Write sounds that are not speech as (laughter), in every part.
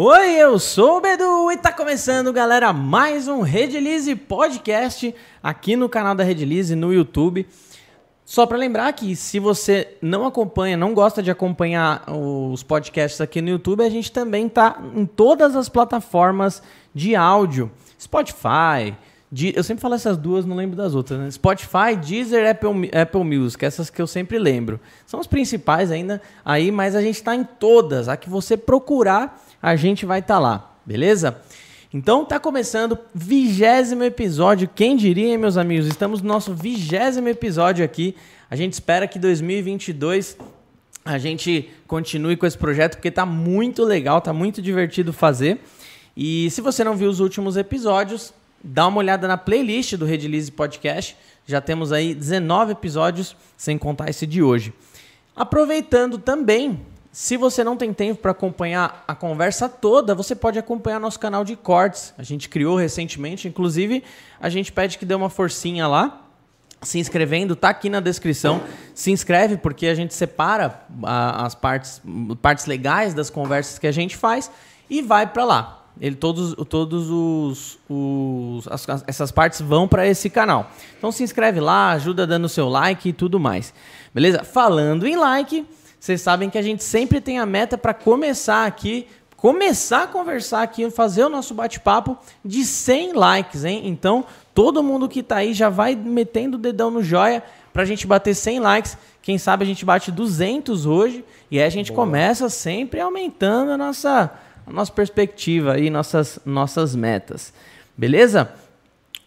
Oi, eu sou o Bedu e tá começando, galera, mais um Redilize Podcast aqui no canal da Redilize no YouTube. Só para lembrar que se você não acompanha, não gosta de acompanhar os podcasts aqui no YouTube, a gente também tá em todas as plataformas de áudio, Spotify, eu sempre falo essas duas, não lembro das outras, né? Spotify, Deezer, Apple, Apple Music, essas que eu sempre lembro. São as principais ainda aí, mas a gente está em todas. A que você procurar, a gente vai estar tá lá, beleza? Então tá começando vigésimo episódio. Quem diria, hein, meus amigos? Estamos no nosso vigésimo episódio aqui. A gente espera que 2022 a gente continue com esse projeto porque tá muito legal, tá muito divertido fazer. E se você não viu os últimos episódios, dá uma olhada na playlist do Redilize Podcast. Já temos aí 19 episódios, sem contar esse de hoje. Aproveitando também, se você não tem tempo para acompanhar a conversa toda, você pode acompanhar nosso canal de cortes. A gente criou recentemente, inclusive a gente pede que dê uma forcinha lá. Se inscrevendo, tá aqui na descrição. Se inscreve porque a gente separa a, as partes, partes legais das conversas que a gente faz e vai para lá. Ele, todos todos os, os as, essas partes vão para esse canal. Então se inscreve lá, ajuda dando seu like e tudo mais. Beleza? Falando em like, vocês sabem que a gente sempre tem a meta para começar aqui, começar a conversar aqui, fazer o nosso bate-papo de 100 likes, hein? Então, todo mundo que está aí já vai metendo o dedão no joia para a gente bater 100 likes. Quem sabe a gente bate 200 hoje e aí a gente Boa. começa sempre aumentando a nossa a nossa perspectiva e nossas, nossas metas. Beleza?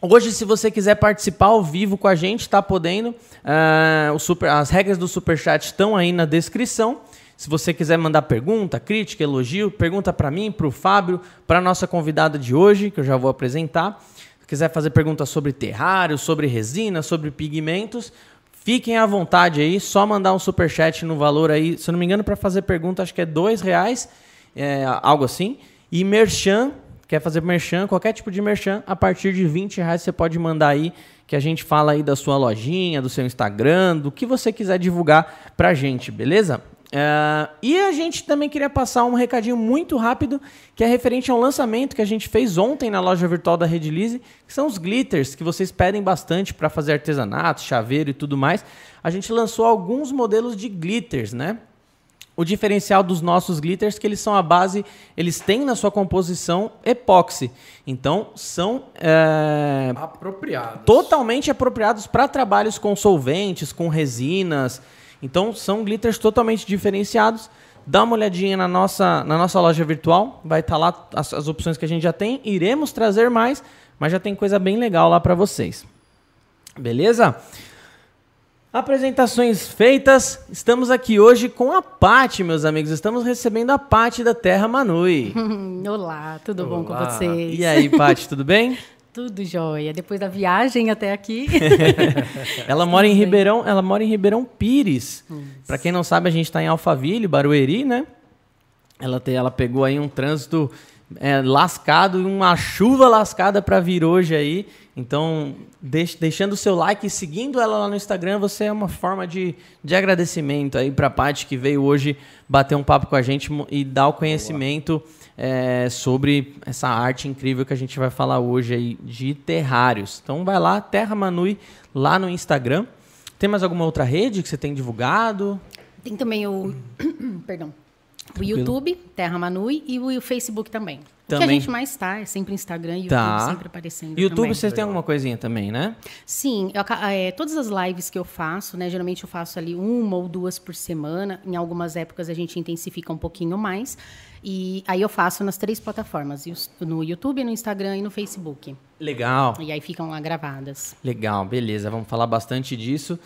Hoje, se você quiser participar ao vivo com a gente, está podendo. Uh, super, as regras do Superchat estão aí na descrição. Se você quiser mandar pergunta, crítica, elogio, pergunta para mim, para o Fábio, para nossa convidada de hoje, que eu já vou apresentar. Se quiser fazer perguntas sobre terrário, sobre resina, sobre pigmentos, fiquem à vontade aí. Só mandar um superchat no valor aí, se eu não me engano, para fazer pergunta, acho que é dois reais é, algo assim. E merchan, quer fazer merchan, qualquer tipo de merchan, a partir de 20 reais você pode mandar aí, que a gente fala aí da sua lojinha, do seu Instagram, do que você quiser divulgar pra gente, beleza? Uh, e a gente também queria passar um recadinho muito rápido, que é referente ao lançamento que a gente fez ontem na loja virtual da Redilize, que são os glitters, que vocês pedem bastante para fazer artesanato, chaveiro e tudo mais. A gente lançou alguns modelos de glitters, né? O diferencial dos nossos glitters que eles são a base, eles têm na sua composição epóxi. Então, são é, apropriados. Totalmente apropriados para trabalhos com solventes, com resinas. Então, são glitters totalmente diferenciados. Dá uma olhadinha na nossa, na nossa loja virtual, vai estar tá lá as, as opções que a gente já tem. Iremos trazer mais, mas já tem coisa bem legal lá para vocês. Beleza? Apresentações feitas, estamos aqui hoje com a Pati, meus amigos. Estamos recebendo a Pati da Terra Manui. (laughs) Olá, tudo Olá. bom com vocês? E aí, Pati, tudo bem? (laughs) Tudo jóia. Depois da viagem até aqui. (laughs) ela mora em Ribeirão, ela mora em Ribeirão Pires. Para quem não sabe, a gente está em Alphaville, Barueri, né? Ela, te, ela pegou aí um trânsito é, lascado, uma chuva lascada para vir hoje aí. Então, deixe, deixando o seu like e seguindo ela lá no Instagram, você é uma forma de, de agradecimento aí para a Paty que veio hoje bater um papo com a gente e dar o conhecimento é, sobre essa arte incrível que a gente vai falar hoje aí de terrários. Então, vai lá, Terra Manui, lá no Instagram. Tem mais alguma outra rede que você tem divulgado? Tem também o. (coughs) Perdão. O YouTube, Terra Manui, e o Facebook também. Também. O que a gente mais está é sempre Instagram e YouTube tá. sempre aparecendo. YouTube também. vocês têm alguma coisinha também, né? Sim, eu, é, todas as lives que eu faço, né? Geralmente eu faço ali uma ou duas por semana. Em algumas épocas a gente intensifica um pouquinho mais. E aí eu faço nas três plataformas, no YouTube, no Instagram e no Facebook. Legal. E aí ficam lá gravadas. Legal, beleza. Vamos falar bastante disso.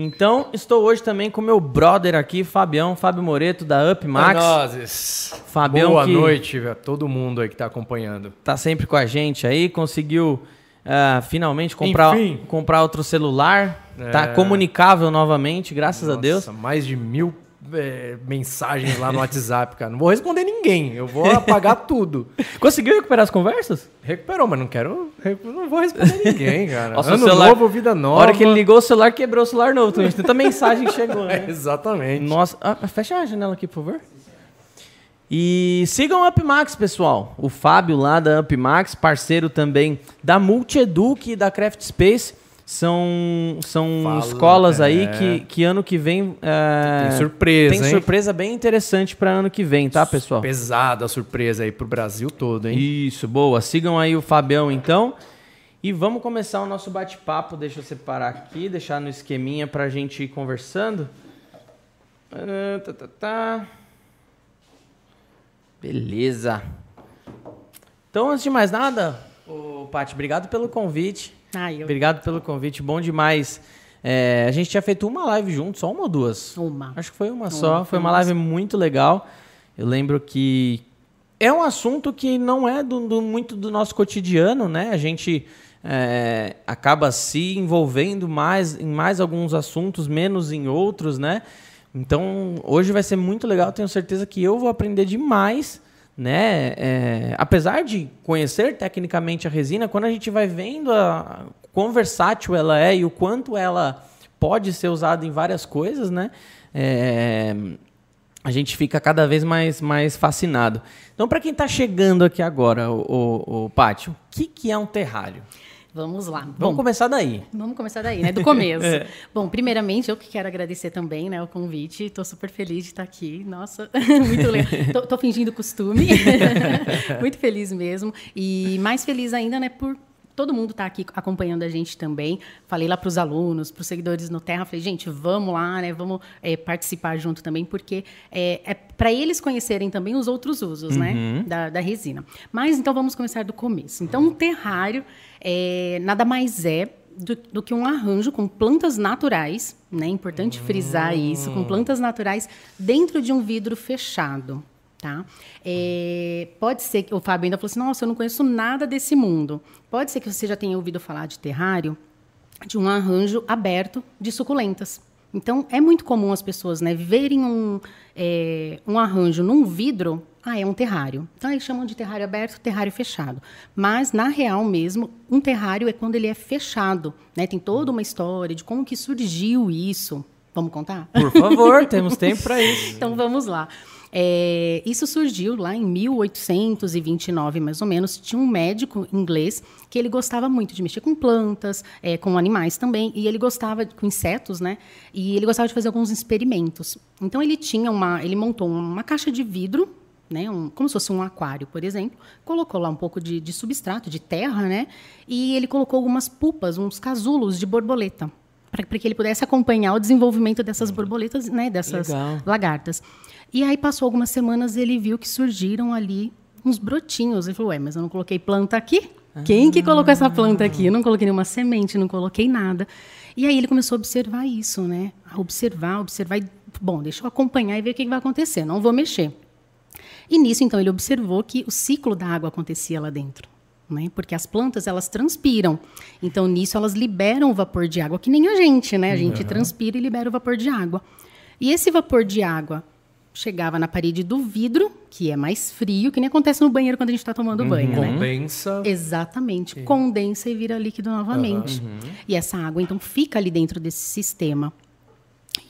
Então, estou hoje também com meu brother aqui, Fabião, Fábio Moreto, da Up Max. Nozes. Fabião Boa noite a todo mundo aí que está acompanhando. Tá sempre com a gente aí, conseguiu uh, finalmente comprar, comprar outro celular. Tá é... Tá comunicável novamente, graças Nossa, a Deus. mais de mil é, mensagens lá no WhatsApp, cara. Não vou responder ninguém. Eu vou apagar (laughs) tudo. Conseguiu recuperar as conversas? Recuperou, mas não quero. Não vou responder ninguém, cara. Nossa, ano celular, novo, vida nova. A hora que ele ligou o celular, quebrou o celular novo. Tanta mensagem chegou, né? É, (laughs) exatamente. Nossa, ah, fecha a janela aqui, por favor. E sigam a UpMax, pessoal. O Fábio lá da UpMax, parceiro também da Multieduc e da Craft Space. São, são Fala, escolas aí é. que, que ano que vem. é, Tem surpresa, Tem hein? surpresa bem interessante para ano que vem, tá, pessoal? Pesada a surpresa aí pro Brasil todo, hein? Isso, boa. Sigam aí o Fabião, então. E vamos começar o nosso bate-papo. Deixa eu separar aqui, deixar no esqueminha pra gente ir conversando. Tá, tá, tá. Beleza. Então, antes de mais nada, ô, Paty, obrigado pelo convite. Ah, eu... Obrigado pelo convite, bom demais. É, a gente tinha feito uma live junto, só uma ou duas? Uma. Acho que foi uma só. Foi uma uma live muito legal. Eu lembro que é um assunto que não é do, do- muito do nosso cotidiano, né? A gente é, acaba se envolvendo mais em mais alguns assuntos, menos em outros, né? Então, hoje vai ser muito legal. Tenho certeza que eu vou aprender demais, né? É, apesar de conhecer tecnicamente a resina, quando a gente vai vendo a, quão versátil ela é e o quanto ela pode ser usada em várias coisas, né? É, a gente fica cada vez mais, mais fascinado. Então, para quem está chegando aqui agora, o, o, o Pátio, o que, que é um terrário? Vamos lá. Vamos Bom, começar daí. Vamos começar daí, né? Do começo. (laughs) É. Bom, primeiramente, eu que quero agradecer também, né, o convite. Estou super feliz de estar aqui. Nossa, (laughs) muito legal. Tô, tô fingindo costume. (laughs) muito feliz mesmo. E mais feliz ainda, né, por todo mundo estar aqui acompanhando a gente também. Falei lá para os alunos, para os seguidores no Terra, falei, gente, vamos lá, né? Vamos é, participar junto também, porque é, é para eles conhecerem também os outros usos, né? Da, da resina. Mas então vamos começar do começo. Então, um terrário é, nada mais é do, do que um arranjo com plantas naturais, né? Importante frisar isso, com plantas naturais dentro de um vidro fechado. Tá? É, pode ser que o Fábio ainda falou assim: nossa, eu não conheço nada desse mundo. Pode ser que você já tenha ouvido falar de terrário, de um arranjo aberto de suculentas. Então, é muito comum as pessoas né, verem um, é, um arranjo num vidro, ah, é um terrário. Então, eles chamam de terrário aberto, terrário fechado. Mas, na real mesmo, um terrário é quando ele é fechado. Né? Tem toda uma história de como que surgiu isso. Vamos contar? Por favor, temos tempo para isso. (laughs) Então vamos lá. É, isso surgiu lá em 1829, mais ou menos. Tinha um médico inglês que ele gostava muito de mexer com plantas, é, com animais também, e ele gostava com insetos, né? E ele gostava de fazer alguns experimentos. Então ele tinha uma, ele montou uma caixa de vidro, né? Um, como se fosse um aquário, por exemplo. Colocou lá um pouco de, de substrato, de terra, né? E ele colocou algumas pupas, uns casulos de borboleta para que ele pudesse acompanhar o desenvolvimento dessas borboletas, né, dessas Legal. lagartas. E aí passou algumas semanas ele viu que surgiram ali uns brotinhos. Ele falou: "Ué, mas eu não coloquei planta aqui? Quem que colocou essa planta aqui? Eu não coloquei nenhuma semente, não coloquei nada". E aí ele começou a observar isso, né? A observar, observar e bom, deixa eu acompanhar e ver o que que vai acontecer. Não vou mexer. E nisso, então, ele observou que o ciclo da água acontecia lá dentro. Né? Porque as plantas, elas transpiram. Então, nisso, elas liberam o vapor de água, que nem a gente, né? A gente transpira e libera o vapor de água. E esse vapor de água chegava na parede do vidro, que é mais frio, que nem acontece no banheiro quando a gente está tomando banho, né? Condensa. Exatamente. Condensa e vira líquido novamente. E essa água, então, fica ali dentro desse sistema.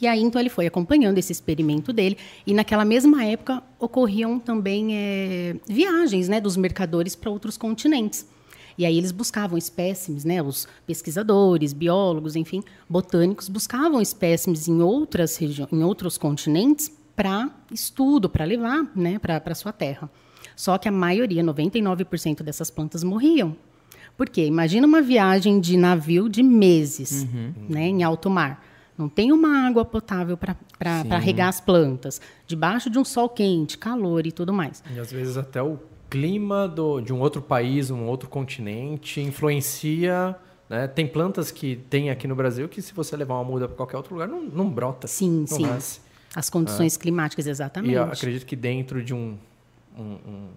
E aí, então, ele foi acompanhando esse experimento dele. E naquela mesma época, ocorriam também eh, viagens né, dos mercadores para outros continentes. E aí eles buscavam espécimes, né, os pesquisadores, biólogos, enfim, botânicos, buscavam espécimes em outras regiões, em outros continentes para estudo, para levar né, para a sua terra. Só que a maioria, 99% dessas plantas morriam. Por quê? Imagina uma viagem de navio de meses né, em alto mar. Não tem uma água potável para regar as plantas, debaixo de um sol quente, calor e tudo mais. E às vezes até o clima do, de um outro país, um outro continente, influencia. Né? Tem plantas que tem aqui no Brasil que se você levar uma muda para qualquer outro lugar, não, não brota. Sim, não sim. nasce. As condições climáticas, E exatamente. eu acredito que dentro de um, um, um,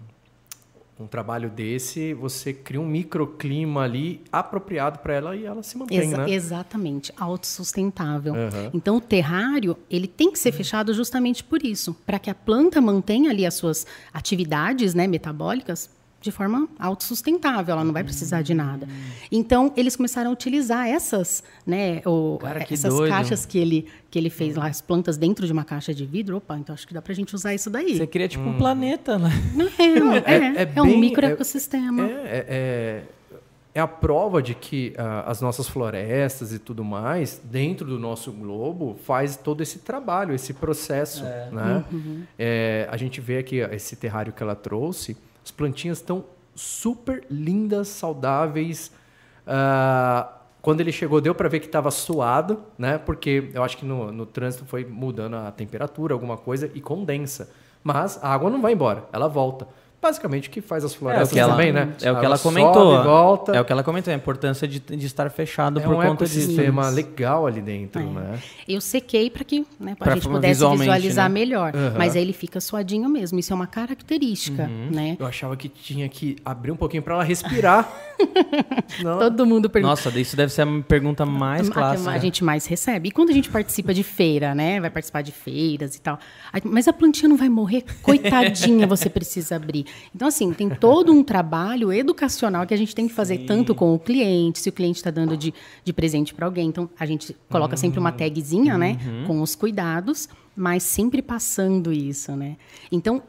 um trabalho desse, você cria um microclima ali apropriado para ela e ela se mantém, Exa- né? Exatamente, autossustentável. Aham. Então, o terrário ele tem que ser fechado justamente por isso, para que a planta mantenha ali as suas atividades né, metabólicas de forma autossustentável, ela não vai precisar de nada. Então, eles começaram a utilizar essas, né, o, Cara, que essas doido. caixas que ele, que ele fez lá, as plantas dentro de uma caixa de vidro. Opa, então acho que dá pra gente usar isso daí. Você cria tipo um planeta, né? É, (laughs) é, é- é é um bem- microecossistema. É, é, é, é a prova de que ah, as nossas florestas e tudo mais, dentro do nosso globo, faz todo esse trabalho, esse processo. Né? É, a gente vê aqui esse terrário que ela trouxe, as plantinhas estão super lindas, saudáveis. Ah, quando ele chegou, deu para ver que estava suado, né? Porque eu acho que no, no trânsito foi mudando a temperatura, alguma coisa, e condensa. Mas a água não vai embora, ela volta. Basicamente o que faz as É o florestas que ela, também, né? é o que A ela água comentou. sobe, volta. É o que ela comentou, a importância de, de estar fechado É por um conta disso. ecossistema legal ali dentro, né? Eu sequei para que né, Pra a gente pudesse visualizar né? melhor. Aham. Mas aí ele fica suadinho mesmo. Isso é uma característica, Uhum. né? Eu achava que tinha que abrir um pouquinho para ela respirar. (laughs) Não. Todo mundo pergunta. Nossa, isso deve ser a pergunta mais a clássica. a gente mais recebe. E quando a gente participa de feira, né? Vai participar de feiras e tal. Mas a plantinha não vai morrer? Coitadinha, (laughs) você precisa abrir. Então, assim, tem todo um trabalho educacional que a gente tem que fazer tanto com o cliente, se o cliente está dando de, de presente para alguém. Então, a gente coloca sempre uma tagzinha, né? Com os cuidados, mas sempre passando isso, né? Então,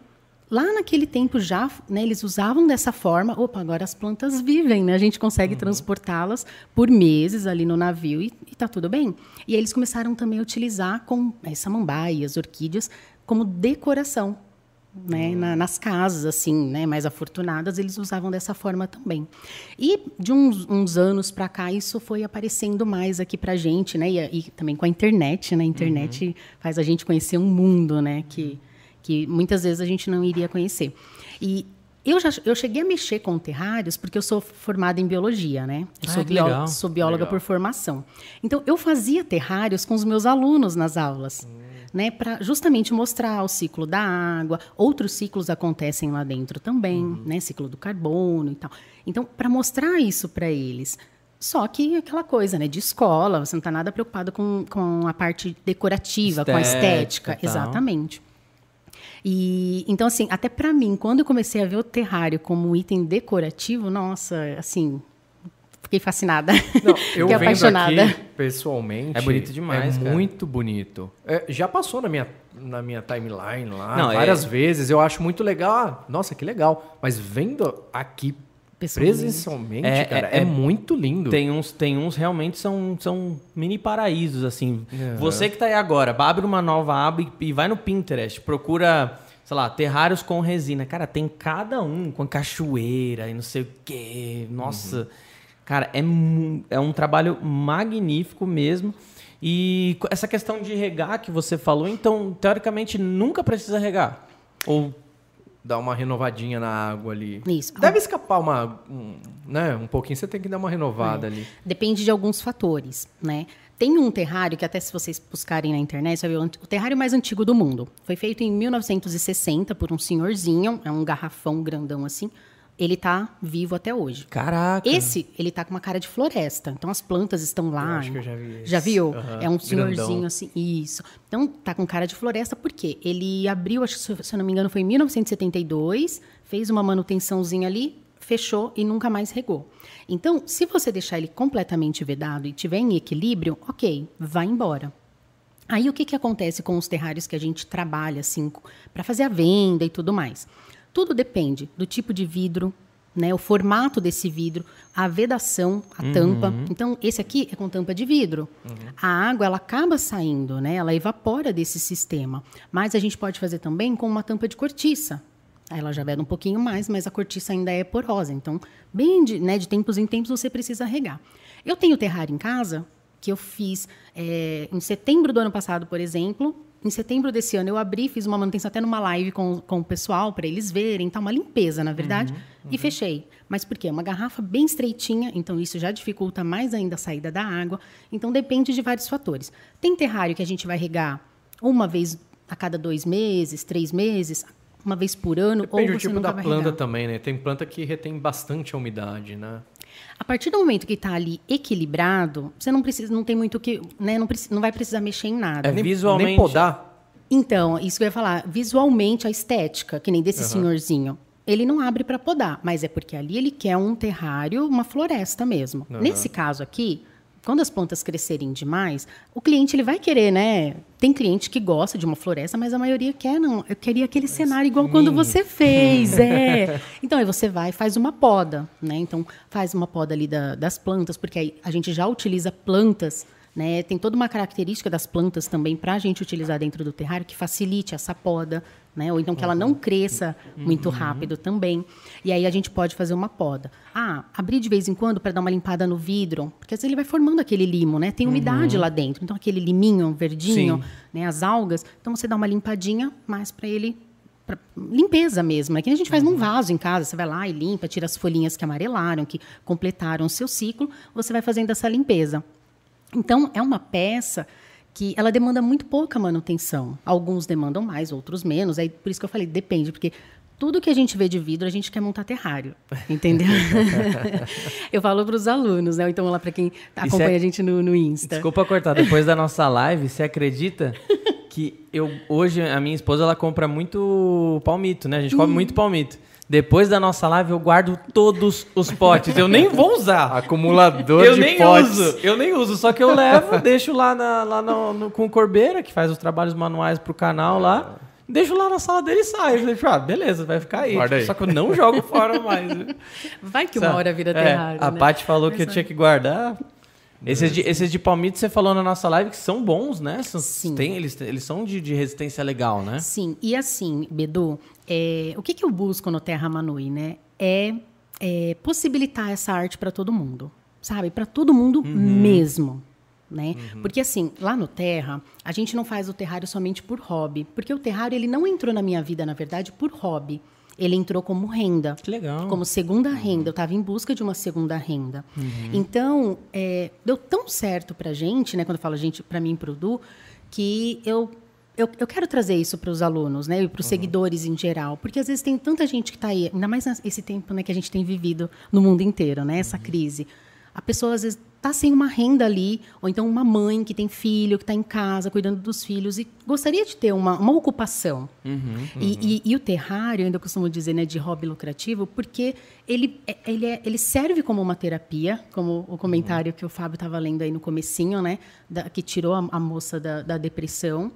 Lá naquele tempo já, né, eles usavam dessa forma. Opa, agora as plantas vivem, né? A gente consegue transportá-las por meses ali no navio e, e tá tudo bem. E aí eles começaram também a utilizar com as samambaias, orquídeas, como decoração. Né, na- nas casas assim, né, mais afortunadas, eles usavam dessa forma também. E de uns, uns anos para cá isso foi aparecendo mais aqui para gente, né, e, e também com a internet, né, a internet faz a gente conhecer um mundo, né, que que muitas vezes a gente não iria conhecer. E eu já eu cheguei a mexer com terrários porque eu sou formada em biologia, né? Eu Ah, sou, bió- legal. sou bióloga Legal. por formação. Então eu fazia terrários com os meus alunos nas aulas. Né, para justamente mostrar o ciclo da água, outros ciclos acontecem lá dentro também, né, ciclo do carbono e tal. Então, para mostrar isso para eles, só que aquela coisa, né, de escola, você não está nada preocupado com, com a parte decorativa, com a Estética estética, exatamente. E então assim, até para mim, quando eu comecei a ver o terrário como um item decorativo, nossa, assim, fiquei fascinada. Não, eu (laughs) fiquei vendo apaixonada. aqui, pessoalmente... É bonito demais, É cara. muito bonito. É, já passou na minha, na minha timeline lá, Não, é- várias vezes. Eu acho muito legal. Ah, nossa, que legal. Mas vendo aqui Pessoalmente. presencialmente, É, cara, é- é, é- muito lindo. Tem uns, tem uns realmente são, são mini paraísos, assim. Aham. Você que tá aí agora, abre uma nova aba e, e vai no Pinterest, procura, sei lá, terrários com resina. Cara, tem cada um com cachoeira e não sei o quê. Nossa, cara, é, é um trabalho magnífico mesmo. E essa questão de regar que você falou, então, teoricamente, nunca precisa regar. Ou Dá uma renovadinha na água ali. Isso. Deve escapar uma, um, né, um pouquinho, você tem que dar uma renovada ali. Depende de alguns fatores, né? Tem um terrário que até se vocês buscarem na internet, você vai ver o terrário mais antigo do mundo. Foi feito em 1960 por um senhorzinho, é um garrafão grandão assim. Ele tá vivo até hoje. caraca. Esse, ele tá com uma cara de floresta. Então as plantas estão lá. acho que eu já vi esse. Já viu? Aham, É um grandão. senhorzinho assim. Isso. Então tá com cara de floresta, por quê? Ele abriu, acho que se se eu não me engano, foi em 1972, fez uma manutençãozinha ali, fechou e nunca mais regou. Então, se você deixar ele completamente vedado e tiver em equilíbrio, ok, vai embora. Aí o que, que acontece com os terrários que a gente trabalha assim para fazer a venda e tudo mais? Tudo depende do tipo de vidro, né, o formato desse vidro, a vedação, a tampa. Então esse aqui é com tampa de vidro. A água ela acaba saindo, né? Ela evapora desse sistema. Mas a gente pode fazer também com uma tampa de cortiça. Ela já veda um pouquinho mais, mas a cortiça ainda é porosa. Então, bem de, né, de tempos em tempos você precisa regar. Eu tenho terrário em casa que eu fiz é, em setembro do ano passado, por exemplo. Em setembro desse ano eu abri, fiz uma manutenção até numa live com, com o pessoal para eles verem, tá uma limpeza, na verdade, e fechei. Mas por quê? É uma garrafa bem estreitinha, então isso já dificulta mais ainda a saída da água. Então depende de vários fatores. Tem terrário que a gente vai regar uma vez a cada dois meses, três meses, uma vez por ano, Depende ou do você tipo nunca da planta também, né? Tem planta que retém bastante a umidade, né? A partir do momento que está ali equilibrado, você não precisa, não tem muito que, né, não, preci- não vai precisar mexer em nada. É nem, visualmente- Nem podar. Então, isso que eu ia falar, visualmente a estética, que nem desse senhorzinho. ele não abre para podar, mas é porque ali ele quer um terrário, uma floresta mesmo. Uhum. Nesse caso aqui, quando as plantas crescerem demais, o cliente ele vai querer, né? Tem cliente que gosta de uma floresta, mas a maioria quer não. Eu queria aquele cenário igual quando você fez, (laughs) é. Então aí você vai e faz uma poda, né? Então faz uma poda ali da- das plantas, porque aí a gente já utiliza plantas, né? Tem toda uma característica das plantas também para a gente utilizar dentro do terrário que facilite essa poda, né? Ou então que ela não cresça muito rápido também. E aí a gente pode fazer uma poda. Ah, abrir de vez em quando para dar uma limpada no vidro, porque às vezes ele vai formando aquele limo, né? Tem umidade lá dentro, então aquele liminho verdinho, Sim. né? As algas, então você dá uma limpadinha mais para ele pra- limpeza mesmo, é que a gente faz num vaso em casa, você vai lá e limpa, tira as folhinhas que amarelaram, que completaram o seu ciclo, você vai fazendo essa limpeza. Então, é uma peça que ela demanda muito pouca manutenção. Alguns demandam mais, outros menos. Aí, por isso que eu falei, depende, porque tudo que a gente vê de vidro, a gente quer montar terrário, entendeu? (laughs) eu falo para os alunos, né? Então, lá para quem acompanha é- a gente no, no Insta. Desculpa cortar, depois da nossa live, você acredita que eu hoje a minha esposa ela compra muito palmito, né? A gente come muito palmito. Depois da nossa live eu guardo todos os potes. Eu nem vou usar. Acumulador Eu de nem potes. uso, eu nem uso, só que eu levo, deixo lá, na- lá no, no- com o Corbeira, que faz os trabalhos manuais pro canal lá. Deixo lá na sala dele e saio. Eu Deixo, ah, beleza, vai ficar aí. Guarda Tipo, aí. Só que eu não jogo fora mais. Vai que uma Sabe? hora vira É, terrário, A né? Paty falou que eu Mas, tinha que guardar. Esses de, esses de palmito você falou na nossa live que são bons, né? São, Sim. Tem, eles, eles são de, de resistência legal, né? Sim, e assim, Bedu, é, o que, que eu busco no Terra Manui, né? É, é possibilitar essa arte para todo mundo, sabe? Para todo mundo mesmo, né? Porque assim, lá no Terra, a gente não faz o terrário somente por hobby, porque o terrário ele não entrou na minha vida, na verdade, por hobby. Ele entrou como renda. Que legal. Como segunda renda. Eu estava em busca de uma segunda renda. Então, é, deu tão certo para gente, né? Quando eu falo gente, para mim e para o Du, que eu, eu, eu quero trazer isso para os alunos, né? E para os seguidores em geral. Porque às vezes tem tanta gente que está aí, ainda mais nesse tempo né, que a gente tem vivido no mundo inteiro, né? Essa crise. A pessoa, às vezes, está sem uma renda ali, ou então uma mãe que tem filho, que está em casa, cuidando dos filhos, e gostaria de ter uma, uma ocupação. E, e- e o terrário, eu ainda costumo dizer, né, de hobby lucrativo, porque ele, é- ele, é- ele serve como uma terapia, como o comentário que o Fábio estava lendo aí no comecinho, né, da- que tirou a, a moça da, da depressão.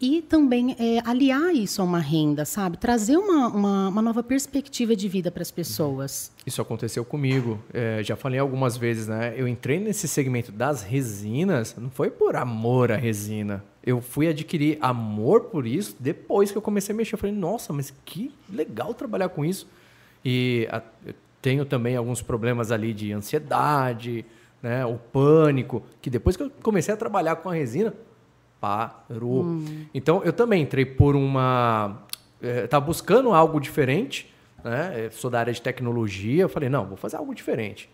E também é, aliar isso a uma renda, sabe? Trazer uma, uma, uma nova perspectiva de vida para as pessoas. Isso aconteceu comigo. É, já falei algumas vezes, né? Eu entrei nesse segmento das resinas, não foi por amor à resina. Eu fui adquirir amor por isso depois que eu comecei a mexer. Eu falei, nossa, mas que legal trabalhar com isso. E a- tenho também alguns problemas ali de ansiedade, né? O pânico, que depois que eu comecei a trabalhar com a resina, parou. Então eu também entrei por uma. Eh, tava buscando algo diferente, né? Eu sou da área de tecnologia. Eu falei, não, vou fazer algo diferente.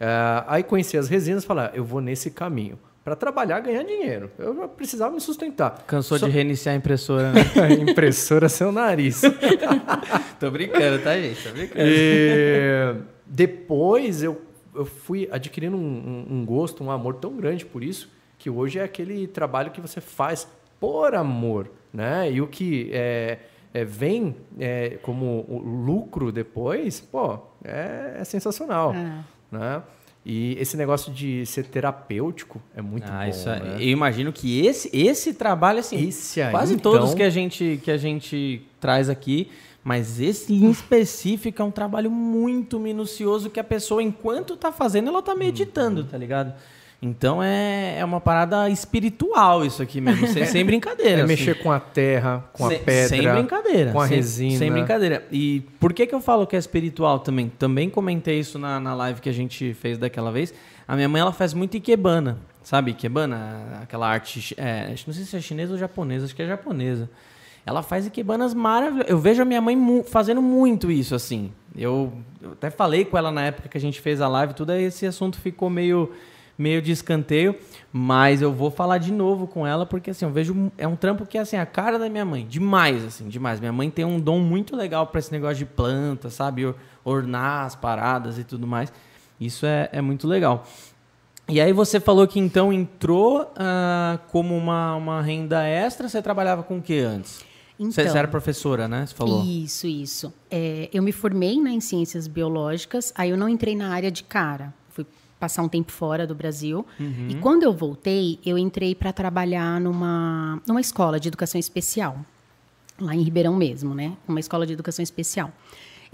Eh, aí conheci as resinas e falei, ah, eu vou nesse caminho. Para trabalhar, ganhar dinheiro. Eu já precisava me sustentar. Cansou Só- de reiniciar a impressora, né? (laughs) Impressora seu nariz. (laughs) Tô brincando, tá, gente? Tô brincando. E depois eu, eu fui adquirindo um, um- um gosto, um amor tão grande por isso, que hoje é aquele trabalho que você faz por amor, né? E o que é, é, vem é, como o lucro depois, pô, é, é sensacional, É. né? E esse negócio de ser terapêutico é muito Ah, bom, isso é- né? Eu imagino que esse, esse trabalho, assim, Esse aí, quase então- todos que a, gente, que a gente traz aqui, mas esse em específico é um trabalho muito minucioso que a pessoa, enquanto tá fazendo, ela tá meditando, Uhum. tá ligado? Então é, é uma parada espiritual isso aqui mesmo, sem, sem brincadeira. É assim. mexer com a terra, com Sem- a pedra, Sem brincadeira. com a sem, resina. Sem brincadeira. E por que, que eu falo que é espiritual também? Também comentei isso na, na live que a gente fez daquela vez. A minha mãe, ela faz muito ikebana. Sabe ikebana? Aquela arte... É, não sei se é chinesa ou japonesa. Acho que é japonesa. Ela faz ikebanas maravilhosas. Eu vejo a minha mãe mu- fazendo muito isso, assim. Eu, eu até falei com ela na época que a gente fez a live, tudo aí esse assunto ficou meio meio de escanteio, mas eu vou falar de novo com ela porque assim, eu vejo é um trampo que é assim a cara da minha mãe, demais assim, demais. Minha mãe tem um dom muito legal para esse negócio de planta, sabe, Or- ornar as paradas e tudo mais. Isso é, é muito legal. E aí você falou que então entrou ah, como uma, uma renda extra, você trabalhava com o que antes? Então, você, era professora, né? Você falou. Isso, isso. É, eu me formei né, em ciências biológicas, aí eu não entrei na área de cara. Passar um tempo fora do Brasil. Uhum. E quando eu voltei, eu entrei para trabalhar numa, numa escola de educação especial. Lá em Ribeirão mesmo, né? Uma escola de educação especial.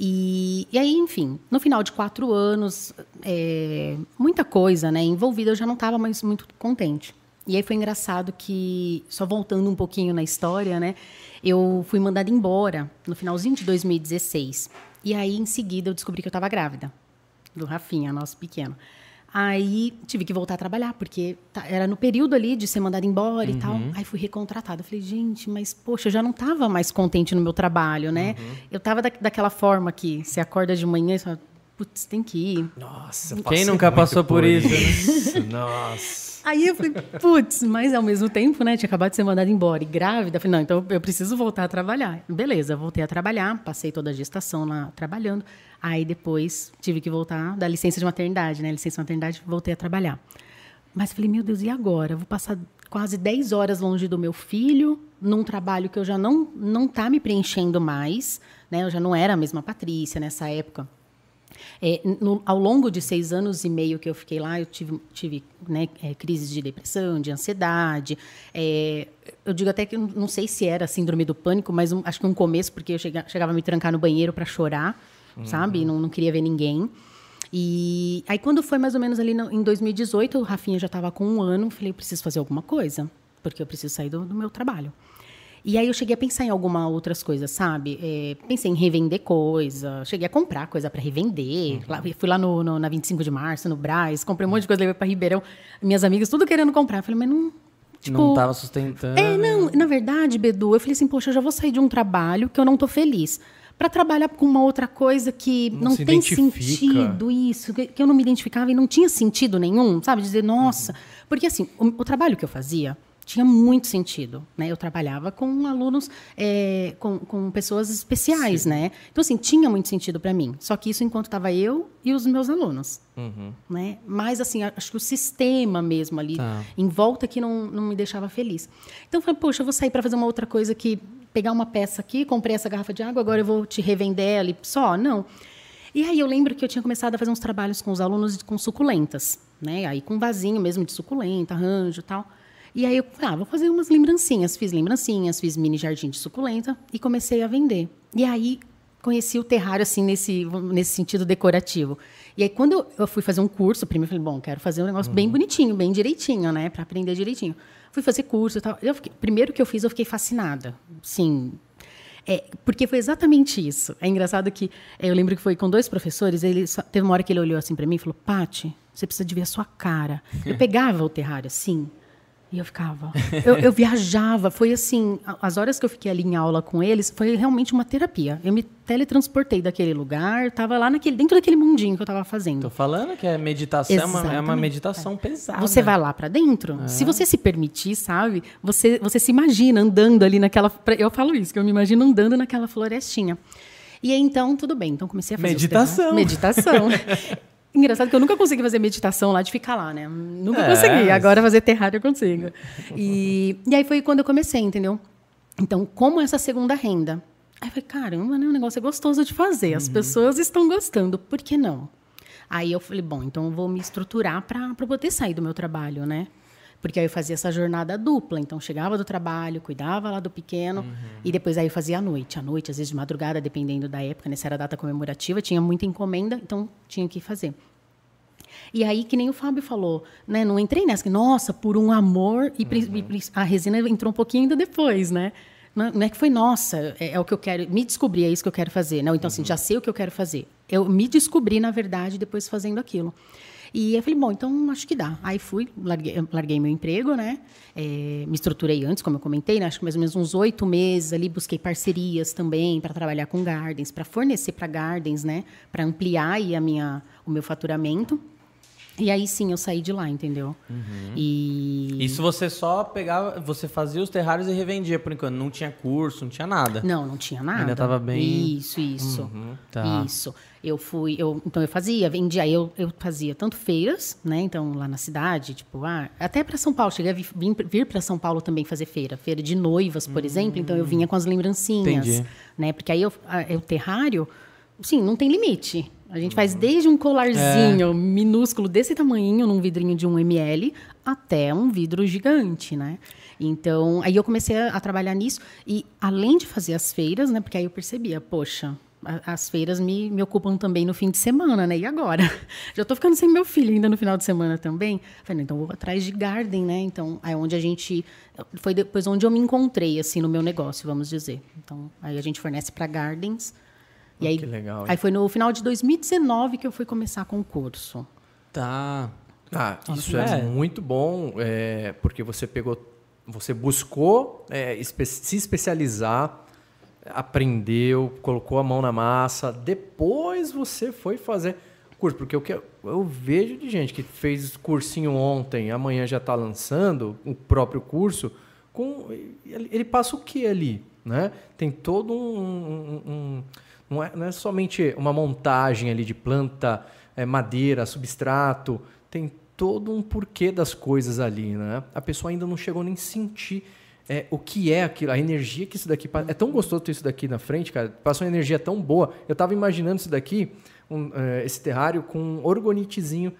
E, e aí, enfim, no final de quatro anos, é, muita coisa né, envolvida, eu já não estava mais muito contente. E aí foi engraçado que, só voltando um pouquinho na história, né? Eu fui mandada embora no finalzinho de 2016. E aí, em seguida, eu descobri que eu estava grávida do Rafinha, nosso pequeno. Aí tive que voltar a trabalhar, porque tá, era no período ali de ser mandada embora uhum. e tal. Aí fui recontratada. Falei, gente, mas poxa, eu já não estava mais contente no meu trabalho, né? Uhum. Eu estava da, daquela forma que você acorda de manhã e fala, putz, tem que ir. Nossa, quem nunca passou por isso, né? (laughs) Nossa. Aí eu falei, putz, mas ao mesmo tempo, né, tinha acabado de ser mandada embora e grávida. Falei, não, então eu preciso voltar a trabalhar. Beleza, voltei a trabalhar, passei toda a gestação lá trabalhando. Aí depois tive que voltar da licença de maternidade, né? Licença de maternidade, voltei a trabalhar. Mas falei, meu Deus, e agora? Vou passar quase 10 horas longe do meu filho, num trabalho que eu já não não tá me preenchendo mais, né? Eu já não era a mesma Patrícia nessa época. É, no, ao longo de seis anos e meio que eu fiquei lá, eu tive, tive né, é, crises de depressão, de ansiedade. É, eu digo até que não sei se era síndrome do pânico, mas um, acho que um começo, porque eu chega, chegava a me trancar no banheiro para chorar, uhum. sabe? Não, não queria ver ninguém. E aí, quando foi mais ou menos ali no, em 2018, o Rafinha já estava com um ano, falei, eu preciso fazer alguma coisa, porque eu preciso sair do, do meu trabalho. E aí eu cheguei a pensar em algumas outras coisas, sabe? É, pensei em revender coisa, cheguei a comprar coisa para revender. Uhum. Lá, fui lá no, no, na 25 de março, no Braz, comprei um monte de coisa, levei para Ribeirão. Minhas amigas tudo querendo comprar. Eu falei, mas não. Tipo, não estava sustentando. É, não, na verdade, Bedu, eu falei assim, poxa, eu já vou sair de um trabalho que eu não tô feliz para trabalhar com uma outra coisa que não, não tem identifica. sentido isso, que, que, eu não me identificava e não tinha sentido nenhum, sabe? Dizer, nossa, uhum. porque assim, o, o, trabalho que eu fazia tinha muito sentido, né? Eu trabalhava com alunos, é, com, com pessoas especiais, Sim. né? Então, assim, tinha muito sentido para mim. Só que isso enquanto estava eu e os meus alunos, uhum. né? Mas, assim, acho que o sistema mesmo ali, tá. em volta, que não, não me deixava feliz. Então, eu falei, poxa, eu vou sair para fazer uma outra coisa que... Pegar uma peça aqui, comprei essa garrafa de água, agora eu vou te revender ela só? Não. E aí eu lembro que eu tinha começado a fazer uns trabalhos com os alunos com suculentas, né? Aí com vasinho mesmo de suculenta, arranjo e tal. E aí eu ah, vou fazer umas lembrancinhas. Fiz lembrancinhas, fiz mini jardim de suculenta e comecei a vender. E aí conheci o terrário assim nesse, nesse sentido decorativo. E aí quando eu, eu fui fazer um curso, primeiro eu falei, bom, quero fazer um negócio uhum. bem bonitinho, bem direitinho, né, para aprender direitinho. Fui fazer curso e tal. Eu fiquei, primeiro que eu fiz, eu fiquei fascinada. Sim, é, porque foi exatamente isso. É engraçado que é, eu lembro que foi com dois professores, ele só, teve uma hora que ele olhou assim para mim e falou: "Pati, você precisa de ver a sua cara". Eu (laughs) pegava o terrário assim, e eu ficava. Eu, eu, viajava. Foi assim. As horas que eu fiquei ali em aula com eles foi realmente uma terapia. Eu me teletransportei daquele lugar, estava lá naquele, dentro daquele mundinho que eu estava fazendo. Tô falando que é meditação, é uma, é uma, meditação é. pesada. Você vai lá para dentro. É. Se você se permitir, sabe? Você, você se imagina andando ali naquela. Eu falo isso, que eu me imagino andando naquela florestinha. E aí, então, tudo bem. Então, comecei a fazer. Meditação. Meditação. (laughs) Engraçado que eu nunca consegui fazer meditação lá de ficar lá, né? Nunca é, consegui. Agora fazer terrário eu consigo. E, e aí foi quando eu comecei, entendeu? Então, como essa segunda renda? Aí eu falei, caramba, né? O negócio é gostoso de fazer. As uhum. pessoas estão gostando, por que não? Aí eu falei, bom, então eu vou me estruturar para poder sair do meu trabalho, né? Porque aí eu fazia essa jornada dupla. Então, chegava do trabalho, cuidava lá do pequeno, uhum. e depois aí eu fazia à noite. À noite, às vezes de madrugada, dependendo da época, nessa era data comemorativa, tinha muita encomenda, então tinha que fazer. E aí, que nem o Fábio falou, né? Não entrei nessa, nossa, por um amor, e uhum. a resina entrou um pouquinho ainda depois, né? Não é que foi, nossa, é, é, o que eu quero, me descobri, é isso que eu quero fazer. Não, então, assim, uhum. assim, já sei o que eu quero fazer. Eu me descobri, na verdade, depois fazendo aquilo. E eu falei, bom, então acho que dá. Aí fui, larguei, larguei meu emprego, né? É, me estruturei antes, como eu comentei, né? acho que mais ou menos uns oito meses ali, busquei parcerias também para trabalhar com gardens, para fornecer para gardens, né? Para ampliar aí a minha, o meu faturamento. E aí sim eu saí de lá, entendeu? Uhum. E Isso você só pegava, você fazia os terrários e revendia por enquanto. Não tinha curso, não tinha nada. Não, não tinha nada. Ainda tava bem- Isso, isso. tá. Isso. Eu fui, eu, então eu fazia, vendia, eu, eu fazia tanto feiras, né? Então lá na cidade, tipo, ah, até para São Paulo, cheguei a vi- vir, vir para São Paulo também fazer feira, feira de noivas, por exemplo. Então eu vinha com as lembrancinhas, Entendi. né? Porque aí eu, é o terrário, sim, não tem limite. A gente faz desde um colarzinho minúsculo desse tamanhinho, num vidrinho de 1 ml, até um vidro gigante, né? Então, aí eu comecei a, a trabalhar nisso. E além de fazer as feiras, né? Porque aí eu percebia, poxa, as feiras me, me ocupam também no fim de semana, né? E agora? (laughs) Já tô ficando sem meu filho ainda no final de semana também. Falei, então vou atrás de garden, né? Então, aí onde a gente... Foi depois onde eu me encontrei, assim, no meu negócio, vamos dizer. Então, aí a gente fornece para gardens. E aí, que legal, hein? aí foi no final de 2019 que eu fui começar com o curso. Tá. Ah, isso É. é muito bom, é, porque você pegou, você buscou é, espe- se especializar, aprendeu, colocou a mão na massa, depois você foi fazer curso, porque o que eu, eu vejo de gente que fez cursinho ontem, amanhã já está lançando o próprio curso, com ele, passa o que ali, né? Tem todo um, um- um- não, é, não é somente uma montagem ali de planta, é, madeira, substrato, tem todo um porquê das coisas ali, né? A pessoa ainda não chegou nem sentir é, o que é aquilo, a energia que isso daqui passa. É tão gostoso ter isso daqui na frente, cara. Passa uma energia tão boa. Eu estava imaginando isso daqui, um, é, esse terrário com um orgonitezinho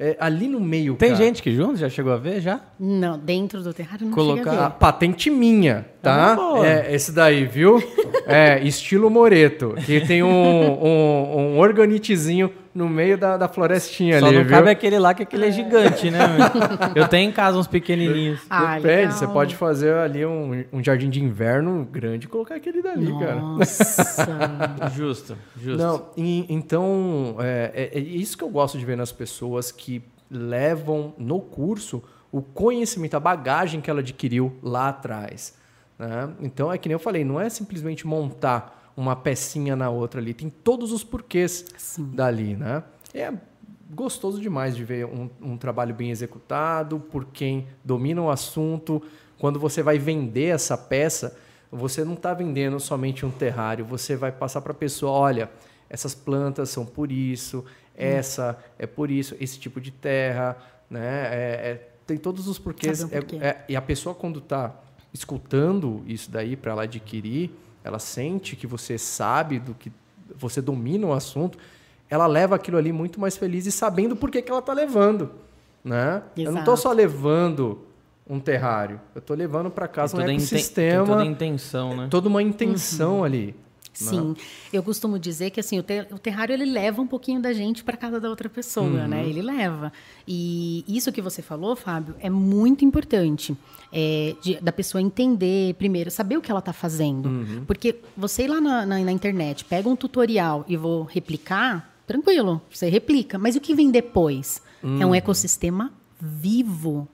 é, ali no meio. Tem cara. gente que junto? Já chegou a ver já? Não, dentro do terrário não Colocar- a A ver. patente minha, tá? boa. É, esse daí, viu? (laughs) É, estilo Moreto, que tem um, um, um orgonitezinho no meio da, da florestinha Só ali, não viu? cabe aquele lá que aquele é gigante, né? meu? Eu tenho em casa uns pequenininhos. Ah, Depende, legal. você pode fazer ali um, um jardim de inverno grande e colocar aquele dali, cara. Nossa. (laughs) Justo, justo. Não, e- então, é, é- é isso que eu gosto de ver nas pessoas que levam no curso o conhecimento, a bagagem que ela adquiriu lá atrás. né? Então, é que nem eu falei, não é simplesmente montar uma pecinha na outra ali, tem todos os porquês Sim. dali, né? É gostoso demais de ver um, um trabalho bem executado por quem domina o assunto. Quando você vai vender essa peça, você não está vendendo somente um terrário, você vai passar para a pessoa, olha, essas plantas são por isso, essa é por isso, esse tipo de terra, né? É- é- tem todos os porquês. Saber o porquê. É- é- e a pessoa quando está escutando isso daí para ela adquirir, ela sente que você sabe do que você domina o assunto, ela leva aquilo ali muito mais feliz e sabendo por que, que ela está levando, né? Eu não estou só levando um terrário, eu estou levando para casa um ecossistema, toda a intenção, né? toda uma intenção ali. Sim, eu costumo dizer que assim o, ter- o terrário ele leva um pouquinho da gente para casa da outra pessoa, né? Ele leva. E isso que você falou, Fábio, é muito importante é, de- da pessoa entender primeiro, saber o que ela está fazendo, porque você ir lá na, na- na internet, pega um tutorial e vou replicar, tranquilo, você replica. Mas o que vem depois é um ecossistema vivo.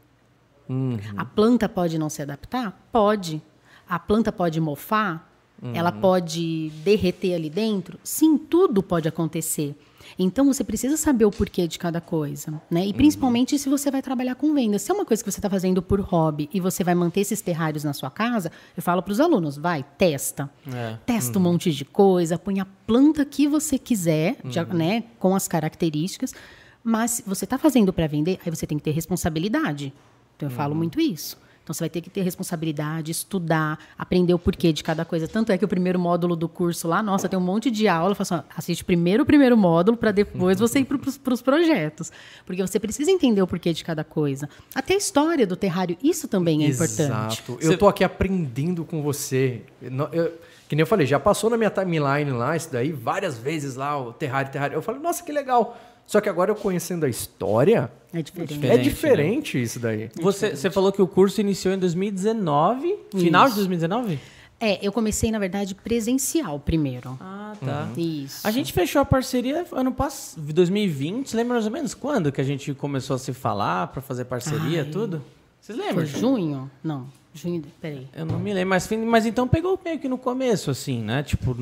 A planta pode não se adaptar? Pode. A planta pode mofar? Ela pode derreter ali dentro? Sim, tudo pode acontecer. Então você precisa saber o porquê de cada coisa, né? E principalmente se você vai trabalhar com venda. Se é uma coisa que você está fazendo por hobby e você vai manter esses terrários na sua casa, eu falo para os alunos: vai, testa. É. Testa um monte de coisa, põe a planta que você quiser, já, né, com as características. Mas se você está fazendo para vender, aí você tem que ter responsabilidade. Então eu falo muito isso. Então você vai ter que ter responsabilidade, estudar, aprender o porquê de cada coisa. Tanto é que o primeiro módulo do curso lá, nossa, tem um monte de aula. Eu falo assim, assiste primeiro o primeiro módulo para depois você ir para os projetos. Porque você precisa entender o porquê de cada coisa. Até a história do terrário, isso também é importante. Exato. Eu tô aqui aprendendo com você. No- eu- que nem eu falei, já passou na minha timeline lá, isso daí, várias vezes lá, o terrário, terrário. Eu falei, nossa, que legal. Só que agora eu conhecendo a história, É diferente. é Diferente, diferente isso daí. Você, você falou que o curso iniciou em 2019, final de Isso. 2019? É, eu comecei, na verdade, presencial primeiro. Ah, tá. Isso. A gente fechou a parceria ano passado, 2020. Você lembra mais ou menos quando que a gente começou a se falar pra fazer parceria, Ai. tudo? Vocês Foi lembram? junho? Não. Junho. de- Peraí. Eu não me lembro, mas, mas então pegou meio que no começo, assim, né? Tipo,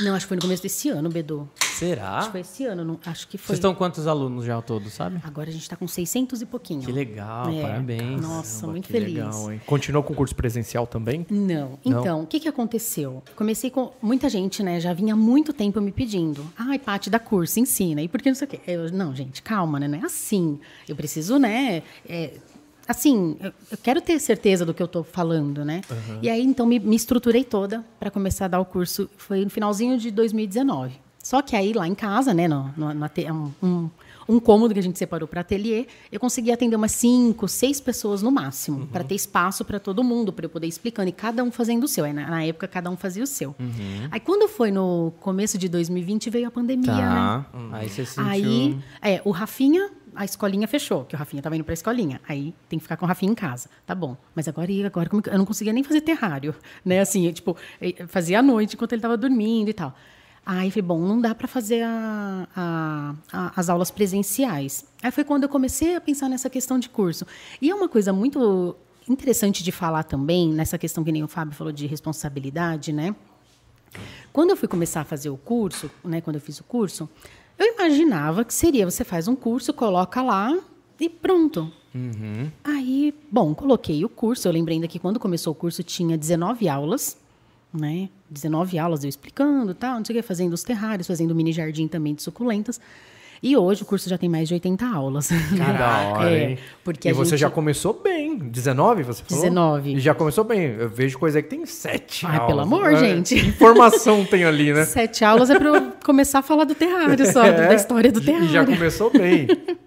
Não, acho que foi no começo desse ano, Bedu. Será? Acho que foi esse ano, não, acho que foi. Vocês estão quantos alunos já ao todo, sabe? Agora a gente está com 600 e pouquinho. Que legal, É. parabéns. Nossa, Caramba, muito que feliz. legal, hein? Continuou com o curso presencial também? Não. Então, o que, que aconteceu? Comecei com. Muita gente, né, já vinha há muito tempo me pedindo. Ai, Paty, dá curso, ensina. E por que não sei o quê? Eu, não, gente, calma, né? Não é assim. Eu preciso, né? é, assim, eu, eu quero ter certeza do que eu estou falando, né? E aí, então, me, me estruturei toda para começar a dar o curso. Foi no finalzinho de 2019. Só que aí, lá em casa, né, no, no, no um, um, cômodo que a gente separou para ateliê, eu consegui atender umas cinco, seis pessoas no máximo, para ter espaço para todo mundo, para eu poder ir explicando, e cada um fazendo o seu. Aí, na, na época, cada um fazia o seu. Aí, quando foi no começo de 2020, veio a pandemia, né? Tá. Aí você sentiu. Aí, é, o Rafinha, a escolinha fechou, que o Rafinha tava indo pra escolinha. Aí tem que ficar com o Rafinha em casa. Tá bom. Mas agora, e agora como eu não conseguia nem fazer terrário, (laughs) né? Assim, tipo, fazia à noite enquanto ele tava dormindo e tal. Aí falei, bom, não dá para fazer a- a- a- as aulas presenciais. Aí foi quando eu comecei a pensar nessa questão de curso. E é uma coisa muito interessante de falar também, nessa questão que nem o Fábio falou de responsabilidade, né? Quando eu fui começar a fazer o curso, né, quando eu fiz o curso, eu imaginava que seria você faz um curso, coloca lá e pronto. Aí, bom, coloquei o curso. Eu lembrei ainda que quando começou o curso tinha 19 aulas, né? 19 aulas eu explicando, tal, não sei o que, fazendo os terrários, fazendo mini jardim também de suculentas. E hoje o curso já tem mais de 80 aulas. (laughs) Hora, É, hein? porque e a você gente- já começou bem. 19, você falou? 19. E já começou bem. Eu vejo coisa que tem 7 Ai, aulas. pelo amor, É, gente. que Informação tem ali, né? (laughs) Sete aulas é para eu começar a falar do terrário só, (laughs) É, da história do e terrário. já começou bem.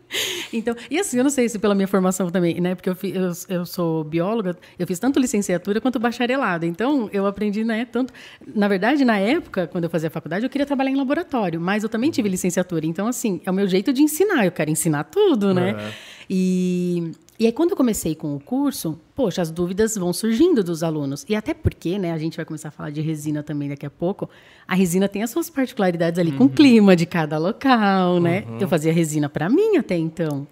(laughs) Então, e assim, eu não sei se pela minha formação também, né? Porque eu, fi- eu, eu sou bióloga, eu fiz tanto licenciatura quanto bacharelado. Então, eu aprendi, né? Tanto. Na verdade, na época, quando eu fazia faculdade, eu queria trabalhar em laboratório, mas eu também tive licenciatura. Então, assim, é o meu jeito de ensinar. Eu quero ensinar tudo, né? É. E. E aí, quando eu comecei com o curso, poxa, as dúvidas vão surgindo dos alunos. E até porque, né, a gente vai começar a falar de resina também daqui a pouco. A resina tem as suas particularidades ali com o clima de cada local, né? Eu fazia resina para mim até então.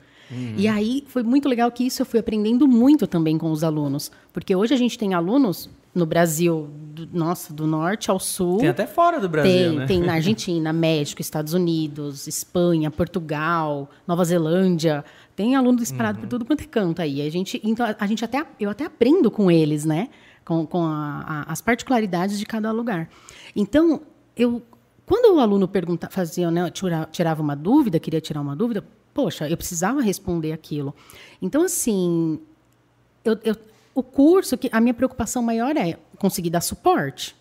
E aí foi muito legal que isso eu fui aprendendo muito também com os alunos. Porque hoje a gente tem alunos no Brasil, do, nossa, do norte ao sul. Tem até fora do Brasil, Tem, né? tem na (laughs) Argentina, México, Estados Unidos, Espanha, Portugal, Nova Zelândia. Tem aluno disparado por tudo quanto é canto aí. A gente, então, a gente até, eu até aprendo com eles, né? Com, com a- a- as particularidades de cada lugar. Então, eu, quando o aluno pergunta, fazia, né, tira- tirava uma dúvida, queria tirar uma dúvida, poxa, eu precisava responder aquilo. Então, assim, eu, eu- o curso, que a minha preocupação maior é conseguir dar suporte.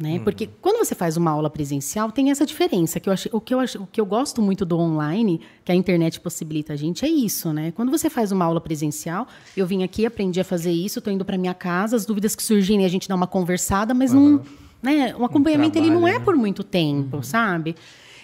Né? Porque quando você faz uma aula presencial, tem essa diferença. Que eu acho, o, que eu acho, o que eu gosto muito do online, que a internet possibilita a gente, é isso. Né? Quando você faz uma aula presencial, eu vim aqui, aprendi a fazer isso, estou indo para minha casa, as dúvidas que surgem, a gente dá uma conversada, mas não. Né? O acompanhamento ele não trabalho, é né? por muito tempo, sabe?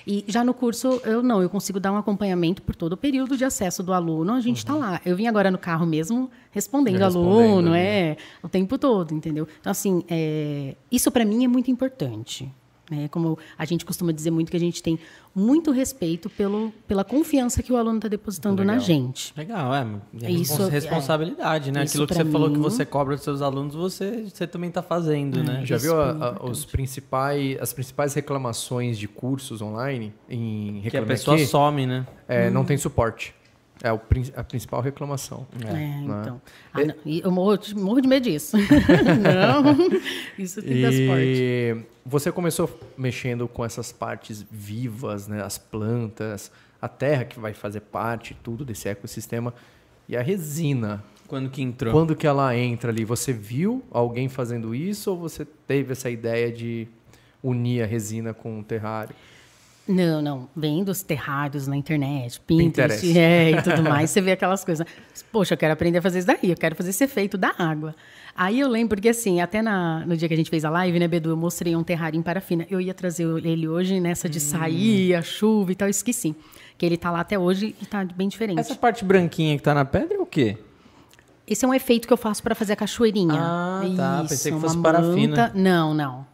E já no curso, eu não, eu consigo dar um acompanhamento por todo o período de acesso do aluno, a gente está lá. Eu vim agora no carro mesmo respondendo, Respondendo, aluno, né? é, o tempo todo, entendeu? Então, assim, é, isso para mim é muito importante. Né? Como a gente costuma dizer muito que a gente tem muito respeito pelo, pela confiança que o aluno está depositando na Legal. gente. Legal, é. é Isso, é. responsabilidade, né? Isso Aquilo que você falou que mim- você cobra dos seus alunos, você, você também está fazendo, né? Já viu a- foi a- importante. os principais, as principais reclamações de cursos online em Que a pessoa Aqui? some, né? É, Não tem suporte. É a principal reclamação. É, né? então. Ah, não, e eu morro, de- morro de medo disso. (laughs) não, (laughs) isso tem que dar suporte. Você começou mexendo com essas partes vivas, né? As plantas, a terra que vai fazer parte, tudo desse ecossistema. E a resina, Quando que entrou? quando que ela entra ali? Você viu alguém fazendo isso ou você teve essa ideia de unir a resina com o terrário? Não, não. Vem dos terrários na internet, Pinterest, Pinterest. é, e tudo mais. Você vê aquelas coisas. Poxa, eu quero aprender a fazer isso daí, eu quero fazer esse efeito da água. Aí eu lembro que, assim, até na- no dia que a gente fez a live, né, Bedu, eu mostrei um terrário em parafina. Eu ia trazer ele hoje nessa de sair, a chuva e tal, eu esqueci. Que ele tá lá até hoje e tá bem diferente. Essa parte branquinha que tá na pedra é o quê? Esse é um efeito que eu faço para fazer a cachoeirinha. Ah, tá. Pensei que uma fosse parafina. manta- Não, não.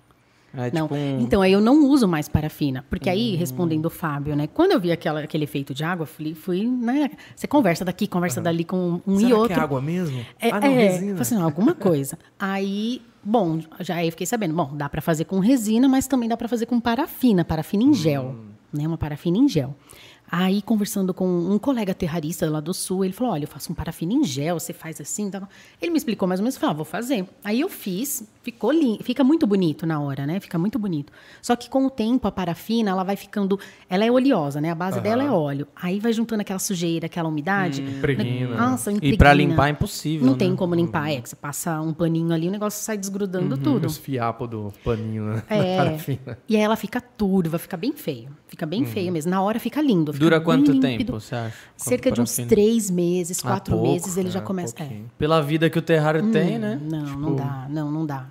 É não. tipo um- Então, aí eu não uso mais parafina. Porque aí, respondendo o Fábio, né? Quando eu vi aquela, aquele efeito de água, fui, fui né? Você conversa daqui, conversa dali com um Será e outro. que é água mesmo? É, ah, não, é, resina. falei assim, não, alguma coisa. (laughs) aí, bom, já aí eu fiquei sabendo, bom, dá para fazer com resina, mas também dá para fazer com parafina, parafina em gel, Hum. né, uma parafina em gel. Aí, conversando com um colega terrarista lá do sul, ele falou: Olha, eu faço um parafina em gel, você faz assim. Tá? Ele me explicou mais ou menos, eu falei: ah, vou fazer. Aí eu fiz, ficou lindo, fica muito bonito na hora, né? Fica muito bonito. Só que com o tempo, a parafina, ela vai ficando. Ela é oleosa, né? A base dela é óleo. Aí vai juntando aquela sujeira, aquela umidade. Impregna. Nossa, E impregna. pra limpar é impossível. Não né? tem como limpar, é que você passa um paninho ali, o negócio sai desgrudando tudo. Os fiapos do paninho, né? É. (laughs) Parafina. E aí ela fica turva, fica bem feio. Fica bem feio mesmo. Na hora fica lindo. fica Dura quanto límpido. tempo, você acha? Cerca de uns três meses, Ah, quatro pouco, meses, ele já é, começa. É. pouquinho. Pela vida que o terrário tem, né? Não, Tipo, não dá, não, não dá.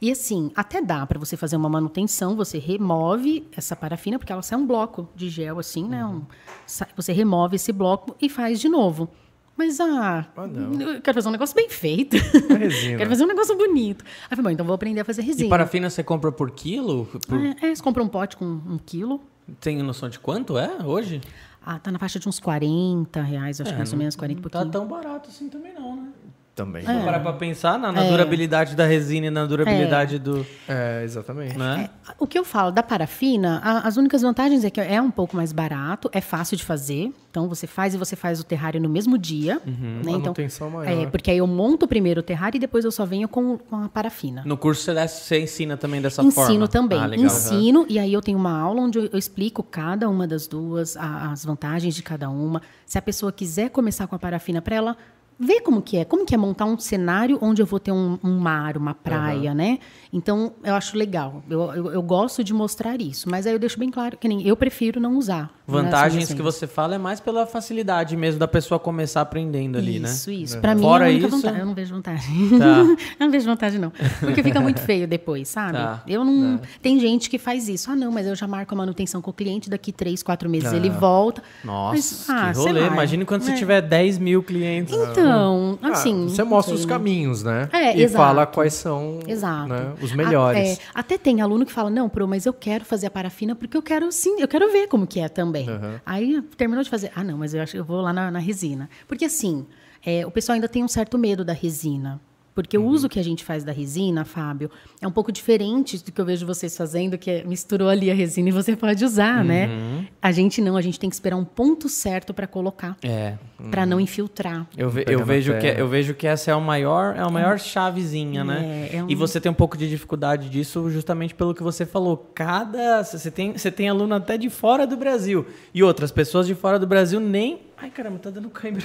E assim, até dá para você fazer uma manutenção, você remove essa parafina, porque ela sai um bloco de gel, assim, né? Uhum. Um- sai- você remove esse bloco e faz de novo. Mas, ah, Ah, eu quero fazer um negócio bem feito. Resina. (laughs) quero fazer um negócio bonito. Aí falei, bom, então vou aprender a fazer resina. E parafina você compra por quilo? Por- É, é, você compra um pote com um quilo. Tem noção de quanto é hoje? Ah, tá na faixa de uns 40 reais, acho que É, mais ou menos 40 e Não tá tão barato assim também não, né? Também. Se parar pra pensar na, na durabilidade da resina e na durabilidade do... É, exatamente. Né? O que eu falo da parafina, a- as únicas vantagens é que é um pouco mais barato, é fácil de fazer. Então você faz e você faz o terrário no mesmo dia. Né? Então, Manutenção maior. é, porque aí eu monto primeiro o terrário e depois eu só venho com, com a parafina. No curso você, dá- você ensina também dessa Ensino forma? também. Ah, legal. Ensino, e aí eu tenho uma aula onde eu eu explico cada uma das duas, a- as vantagens de cada uma. Se a pessoa quiser começar com a parafina para ela ver como que é, como que é montar um cenário onde eu vou ter um, um mar, uma praia, né? Então, eu acho legal. Eu, eu, eu gosto de mostrar isso. Mas aí eu deixo bem claro que nem eu prefiro não usar. né, Vantagens essas que você fala é mais pela facilidade mesmo da pessoa começar aprendendo ali, né? Isso, isso. Pra mim, Fora é a única isso- vantagem. Eu não vejo vantagem. Tá. (laughs) eu não vejo vantagem, não. Porque fica muito feio depois, sabe? Tá. Eu não. Tem gente que faz isso. Ah, não, mas eu já marco a manutenção com o cliente, daqui três, quatro meses ele volta. Nossa, Mas, ah, que rolê. lá, Imagine quando você é. tiver 10 mil clientes. Então, Ah, assim. você não mostra sei, os caminhos, né? É, e exato. fala quais são Exato. né, os A- melhores. é, até tem aluno que fala, não, Pro, mas eu quero fazer a parafina porque eu quero sim, eu quero ver como que é também. Uhum. Aí terminou de fazer, ah, não, mas eu acho que eu vou lá na, na resina. Porque assim, é, o pessoal ainda tem um certo medo da resina. Porque Uhum. o uso que a gente faz da resina, Fábio, é um pouco diferente do que eu vejo vocês fazendo, que é, misturou ali a resina e você pode usar, né? Uhum. A gente não, a gente tem que esperar um ponto certo para colocar, É. para não infiltrar. Eu, ve- eu vejo que, terra. eu vejo que essa é a maior, é a maior chavezinha, né? É, é um- E você tem um pouco de dificuldade disso justamente pelo que você falou. Cada. Você tem, você tem aluno até de fora do Brasil. E outras pessoas de fora do Brasil nem. Ai, caramba, tá dando câimbra.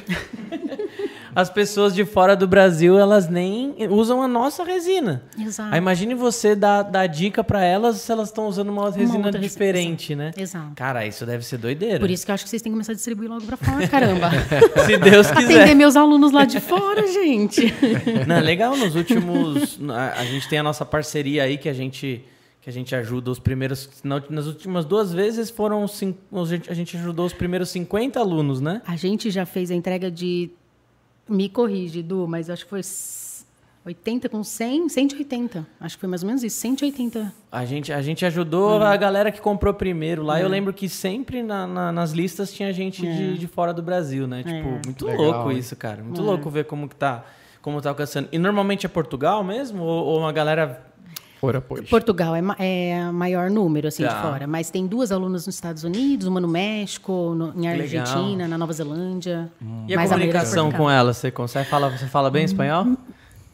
(laughs) As pessoas de fora do Brasil, elas nem usam a nossa resina. Exato. Aí imagine você dar, dar dica pra elas se elas estão usando uma resina outra resina, diferente, né? Exato. Cara, isso deve ser doideira. Por isso que eu acho que vocês têm que começar a distribuir logo para fora, caramba. (laughs) Se Deus quiser. Atender meus alunos lá de fora, gente. Não, é legal, nos últimos. A, a gente tem a nossa parceria aí que a gente. Que a gente ajuda os primeiros. na- Nas últimas duas vezes foram. a gente- ajudou os primeiros 50 alunos, né? A gente já fez a entrega de. Me corrige, Du, mas acho que foi s- 80 com 100, 180. Acho que foi mais ou menos isso, 180. A gente, a gente ajudou Uhum. a galera que comprou primeiro lá. Eu lembro que sempre na- na- nas listas tinha gente de, de fora do Brasil, né? Tipo, É. muito Legal, louco hein? isso, cara. Muito louco ver como que tá. Como tá alcançando. E normalmente é Portugal mesmo? Ou, ou uma galera. Fora, pois. Portugal é, é maior número, assim, Tá. de fora. Mas tem duas alunas nos Estados Unidos, uma no México, no- em Legal. Argentina, na Nova Zelândia. E a Mas maioria é comunicação com ela? Você consegue falar, você fala Hum, bem espanhol?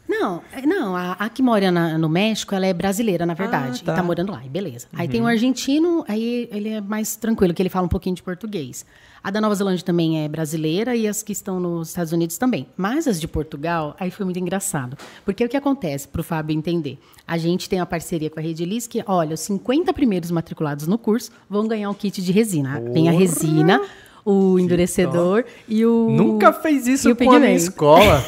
Não, é- não, a, a que mora na- no México, ela é brasileira, na verdade. Ah, tá. E tá morando lá, e beleza. Aí tem o argentino, aí ele é mais tranquilo, que ele fala um pouquinho de português. A da Nova Zelândia também é brasileira e as que estão nos Estados Unidos também. Mas as de Portugal, aí foi muito engraçado. Porque o que acontece, para o Fábio entender? A gente tem uma parceria com a Rede Liz que, olha, os 50 primeiros matriculados no curso vão ganhar um kit de resina. Vem a resina, o endurecedor e o... Nunca fez isso com a minha pigmento. escola.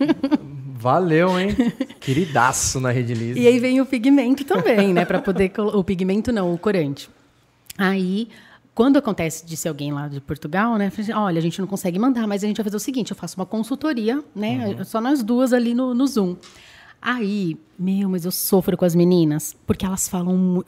(laughs) Valeu, hein? Queridaço na Rede Liz. E aí vem o pigmento também, né? Para poder. O pigmento não, o corante. Aí, quando acontece de ser alguém lá de Portugal, né? assim, Olha, a gente não consegue mandar, mas a gente vai fazer o seguinte: eu faço uma consultoria, né? Só nós duas ali no, no Zoom. Aí, meu, mas eu sofro com as meninas, porque elas falam.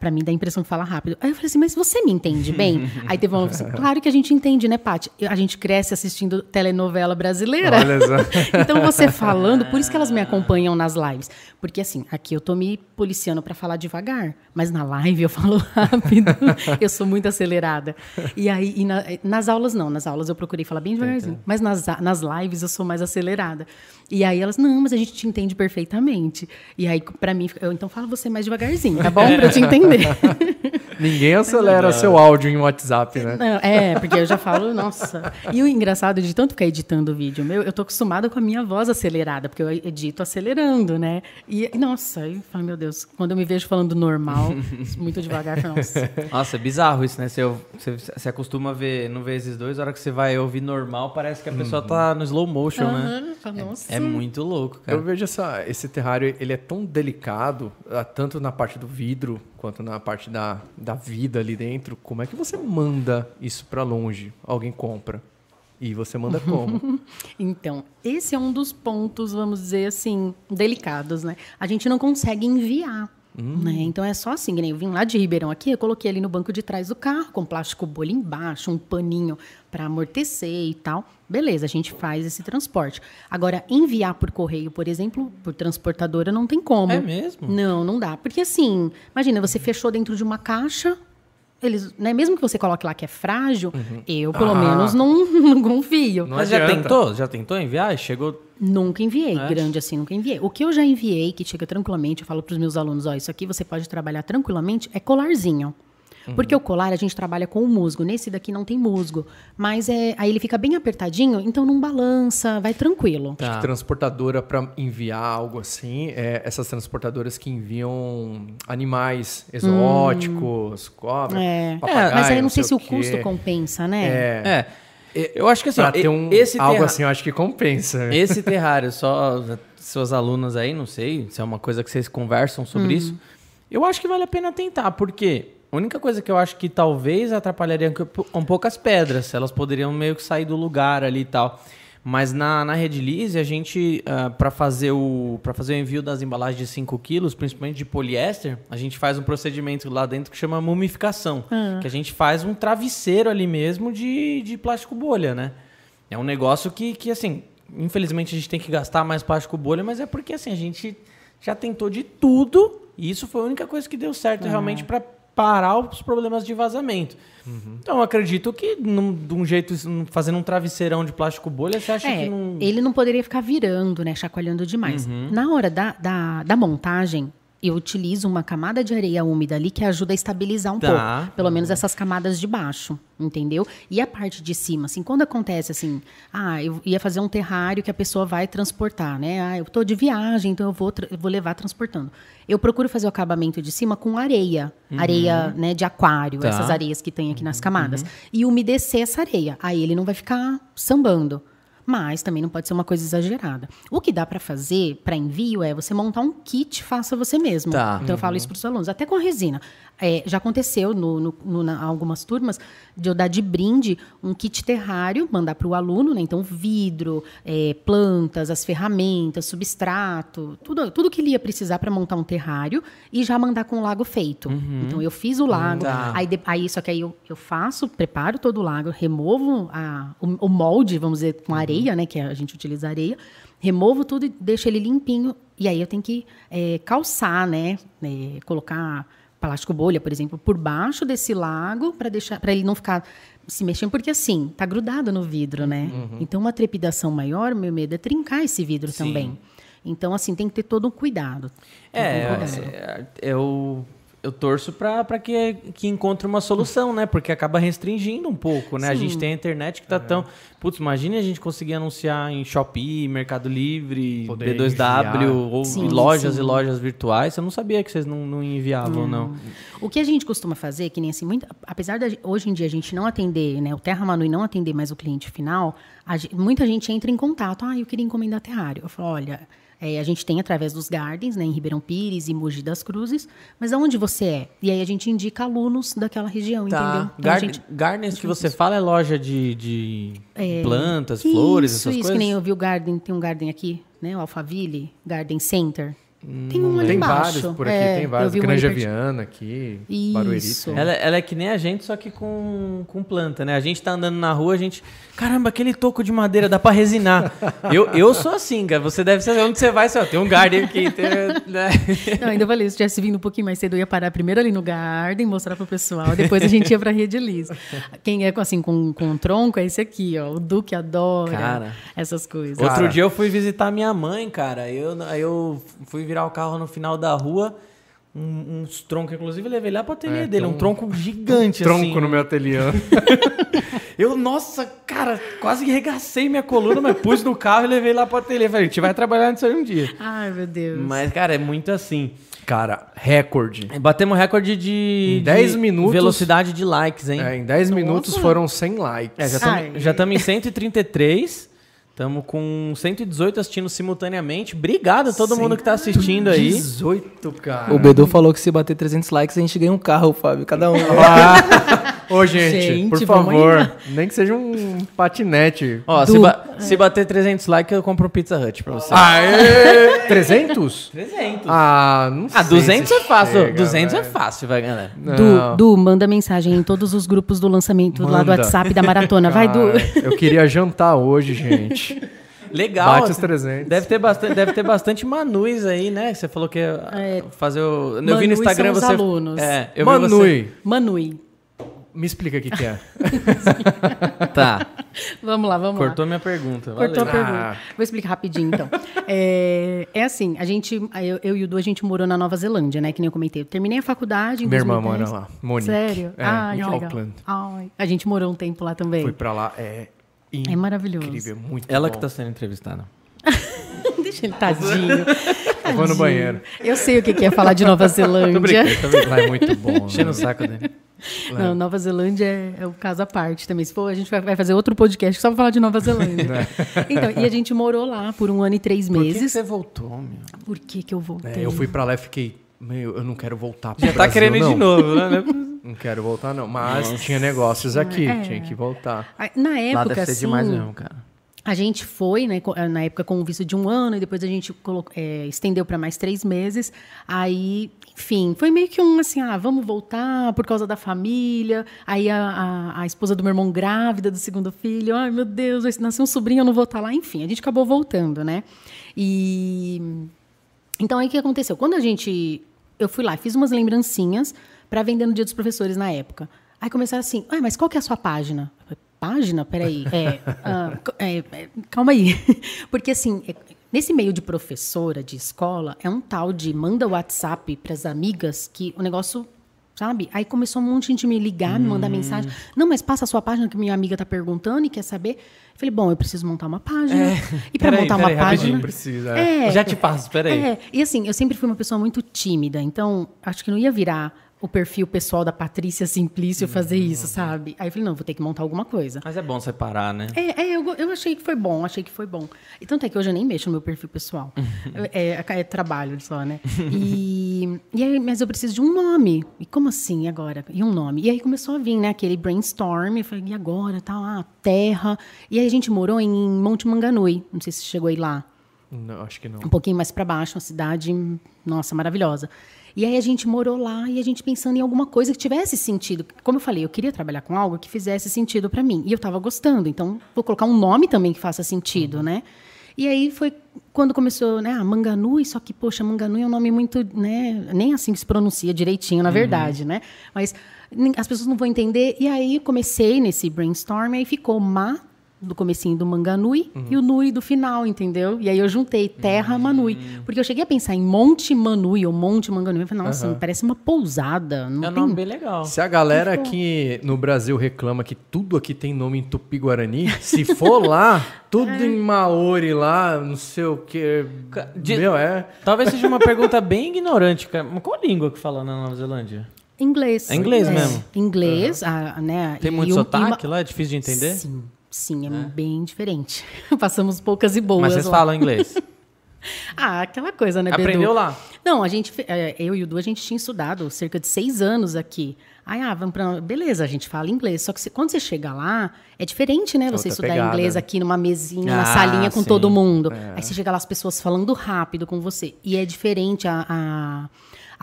Pra mim dá a impressão que fala rápido. Aí eu falei assim, mas você me entende bem? (laughs) Aí teve uma assim, claro que a gente entende, né, Paty? A gente cresce assistindo telenovela brasileira. Olha só. (laughs) então você falando, por isso que elas me acompanham nas lives. Porque assim, aqui eu tô me policiando para falar devagar, mas na live eu falo (laughs) rápido. eu sou muito acelerada. E aí, e na, nas aulas não, nas aulas eu procurei falar bem devagarzinho. Mas nas, nas lives eu sou mais acelerada. E aí elas, não, mas a gente te entende perfeitamente. E aí, para mim, eu então fala você mais devagarzinho, tá bom? Pra eu te entender. (laughs) Ninguém acelera seu áudio em WhatsApp, né? Não, é, porque eu já falo, nossa. E o engraçado de tanto ficar editando o vídeo meu, eu tô acostumada com a minha voz acelerada, porque eu edito acelerando, né? E, nossa, eu falo, meu Deus, quando eu me vejo falando normal, (laughs) muito devagar, eu nossa. Nossa, é bizarro isso, né? Você, você, você acostuma ver no vezes dois, a hora que você vai ouvir normal, parece que a pessoa uhum. tá no slow motion, uhum. né? Nossa. É, é, muito louco, cara. Eu vejo essa, esse terrário, ele é tão delicado, ah, tanto na parte do vidro quanto na parte da, da vida ali dentro. Como é que você manda isso para longe? Alguém compra. E você manda como? (laughs) então, esse é um dos pontos, vamos dizer assim, delicados, né? A gente não consegue enviar. Hum. Né? Então é só assim, eu vim lá de Ribeirão aqui, eu coloquei ali no banco de trás do carro, com plástico bolha embaixo, um paninho para amortecer e tal. Beleza, a gente faz esse transporte. Agora, enviar por correio, por exemplo, por transportadora, não tem como. É mesmo? Não, não dá. Porque assim, imagina, você fechou dentro de uma caixa, eles, né, mesmo que você coloque lá que é frágil, uhum. eu pelo ah. menos não, (laughs) não confio. Mas já tentou? Já tentou enviar? Chegou. Nunca enviei, é? grande assim, nunca enviei. O que eu já enviei, que chega tranquilamente, eu falo para os meus alunos, ó, isso aqui você pode trabalhar tranquilamente, é colarzinho. Uhum. Porque o colar a gente trabalha com o musgo. Nesse daqui não tem musgo. Mas é, aí ele fica bem apertadinho, então não balança, vai tranquilo. Tá. Acho que transportadora para enviar algo assim, é essas transportadoras que enviam animais exóticos, hum. cobra, é. papagaio, é, Mas aí eu não sei, sei se o custo compensa, né? É. é. Eu acho que assim, um, esse algo terra... assim, eu acho que compensa. Esse terrário, só suas alunas aí, não sei se é uma coisa que vocês conversam sobre hum. isso. Eu acho que vale a pena tentar, porque a única coisa que eu acho que talvez atrapalharia um pouco as pedras, elas poderiam meio que sair do lugar ali e tal. Mas na, na Redilize, a gente, uh, ah, para fazer, o, fazer o envio das embalagens de 5 quilos, principalmente de poliéster, a gente faz um procedimento lá dentro que chama mumificação. Uhum. Que a gente faz um travesseiro ali mesmo de, de plástico bolha, né? É um negócio que, que, assim, infelizmente a gente tem que gastar mais plástico bolha, mas é porque, assim, a gente já tentou de tudo e isso foi a única coisa que deu certo uhum. realmente para parar os problemas de vazamento. Uhum. Então, eu acredito que, num, de um jeito, fazendo um travesseirão de plástico bolha, você acha é, que não. Ele não poderia ficar virando, né? Chacoalhando demais. Uhum. Na hora da, da, da montagem, eu utilizo uma camada de areia úmida ali que ajuda a estabilizar um tá. pouco. Pelo menos essas camadas de baixo, entendeu? E a parte de cima, assim, quando acontece assim, ah, eu ia fazer um terrário que a pessoa vai transportar, né? Ah, eu tô de viagem, então eu vou, eu vou levar transportando. Eu procuro fazer o acabamento de cima com areia, uhum. areia, né, de aquário, tá. essas areias que tem aqui nas camadas, uhum. e umedecer essa areia. Aí ele não vai ficar sambando mas também não pode ser uma coisa exagerada. O que dá para fazer para envio é você montar um kit, faça você mesmo. Tá. Então eu falo isso para os alunos, até com a resina. É, já aconteceu no, no, no, na, algumas turmas de eu dar de brinde um kit terrário, mandar para o aluno, né? Então, vidro, é, plantas, as ferramentas, substrato, tudo, tudo que ele ia precisar para montar um terrário e já mandar com o lago feito. Uhum. Então, eu fiz o lago, tá. aí, aí só que aí eu, eu faço, preparo todo o lago, removo a, o, o molde, vamos dizer, com areia, uhum. né? Que a gente utiliza areia removo tudo e deixo ele limpinho. E aí eu tenho que é, calçar, né? É, colocar plástico bolha, por exemplo, por baixo desse lago para deixar para ele não ficar se mexendo, porque assim, tá grudado no vidro, né? Uhum. Então uma trepidação maior, meu medo é trincar esse vidro Sim. também. Então assim, tem que ter todo um cuidado. É, um cuidado. é, eu eu torço para que, que encontre uma solução, né? Porque acaba restringindo um pouco, né? Sim. A gente tem a internet que tá é. tão. Putz, imagine a gente conseguir anunciar em Shopee, Mercado Livre, Poder B2W, enviar. ou sim, lojas sim. e lojas virtuais. Eu não sabia que vocês não, não enviavam, hum. não. O que a gente costuma fazer, que nem assim, muito, apesar de hoje em dia a gente não atender, né? O Terra Manui não atender mais o cliente final, a gen- muita gente entra em contato. Ah, eu queria encomendar terrário. Eu falo, olha, é, a gente tem através dos gardens, né, em Ribeirão Pires e Mogi das Cruzes, mas aonde você é? E aí a gente indica alunos daquela região, entendeu? Então, Tá. Gar gente- Gardens que você fala é loja de, de plantas, flores, isso, essas isso, coisas? que nem eu vi o Garden, tem um Garden aqui, né? O Alphaville, Garden Center. Tem um ali Tem embaixo. vários por aqui, É, tem eu vários. um Granja. Viana aqui, Isso. Barueri. tem. Ela, ela é que nem a gente, só que com, com planta, né? A gente tá andando na rua, a gente. Caramba, aquele toco de madeira dá pra resinar. (laughs) eu, eu sou assim, cara. Você deve saber onde você vai, você, ó, tem um garden aqui. (laughs) Tem, né? Não, ainda falei, se tivesse vindo um pouquinho mais cedo, eu ia parar primeiro ali no Garden, mostrar pro pessoal, depois a gente ia pra Rede Liz. Quem é com, assim, com, com tronco é esse aqui, ó. O Duque adora Cara. essas coisas. Cara. Outro dia eu fui visitar minha mãe, cara. Eu, aí eu fui virar o carro no final da rua. Um, uns troncos, inclusive, eu levei lá pro ateliê É, dele. Um um tronco gigante, Tronco assim. no meu ateliê. (laughs) Eu, nossa, cara, quase que regacei minha coluna, mas pus no carro e levei lá pro ateliê. Falei, a gente vai trabalhar nisso aí um dia. Ai, meu Deus. Mas, cara, é muito assim. Cara, recorde. Batemos recorde de, Em 10 de minutos- velocidade de likes, hein? É, em 10 minutos foram 100 likes. É, já estamos em 133. Estamos com 118 assistindo simultaneamente. Obrigado a todo mundo que tá assistindo aí. 18, cara. O Bedu falou que se bater 300 likes a gente ganha um carro, Fábio. Cada um. Ô, gente, Gente, por favor, nem que seja um patinete. Ó, se, ba- se bater 300 likes, eu compro um Pizza Hut pra você. Aê! 300? 300. Ah, não sei. Ah, 200 se é fácil. chega, 200 é velho. fácil, vai, galera. Du, Du, manda mensagem em todos os grupos do lançamento lá do Manda. WhatsApp da maratona. Vai, Du. Cara, Eu queria jantar hoje, gente. Legal. Bate os 300. Deve ter bastante, deve ter bastante manus aí, né? Você falou que ia fazer o. Eu vi no Instagram são os você. alunos. É, eu vi você- Manui, Manui. me explica o que, que é. (laughs) Tá. Vamos lá, vamos lá. Cortou minha pergunta. Cortou a. Ah. pergunta. Vou explicar rapidinho, então. (laughs) É, é assim, a gente, eu, eu e o Du, a gente morou na Nova Zelândia, né? Que nem eu comentei. Eu terminei a faculdade em Minha irmã 2010. mora lá, Monique. Sério? É, Ai, em. Auckland. Ai, a gente morou um tempo lá também. Fui pra lá, é É maravilhoso. incrível, muito Ela bom. que tá sendo entrevistada. (laughs) Deixa ele tadinho. Eu vou no banheiro. Eu sei o que é falar de (laughs) Nova Zelândia. Lá é muito bom. (laughs) Enchendo o né? saco dele. Não, Nova Zelândia é, é o caso à parte também. Se for, a gente vai, vai fazer outro podcast só pra falar de Nova Zelândia. Então, e a gente morou lá por um ano e três Por que, que meses. você voltou, meu? Por que que eu voltei? É, eu fui pra lá e fiquei, meu, eu não quero voltar pro Já tá querendo ir não. de novo, né? (laughs) Não quero voltar, não. Mas tinha negócios aqui, É. tinha que voltar. Na época, Lá deve ser assim, demais mesmo, cara. A gente foi, né, co- na época com o visto de um ano, e depois a gente colocou, é, estendeu para mais três meses. Aí, enfim, foi meio que um assim, ah, vamos voltar por causa da família. Aí a, a, a esposa do meu irmão grávida do segundo filho, ai meu Deus, vai nascer um sobrinho, eu não vou estar lá. Enfim, a gente acabou voltando, né? E então aí o que aconteceu? Quando a gente. Eu fui lá, fiz umas lembrancinhas para vender no Dia dos Professores na época. Aí começaram assim, ah, mas qual que é a sua página? Página? Peraí. É, (laughs) ah, é, é, calma aí. (laughs) Porque assim, é- nesse meio de professora, de escola, é um tal de manda WhatsApp para as amigas que o negócio. Sabe? Aí começou um monte de gente me ligar, me mandar mensagem. Não, mas passa a sua página que minha amiga tá perguntando e quer saber. Eu falei, bom, eu preciso montar uma página. e para montar peraí, uma página. Precisa. É, Já te passo, peraí. é, e assim, eu sempre fui uma pessoa muito tímida, então acho que não ia virar o perfil pessoal da Patrícia Simplício fazer isso, sabe? Aí eu falei, não, vou ter que montar alguma coisa. Mas é bom separar, né? É, é, eu, eu achei que foi bom, achei que foi bom. E tanto é que hoje eu nem mexo no meu perfil pessoal. (laughs) é, é trabalho só, né? E, e aí, mas eu preciso de um nome. E como assim agora? E um nome? E aí começou a vir, né? Aquele brainstorm. Eu falei, e agora? Tá lá, terra. E aí a gente morou em Monte Manganui. Não sei se chegou aí lá Não, acho que não. um pouquinho mais para baixo, uma cidade, nossa, maravilhosa. E aí a gente morou lá e a gente pensando em alguma coisa que tivesse sentido. Como eu falei, eu queria trabalhar com algo que fizesse sentido para mim. E eu estava gostando, então vou colocar um nome também que faça sentido, né? E aí foi quando começou, né, ah, Manganui, só que, poxa, Manganui é um nome muito, né, nem assim que se pronuncia direitinho, na verdade, né? Mas as pessoas não vão entender. E aí comecei nesse brainstorm, aí ficou Ma do comecinho do Manganui e o Nui do final, entendeu? E aí eu juntei Terra Manui. Porque eu cheguei a pensar em Monte Manui ou Monte Manganui. Eu falei, nossa, parece uma pousada. Não É um tem... nome bem legal. Se a galera aqui no Brasil reclama que tudo aqui tem nome em Tupi-Guarani, se for lá, (laughs) tudo É. em Maori lá, não sei o que. de- Meu, é. Talvez seja uma pergunta bem ignorante, cara. Qual língua que fala na Nova Zelândia? Inglês. É inglês mesmo? Inglês, a, né? Tem e muito um- e sotaque uma- lá? É difícil de entender? Sim. Sim, é bem diferente. (laughs) Passamos poucas e boas Mas vocês lá. falam inglês. (laughs) Ah, aquela coisa, né, Bedu? Aprendeu lá. Não, a gente, é, eu e o Du, a gente tinha estudado cerca de seis anos aqui. Aí, ah, vamos pra... Beleza, a gente fala inglês. Só que você- quando você chega lá, é diferente, né? Você Outra estudar pegada, inglês aqui numa mesinha, na Ah, salinha com sim. todo mundo. É. Aí você chega lá, as pessoas falando rápido com você. E é diferente a... a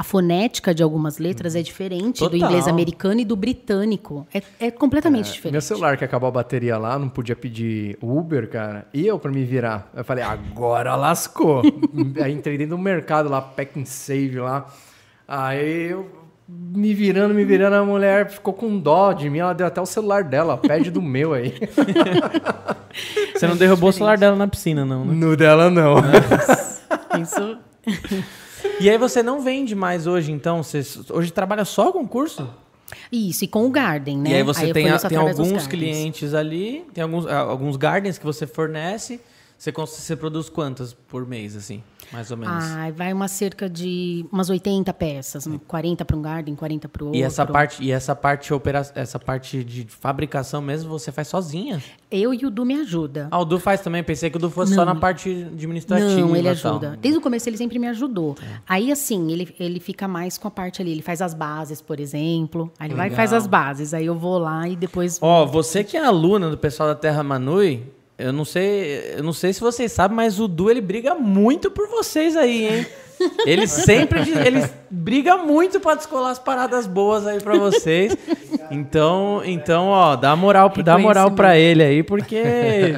a fonética de algumas letras é diferente do Total. inglês americano e do britânico. É, é completamente diferente. Meu celular que acabou a bateria lá, não podia pedir Uber, cara. E eu pra me virar. Eu falei, agora lascou. (laughs) Aí entrei dentro do mercado lá, Pack and Save lá. Aí eu me virando, me virando, a mulher ficou com dó de mim. Ela deu até o celular dela, pede do meu aí. Você não derrubou o celular dela na piscina, não, né? No dela, não. Isso... (laughs) E aí você não vende mais hoje, então? Você hoje trabalha só com curso? Isso, e com o Garden, né? E aí você eu tem, a- tem alguns clientes ali, tem alguns, ah, alguns gardens que você fornece. Você, você produz quantas por mês, assim? Mais ou menos. Ah, vai uma cerca de umas 80 peças, um 40 para um garden, 40 para o outro. e essa parte, e essa parte opera, essa parte de fabricação mesmo você faz sozinha? Eu e o Du me ajuda. Ah, o Du faz também. Pensei que o Du fosse só Não. na parte administrativa. Não, ele tal. ajuda. Desde o começo ele sempre me ajudou. É. Aí, assim, ele, ele fica mais com a parte ali. Ele faz as bases, por exemplo. Aí ele vai e Legal. faz as bases. Aí eu vou lá e depois. Ó, você que é aluna do pessoal da Terra Manui, eu não sei, eu não sei se vocês sabem, mas o Du ele briga muito por vocês aí, hein? Ele sempre ele briga muito pra descolar as paradas boas aí pra vocês. Então, então, ó, dá moral, dá moral pra ele aí, porque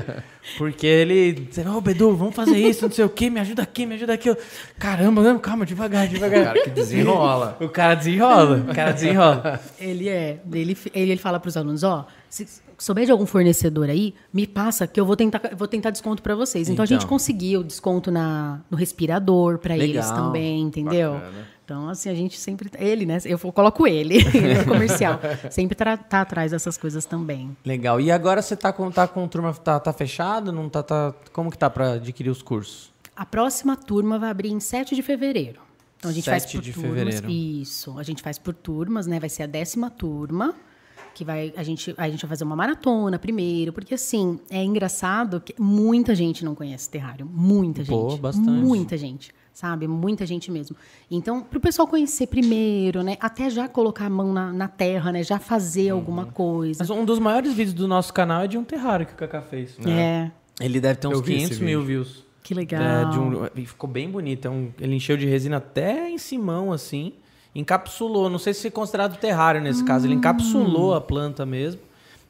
porque ele, ô Bedu, vamos fazer isso, não sei o quê, me ajuda aqui, me ajuda aqui. Eu, Caramba, não, calma, devagar, devagar. Cara, que desenrola. O cara desenrola, o cara desenrola. Ele é. Ele, ele, fala para os alunos: ó, se souber de algum fornecedor aí, me passa que eu vou tentar, vou tentar desconto para vocês. Então, a gente Então. conseguiu desconto na, no respirador para eles também, entendeu? Bacana. Então, assim, a gente sempre. Ele, né? Eu coloco ele (laughs) no comercial. (laughs) Sempre tá, tá atrás dessas coisas também. Legal. E agora você tá com, tá com turma, tá, tá fechado? Não tá, tá, como que tá pra adquirir os cursos? A próxima turma vai abrir em 7 de fevereiro. Então a gente faz 7 por de turmas. fevereiro. Isso. A gente faz por turmas, né? Vai ser a décima turma. Que vai, a, gente, a gente vai fazer uma maratona primeiro, porque assim, é engraçado que muita gente não conhece terrário. Muita gente. Pô, bastante. Muita gente, sabe? Muita gente mesmo. Então, para o pessoal conhecer primeiro, né? Até já colocar a mão na, na terra, né? Já fazer alguma coisa. Mas um dos maiores vídeos do nosso canal é de um terrário que o Kaká fez. É, Ele deve ter uns Eu vi esse 500 mil views. que legal. É, de um- ficou bem bonito. É um- ele encheu de resina até em cimão, assim. Encapsulou. Não sei se é considerado terrário nesse caso. Ele Hum. encapsulou a planta mesmo.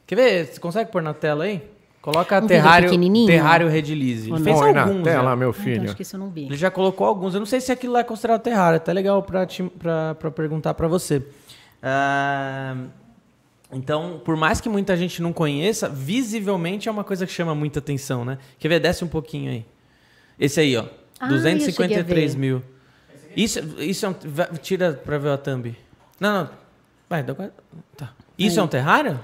Quer ver? Você consegue pôr na tela aí? Coloca Um terrário, terrário Redilize. Ele fez Põe na alguns. tela, já. meu Ah, então filho. acho que isso eu não vi. Ele já colocou alguns. Eu não sei se aquilo lá é considerado terrário. É até legal pra perguntar pra você. Ah, então, por mais que muita gente não conheça, visivelmente é uma coisa que chama muita atenção, né? Quer ver? Desce um pouquinho aí. Esse aí, ó. Ah, eu cheguei a 253 ver. mil. Isso, isso é um... Tira pra ver a thumb. Não, não. Vai, tá. Isso é um terrário?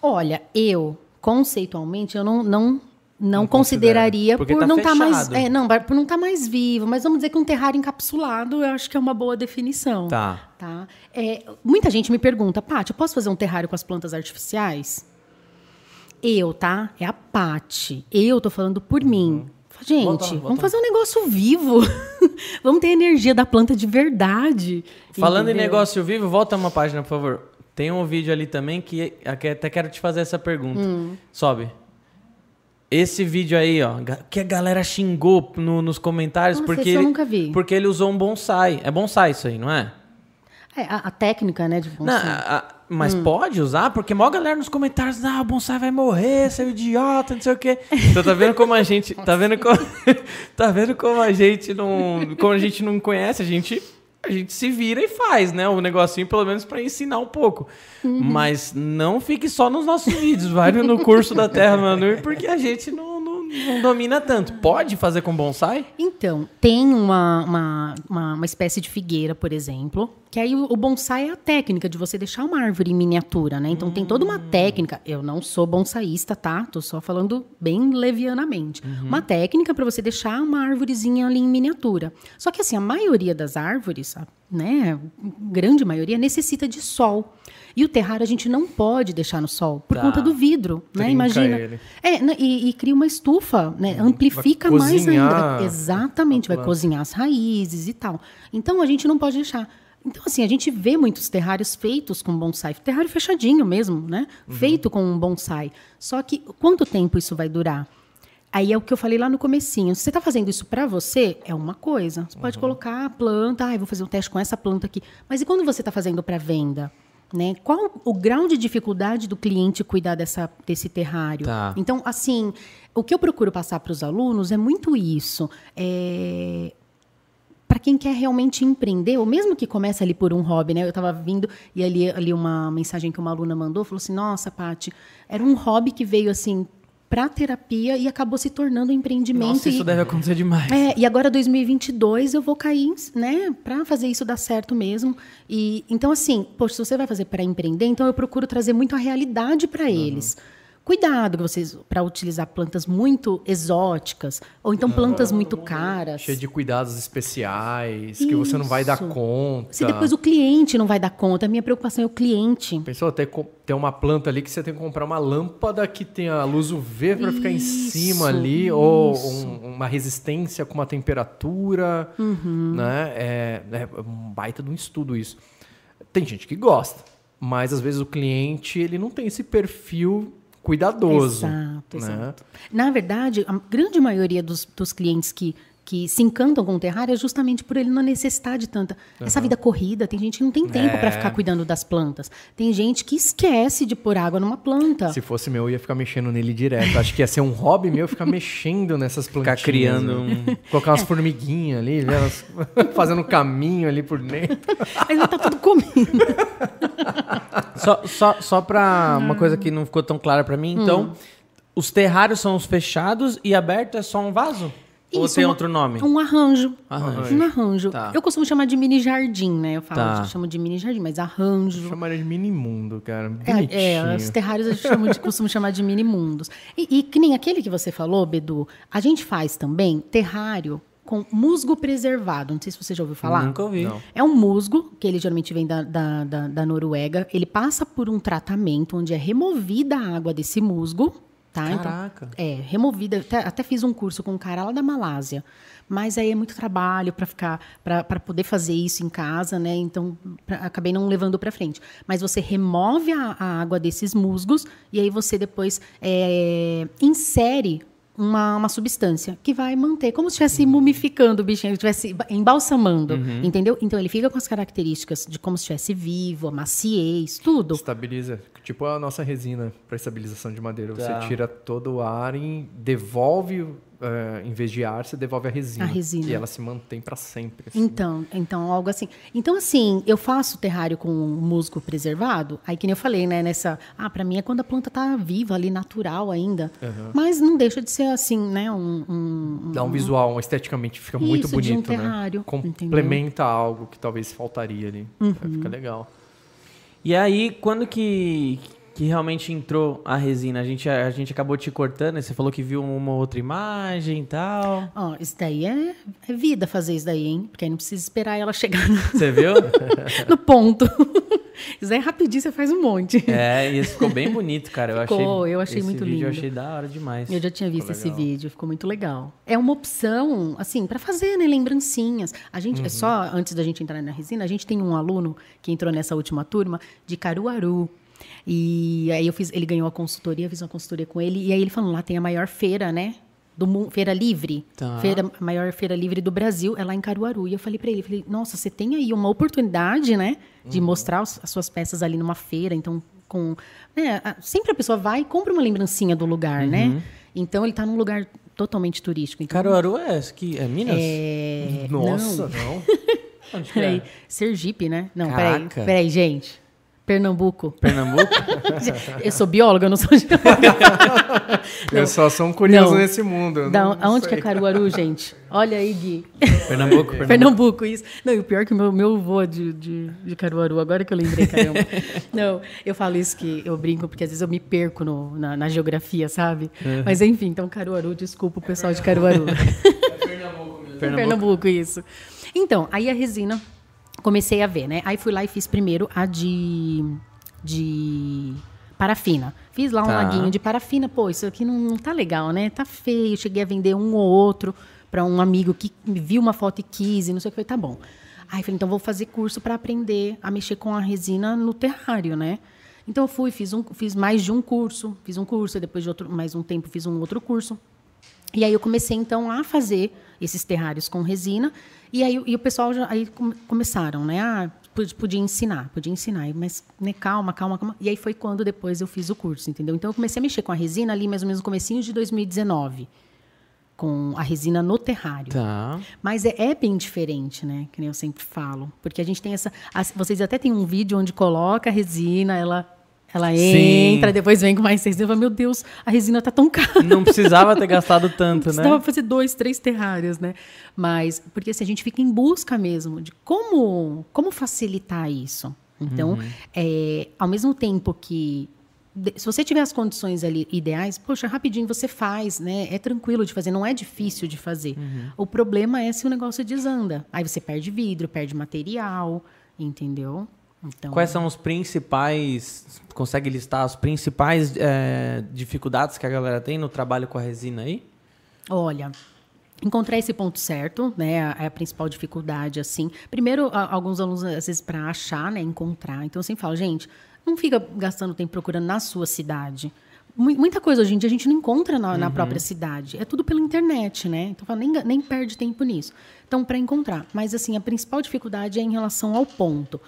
Olha, eu, conceitualmente, eu não, não, não, Não consideraria por tá não estar mais. fechado. É, não, por não estar mais vivo. Mas vamos dizer que um terrário encapsulado, eu acho que é uma boa definição. Tá. Tá? É, muita gente me pergunta, Paty, eu posso fazer um terrário com as plantas artificiais? Eu, tá? É a Paty. Eu tô falando por mim. Gente, Volta lá, volta vamos fazer um negócio vivo. (laughs) vamos ter energia da planta de verdade. Falando em entendeu? negócio vivo, volta uma página, por favor. Tem um vídeo ali também que até quero te fazer essa pergunta. Hum. Sobe. Esse vídeo aí, ó, que a galera xingou no- nos comentários Nossa, porque eu ele, nunca vi. porque ele usou um bonsai. É bonsai isso aí, não é? É, a, a técnica, né, de Não, bonsai. a- a- mas Hum. pode usar? Porque maior galera nos comentários, ah, o bonsai vai morrer, seu idiota, não sei o quê. Então tá vendo como a gente, (laughs) tá vendo como, (laughs) tá vendo como a gente não, como a gente não conhece, a gente a gente se vira e faz, né? O negocinho pelo menos pra ensinar um pouco. Uhum. Mas não fique só nos nossos vídeos, vai no curso da Terra Manu, porque a gente não, não, domina tanto. Pode fazer com bonsai? Então, tem uma, uma, uma, uma espécie de figueira, por exemplo, que aí o, bonsai é a técnica de você deixar uma árvore em miniatura, né? Então tem toda uma técnica. Eu não sou bonsaísta, tá? Tô só falando bem levianamente. Uma técnica para você deixar uma árvorezinha ali em miniatura. Só que assim, a maioria das árvores, a- né, grande maioria necessita de sol. E o terrário a gente não pode deixar no sol por Tá. conta do vidro, né? Trinca Imagina. ele. É, né, e, e cria uma estufa, né? Amplifica vai mais ainda. Vai- Exatamente, vai cozinhar as raízes e tal. Então a gente não pode deixar. Então, assim, a gente vê muitos terrários feitos com bonsai, terrário fechadinho mesmo, né? Feito com um bonsai. Só que quanto tempo isso vai durar? Aí é o que eu falei lá no comecinho. Se você está fazendo isso para você, é uma coisa. Você pode colocar a planta, ah, vou fazer um teste com essa planta aqui. Mas e quando você está fazendo para venda? Né? Qual o grau de dificuldade do cliente cuidar dessa, desse terrário? Tá. Então, assim, o que eu procuro passar para os alunos é muito isso. É, para quem quer realmente empreender, ou mesmo que comece ali por um hobby, né? Eu estava vindo e ali, ali uma mensagem que uma aluna mandou, falou assim: "Nossa, Pati, era um hobby que veio assim para terapia e acabou se tornando um empreendimento Nossa, e, isso deve acontecer demais. é, e agora 2022 eu vou cair, né, para fazer isso dar certo mesmo. E então assim, poxa, se você vai fazer para empreender, então eu procuro trazer muito a realidade para eles. Cuidado que vocês para utilizar plantas muito exóticas ou então plantas muito caras. Cheio de cuidados especiais, que você não vai dar Isso. conta. Se depois o cliente não vai dar conta, a minha preocupação é o cliente. Pensou até ter uma planta ali que você tem que comprar uma lâmpada que tenha luz UV para ficar em Isso, cima ali, ou isso. um- uma resistência com uma temperatura, Uhum. né? É, é um baita de um estudo isso. Tem gente que gosta, mas às vezes o cliente ele não tem esse perfil cuidadoso. Exato, né? exato. Na verdade, a grande maioria dos, dos clientes que, que se encantam com o terrário é justamente por ele não necessitar de tanta. Essa vida corrida, tem gente que não tem tempo para É. ficar cuidando das plantas. Tem gente que esquece de pôr água numa planta. Se fosse meu, eu ia ficar mexendo nele direto. Acho que ia ser um hobby meu ficar mexendo nessas plantinhas. Ficar criando né? um. (laughs) Colocar umas formiguinhas ali, né? Elas (laughs) fazendo um caminho ali por dentro. Vai tá tudo comendo. (laughs) Só, só, só pra uma coisa que não ficou tão clara pra mim, então, os terrários são os fechados e aberto é só um vaso? Ou Isso, tem uma- outro nome? Um arranjo. Arranjo. Um arranjo. Tá. Eu costumo chamar de mini jardim, né? Eu falo, Tá. eu chamo de mini jardim, mas arranjo. Chamaria de mini mundo, cara. É, Bonitinho. é, os terrários a gente chama de, costuma chamar de mini mundos. E, e que nem aquele que você falou, Bedu, a gente faz também terrário com musgo preservado. Não sei se você já ouviu falar. Nunca ouvi. Não. É um musgo, que ele geralmente vem da, da, da, da Noruega. Ele passa por um tratamento onde é removida a água desse musgo. Tá? Então, Caraca. é, removida. Até, até fiz um curso com um cara lá da Malásia. Mas aí é muito trabalho para ficar, para poder fazer isso em casa, né? Então pra- acabei não levando para frente. Mas você remove a, a água desses musgos e aí você depois é, insere uma, uma substância que vai manter, como se estivesse mumificando o bichinho, estivesse embalsamando, entendeu? Então ele fica com as características de como se estivesse vivo, a maciez, tudo. Estabiliza. Tipo a nossa resina para estabilização de madeira. Tá. Você tira todo o ar e devolve, eh, em vez de ar, você devolve a resina. A resina. E ela se mantém para sempre. assim. Então, então, algo assim. Então, assim, eu faço terrário com musgo preservado, aí que nem eu falei, né, nessa... Ah, pra mim é quando a planta tá viva ali, natural ainda. Mas não deixa de ser, assim, né, um... um- Dá um visual, esteticamente fica Isso, muito de um bonito, né? terrário, Complementa algo que talvez faltaria ali. Uhum. Fica legal. E aí, quando que, que realmente entrou a resina? A gente, a gente acabou te cortando, você falou que viu uma outra imagem e tal. Ó, isso daí é, é vida fazer isso daí, hein? Porque aí não precisa esperar ela chegar no, Você viu? (laughs) no ponto. (laughs) isso daí é rapidinho, você faz um monte. é, e esse ficou bem bonito, cara. Eu Ficou, achei, eu achei muito vídeo Eu lindo. achei da hora demais. Eu já tinha visto esse legal. vídeo, ficou muito legal. É uma opção, assim, para fazer, né, lembrancinhas. A gente, Uhum. é só antes da gente entrar na resina, a gente tem um aluno que entrou nessa última turma de Caruaru. E aí eu fiz, ele ganhou a consultoria, fiz uma consultoria com ele, e aí ele falou, lá tem a maior feira, né? Do mundo, feira livre, Tá. feira, a maior feira livre do Brasil é lá em Caruaru. E eu falei para ele, falei, nossa, você tem aí uma oportunidade, né, de Uhum. mostrar os- as suas peças ali numa feira. Então, com, né, a- sempre a pessoa vai e compra uma lembrancinha do lugar, Uhum. né? Então ele está num lugar totalmente turístico. Então, Caruaru é, aqui, é Minas? é, Nossa, não, não. (laughs) Onde que é? peraí, Sergipe, né? Não, Caraca. peraí, peraí, gente. Pernambuco. Pernambuco? (laughs) Eu sou bióloga, eu não sou geóloga. (laughs) Eu só sou um curioso Não. nesse mundo. Da, não aonde que sei. é Caruaru, gente? Olha aí, Gui. Pernambuco, (laughs) Pernambuco. Pernambuco, isso. Não, e o pior é que o meu, meu vô é de, de, de Caruaru, agora que eu lembrei, caramba. Não, eu falo isso que eu brinco, porque às vezes eu me perco no- na, na geografia, sabe? Mas enfim, então Caruaru, desculpa o pessoal de Caruaru. Pernambuco. Pernambuco, isso. Então, aí a resina, comecei a ver, né? Aí fui lá e fiz primeiro a de, de parafina. Fiz lá um Tá. laguinho de parafina. Pô, isso aqui não, não tá legal, né? Tá feio. Cheguei a vender um ou outro para um amigo que viu uma foto e quis e não sei o que. Falei, tá bom. Aí falei, então vou fazer curso para aprender a mexer com a resina no terrário, né? Então eu fui, fiz, um, fiz mais de um curso, fiz um curso, depois de outro, mais um tempo fiz um outro curso. E aí eu comecei então a fazer esses terrários com resina e aí e o pessoal já aí come- começaram, né? Ah, pod- podia ensinar, podia ensinar, mas né, calma, calma, calma. E aí foi quando depois eu fiz o curso, entendeu? Então eu comecei a mexer com a resina ali mais ou menos no comecinho de 2019, com a resina no terrário. Tá. Mas é, é bem diferente, né? Que nem eu sempre falo. Porque a gente tem essa. vocês até tem um vídeo onde coloca a resina, ela, ela Sim. entra, depois vem com mais resina. Eu falo, Meu Deus, a resina tá tão cara. Não precisava ter (laughs) gastado tanto, né? Precisava fazer dois, três terrários, né? Mas, porque assim, a gente fica em busca mesmo de como, como facilitar isso. Então, é, ao mesmo tempo que. Se você tiver as condições ali ideais, poxa, rapidinho você faz, né? É tranquilo de fazer, não é difícil de fazer. O problema é se o negócio desanda. Aí você perde vidro, perde material, entendeu? Então, Quais são os principais. Consegue listar as principais é, dificuldades que a galera tem no trabalho com a resina aí? Olha, encontrar esse ponto certo, né, é a principal dificuldade, assim. Primeiro, a- alguns alunos, às vezes, para achar, né, encontrar. Então, eu sempre falo, gente, não fica gastando tempo procurando na sua cidade. Mu- Muita coisa hoje em dia a gente não encontra na, na própria cidade. É tudo pela internet, né? Então, nem, nem perde tempo nisso. Então, para encontrar. Mas, assim, a principal dificuldade é em relação ao ponto.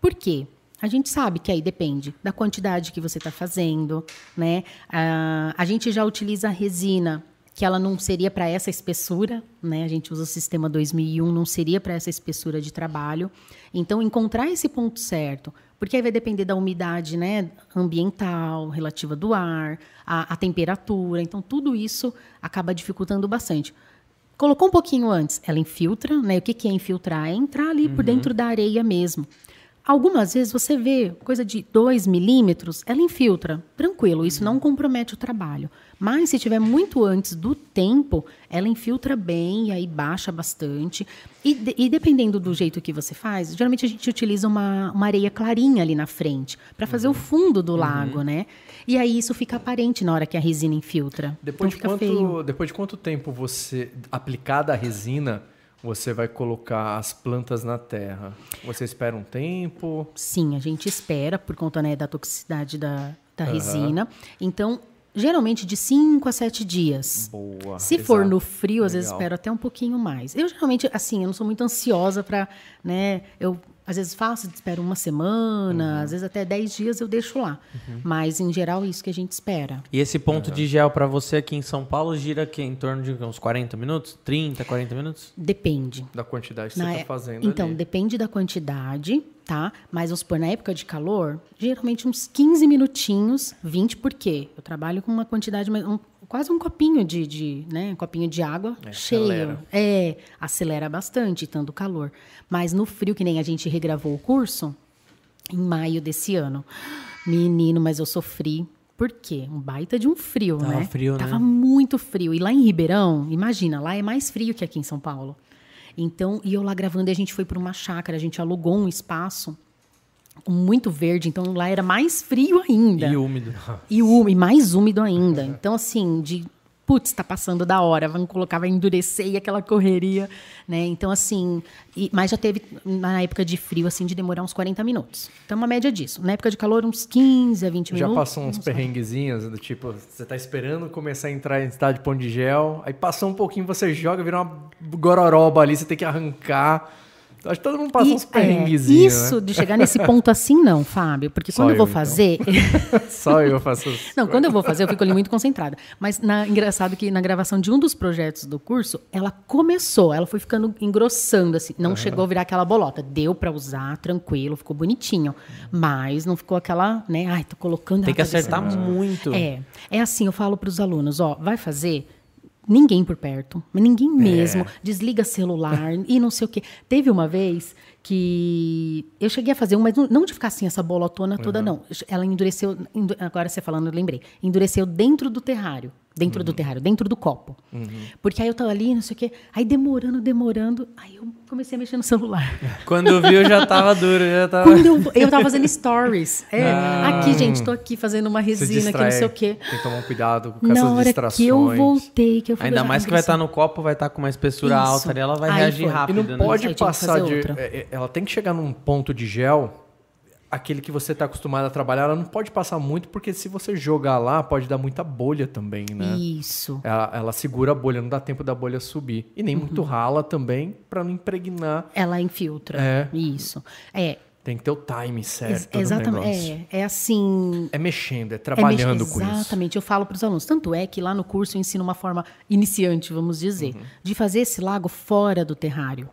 Por quê? A gente sabe que aí depende da quantidade que você está fazendo, né? Ah, a gente já utiliza resina que ela não seria para essa espessura, né? A gente usa o sistema 2001, não seria para essa espessura de trabalho. Então, encontrar esse ponto certo, porque aí vai depender da umidade, né, ambiental, relativa do ar, a, a temperatura. Então, tudo isso acaba dificultando bastante. Colocou um pouquinho antes, ela infiltra, né? O que, que é infiltrar? É entrar ali por dentro da areia mesmo. Algumas vezes você vê coisa de 2 milímetros, ela infiltra. Tranquilo, isso não compromete o trabalho. Mas se tiver muito antes do tempo, ela infiltra bem e aí baixa bastante. E, de- e dependendo do jeito que você faz, geralmente a gente utiliza uma, uma areia clarinha ali na frente, para fazer o fundo do lago, né? E aí isso fica aparente na hora que a resina infiltra. Depois, então de quanto, depois de quanto tempo você, aplicada a resina, você vai colocar as plantas na terra? Você espera um tempo? Sim, a gente espera por conta né, da toxicidade da, da resina. Então, geralmente de 5 a 7 dias. Boa. Se for exato. no frio, às vezes Legal. espero até um pouquinho mais. Eu geralmente, assim, eu não sou muito ansiosa para, né? Eu às vezes faço, espero uma semana, às vezes até 10 dias eu deixo lá. Mas em geral é isso que a gente espera. E esse ponto de gel pra você aqui em São Paulo gira aqui em torno de uns 40 minutos? 30, 40 minutos? Depende. Da quantidade que Na você é- está fazendo Então, ali. depende da quantidade, tá? Mas vamos supor, na época de calor, geralmente uns 15 minutinhos, 20 por quê? Eu trabalho com uma quantidade, mais- um- quase um copinho de, de, né? Um copinho de água cheio. acelera. É, acelera bastante, tanto calor. Mas no frio, que nem a gente regravou o curso, em maio desse ano. Menino, mas eu sofri. Por quê? Um baita de um frio, Tava né? frio, né? Tava muito frio. E lá em Ribeirão, imagina, lá é mais frio que aqui em São Paulo. Então, e eu lá gravando, e a gente foi para uma chácara, a gente alugou um espaço muito verde, então lá era mais frio ainda. E úmido. (laughs) E, úmido, e mais úmido ainda. Então, assim, de putz, tá passando da hora, vamos colocar, vai endurecer e aquela correria, né? Então, assim, e- mas já teve na época de frio, assim, de demorar uns 40 minutos. Então, uma média disso. Na época de calor, uns 15 a 20 Já minutos. passou uns perrenguezinhos, do tipo, você tá esperando começar a entrar em estado de pão de gel, aí passou um pouquinho, você joga, vira uma gororoba ali, você tem que arrancar. Acho que todo mundo passa E, uns é, perrenguezinhos, isso, de chegar nesse ponto assim, não, Fábio. Porque Só quando eu vou eu, então. fazer. né? (laughs) Só eu faço isso. Não, quando eu vou fazer, eu fico ali muito concentrada. Mas na, engraçado que na gravação de um dos projetos do curso, ela começou, ela foi ficando engrossando, assim. Não chegou a virar aquela bolota. Deu pra usar, tranquilo, ficou bonitinho. Mas não ficou aquela, né? Ai, tô colocando Tem que acertar muito. É. É assim, eu falo pros alunos, ó, vai fazer. Ninguém por perto, mas ninguém mesmo. Desliga celular (laughs) e não sei o quê. Teve uma vez que eu cheguei a fazer um, mas não, de ficar assim, essa bolotona toda, não. Ela endureceu, endu- agora você falando, eu lembrei. Endureceu dentro do terrário. Dentro do terrário, dentro do copo. Porque aí eu tava ali, não sei o quê. Aí demorando, demorando. Aí eu comecei a mexer no celular. (laughs) Quando eu vi, eu já tava duro, já tava. Quando eu, eu tava fazendo stories. É, Ah. aqui, gente, tô aqui fazendo uma resina, que não sei o quê. Tem que tomar um cuidado com Na essas hora distrações. que eu voltei, que eu fui Ainda mais ai, que vai estar Deus. no copo, vai estar com uma espessura Isso. alta ali, ela vai Aí reagir foi. E rápido, não né? pode Aí passar de. outra. é, é, Ela tem que chegar num ponto de gel, aquele que você está acostumado a trabalhar, ela não pode passar muito, porque se você jogar lá, pode dar muita bolha também, né? Isso. Ela, ela segura a bolha, não dá tempo da bolha subir. E nem muito Uhum. rala também, para não impregnar. Ela infiltra. É. Isso. É. Tem que ter o time ex- certo. do exatamente. É, é assim. É mexendo, é é trabalhando mex- com isso. Exatamente. Eu falo para os alunos. Tanto é que lá no curso eu ensino uma forma iniciante, vamos dizer, Uhum. de fazer esse lago fora do terrário.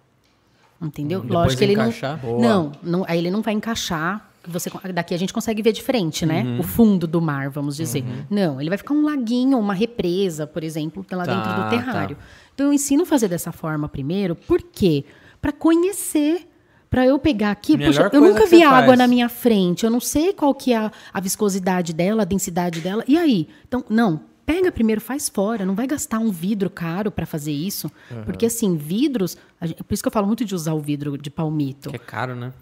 Entendeu? Hum, depois Lógico que ele encaixar. não, não, não. Aí ele não vai encaixar. que Você, daqui a gente consegue ver de frente, né? Uhum. O fundo do mar, vamos dizer. Não, ele vai ficar um laguinho, uma represa, por exemplo, lá Tá, dentro do tá. terrário. Então eu ensino a fazer dessa forma primeiro, por quê? Para conhecer, para eu pegar aqui, Melhor puxa, eu nunca vi água faz. na minha frente, eu não sei qual que é a, a viscosidade dela, a densidade dela. E aí? Então, não, pega primeiro, faz fora, não vai gastar um vidro caro para fazer isso, porque assim, vidros, gente- por isso que eu falo muito de usar o vidro de palmito. Que é caro, né?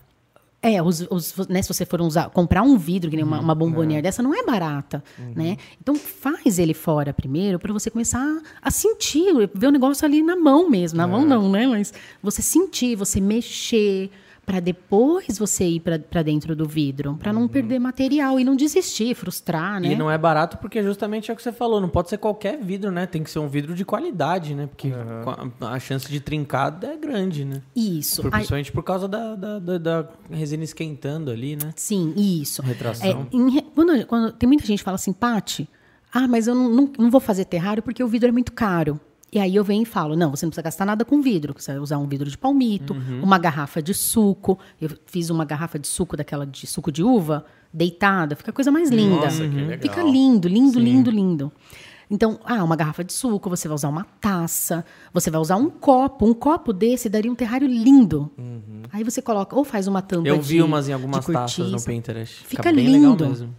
É, os, os- né, se você for usar, comprar um vidro, que nem uma, uma bombonier dessa, não é barata, né? Então faz ele fora primeiro para você começar a sentir, ver o negócio ali na mão mesmo, na mão não, né? Mas você sentir, você mexer, para depois você ir para dentro do vidro, para não perder material e não desistir, frustrar, né? E não é barato porque justamente é o que você falou, não pode ser qualquer vidro, né? Tem que ser um vidro de qualidade, né? Porque a- a chance de trincado é grande, né? Isso. Por- principalmente por causa da, da, da- da resina esquentando ali, né? Sim, isso. Retração. É, em quando, quando- tem muita gente que fala assim, Pati, ah, mas eu não, não, não vou fazer terrário porque o vidro é muito caro. E aí eu venho e falo, não, você não precisa gastar nada com vidro. Você vai usar um vidro de palmito, Uhum. uma garrafa de suco. Eu fiz uma garrafa de suco daquela de suco de uva, deitada, fica a coisa mais linda. Nossa, que legal. Fica lindo, lindo, lindo, lindo. Então, ah, uma garrafa de suco, você vai usar uma taça, você vai usar um copo. Um copo desse daria um terrário lindo. Aí você coloca, ou faz uma tampa Uhum. Eu de vi umas em de algumas taças no. Pinterest. Fica bem lindo.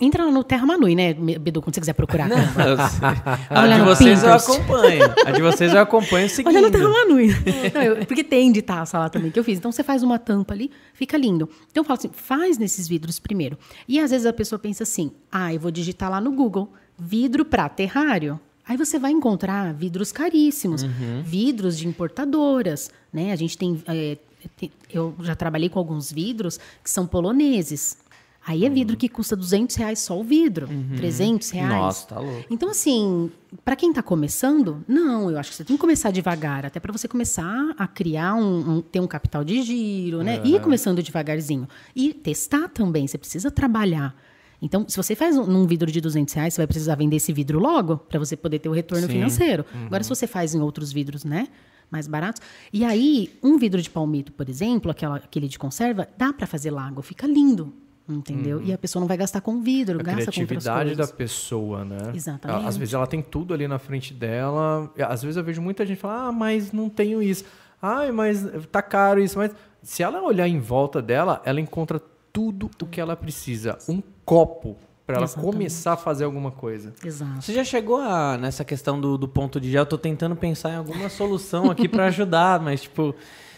Entra lá no Terra Manui, né, Bedu, quando você quiser procurar. Eu sei. A de vocês eu Pinterest. acompanho. A de vocês eu acompanho seguindo. (laughs) Olha no Terra Manui. Não, eu- porque tem de taça lá também que eu fiz. Então você faz uma tampa ali, fica lindo. Então eu falo assim, faz nesses vidros primeiro. E às vezes a pessoa pensa assim, ah, eu vou digitar lá no Google, vidro para terrário. Aí você vai encontrar vidros caríssimos, Uhum. vidros de importadoras, né? A gente tem, é, tem- eu já trabalhei com alguns vidros que são poloneses. Aí é Uhum. vidro que custa 200 reais só o vidro, 300 reais. Nossa, tá louco. Então, assim, para quem está começando, não, eu acho que você tem que começar devagar, até para você começar a criar um, um- ter um capital de giro, né? Ir começando devagarzinho. E testar também, você precisa trabalhar. Então, se você faz um, num vidro de 200 reais, você vai precisar vender esse vidro logo para você poder ter o retorno Sim. financeiro. Agora, se você faz em outros vidros, né? Mais baratos. E aí, um vidro de palmito, por exemplo, aquela, aquele de conserva, dá para fazer lago, fica lindo. Entendeu? E a pessoa não vai gastar com vidro, A gasta com outras criatividade da pessoa, né? Exatamente. Às vezes ela tem tudo ali na frente dela. Às vezes eu vejo muita gente falar, ah, mas não tenho isso. Ai, mas tá caro isso. Mas se ela olhar em volta dela, ela encontra tudo o que ela precisa. Um copo para ela Exatamente. começar a fazer alguma coisa. Exato. Você já chegou a, nessa questão do, do ponto de gel? Eu tô tentando pensar em alguma solução aqui para ajudar, mas tipo,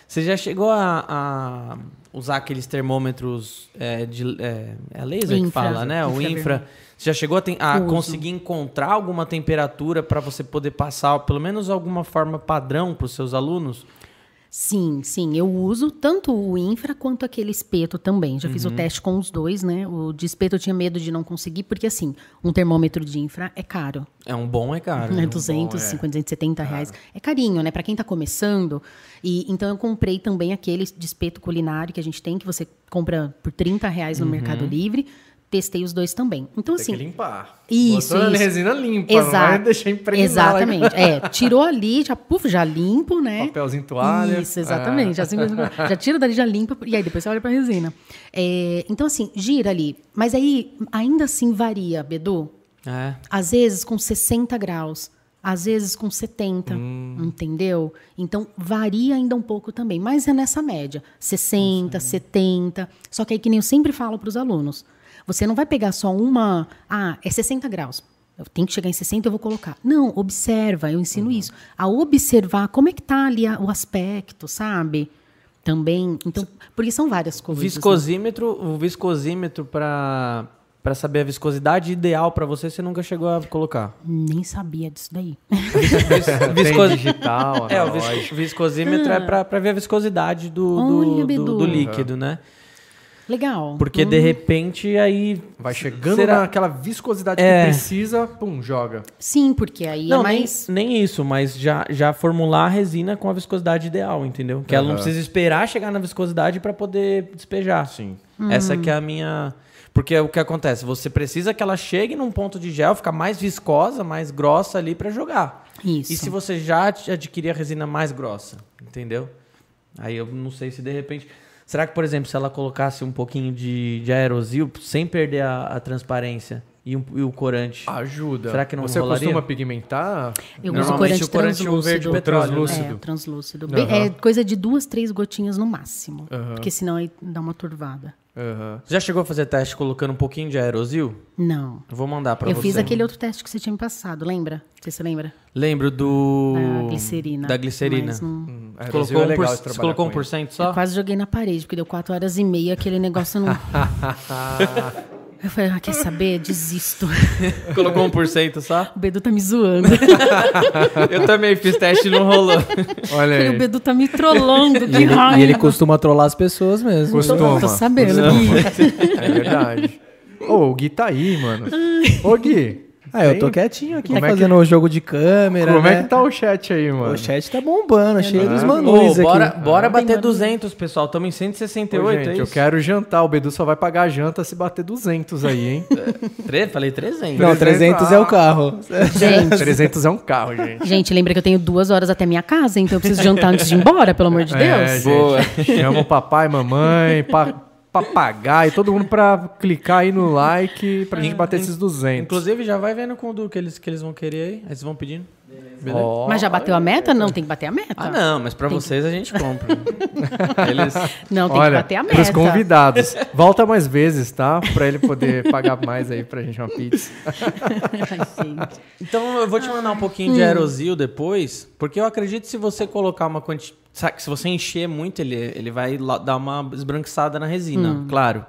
você já chegou a, a usar aqueles termômetros é, de é, é laser que Infra, fala, né? O infra. Você já chegou a, a conseguir encontrar alguma temperatura para você poder passar, pelo menos alguma forma padrão para os seus alunos? Sim, sim, eu uso tanto o infra quanto aquele espeto também. Já fiz o teste com os dois, né? O de espeto eu tinha medo de não conseguir, porque assim, um termômetro de infra é caro. É um bom, é caro. né? né? 250, 270 reais. É carinho, né? Para quem tá começando. E então eu comprei também aquele de espeto culinário que a gente tem, que você compra por 30 reais no Mercado Livre. Testei os dois também. Então, Tem assim. que limpar. Isso, Botou na isso. resina limpa, não vai Exato. deixar impregnar. Exatamente. É, tirou ali, já, puf, já limpo, né? Papelzinho toalha. Isso, exatamente. Ah. Já, assim, já tira dali, já limpa, e aí depois você olha pra resina. É, então, assim, gira ali. Mas aí, ainda assim varia, Bedu. É. Às vezes com 60 graus, às vezes com 70, entendeu? Então varia ainda um pouco também, mas é nessa média, 60, 70. Só que aí que nem eu sempre falo para os alunos, você não vai pegar só uma, ah, é 60 graus. Eu tenho que chegar em 60, eu vou colocar. Não, observa, eu ensino isso. A observar como é que tá ali a- o aspecto, sabe? Também. Então, porque são várias coisas. né? viscosímetro, o viscosímetro para para saber a viscosidade ideal para você, você nunca chegou a colocar. Nem sabia disso daí. (laughs) Viscos- Tem digital, É, o analógico. vis- viscosímetro é para ver a viscosidade do, do, Ah. Olha, do- do líquido, né? Legal. Porque de repente aí Vai chegando Será- naquela viscosidade É. que precisa, pum, joga. Sim, porque aí Não, é mais. nem, nem isso, mas já, já formular a resina com a viscosidade ideal, entendeu? Que ela não precisa esperar chegar na viscosidade para poder despejar. Sim. Essa que é a minha. Porque o que acontece? Você precisa que ela chegue num ponto de gel, ficar mais viscosa, mais grossa ali para jogar. Isso. E se você já ad- adquirir a resina mais grossa, entendeu? Aí eu não sei se de repente. Será que, por exemplo, se ela colocasse um pouquinho de, de aerosil, sem perder a, a transparência e, um- e o corante? Ajuda. Será que não Você rolaria? costuma pigmentar? Eu uso corante o corante é translúcido. verde petróleo, né? Translúcido. É, translúcido. Bem- É coisa de duas, três gotinhas no máximo. Aham. Porque senão aí dá uma turvada. Aham. Já chegou a fazer teste colocando um pouquinho de aerosil? Não. Eu vou mandar pra eu você. fiz aquele outro teste que você tinha me passado, lembra? Não sei se você lembra? Lembro do... Da glicerina. Da glicerina. Mas não- Hum, aerosol Colocou é um legal por... Você colocou com 1% Eu só? quase joguei na parede, porque deu quatro horas e meia, aquele negócio não. (laughs) (laughs) eu falei, ah, quer saber? (laughs) Desisto. colocou 1% só? O Bedu tá me zoando. (laughs) Eu também fiz teste e não rolou. Olha Falei, o aí. Bedu tá me trollando. Que E ele, raiva. e ele costuma trollar as pessoas mesmo. Costuma. Tô sabendo, Gui. (laughs) É verdade. Ô, o Gui tá aí, mano. Ô, Gui. Ah, eu tô quietinho aqui Como é que- fazendo o jogo de câmera, Como né? é que tá o chat aí, mano? O chat tá bombando, cheio dos É. manuis Ô, bora, aqui. bora Ah, bater tem manu- 200, pessoal. Estamos em 168, Ô, é gente, isso? eu quero jantar. O Bedu só vai pagar a janta se bater 200 aí, hein? (laughs) Tre- Falei 300. Não, 300 é o carro. Gente, (laughs) 300 é um carro, gente. gente, lembra que eu tenho duas horas até minha casa, então eu preciso jantar antes de ir embora, pelo amor de É, Deus. gente. Boa. Chama o papai, mamãe, pa, papagaio, todo mundo pra clicar aí no like pra gente bater esses 200. Inclusive, já vai vendo com o Du que eles, que eles vão querer aí. Vocês vão pedindo. Beleza? Ó, Mas já bateu a meta? Não, tem que bater a meta. Ah, não, mas pra vocês a gente compra. (laughs) eles... Não, tem Olha, que bater a meta. pros convidados, volta mais vezes, tá? Pra ele poder pagar mais aí pra gente uma pizza. Ai, (laughs) gente. Então eu vou te mandar um pouquinho de aerosil depois, porque eu acredito que se você colocar uma quantidade. Se você encher muito, ele, ele vai dar uma esbranquiçada na resina, claro.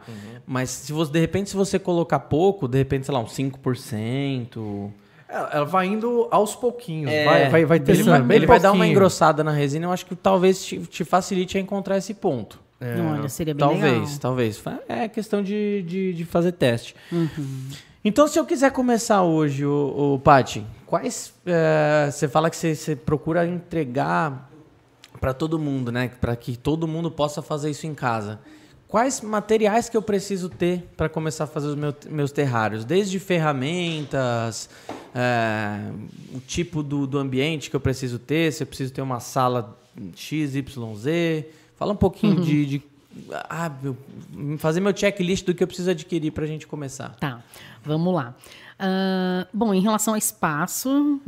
Mas se você, de repente, se você colocar pouco, de repente, sei lá, uns 5%. Ela, vai indo aos pouquinhos, É, vai, vai, vai ele vai, bem ele vai dar uma engrossada na resina, eu acho que talvez te, te facilite a encontrar esse ponto. Olha, seria bem Talvez, legal. talvez. É questão de, de, de fazer teste. Uhum. Então, se eu quiser começar hoje, o, o Paty, quais. é, você fala que você, você procura entregar para todo mundo, né? Para que todo mundo possa fazer isso em casa. Quais materiais que eu preciso ter para começar a fazer os meu- meus terrários? Desde ferramentas, é, o tipo do, do ambiente que eu preciso ter, se eu preciso ter uma sala X, Y, Z. Fala um pouquinho de, de- ah, meu- fazer meu checklist do que eu preciso adquirir para a gente começar. Tá, vamos lá. Ah, bom, em relação ao espaço,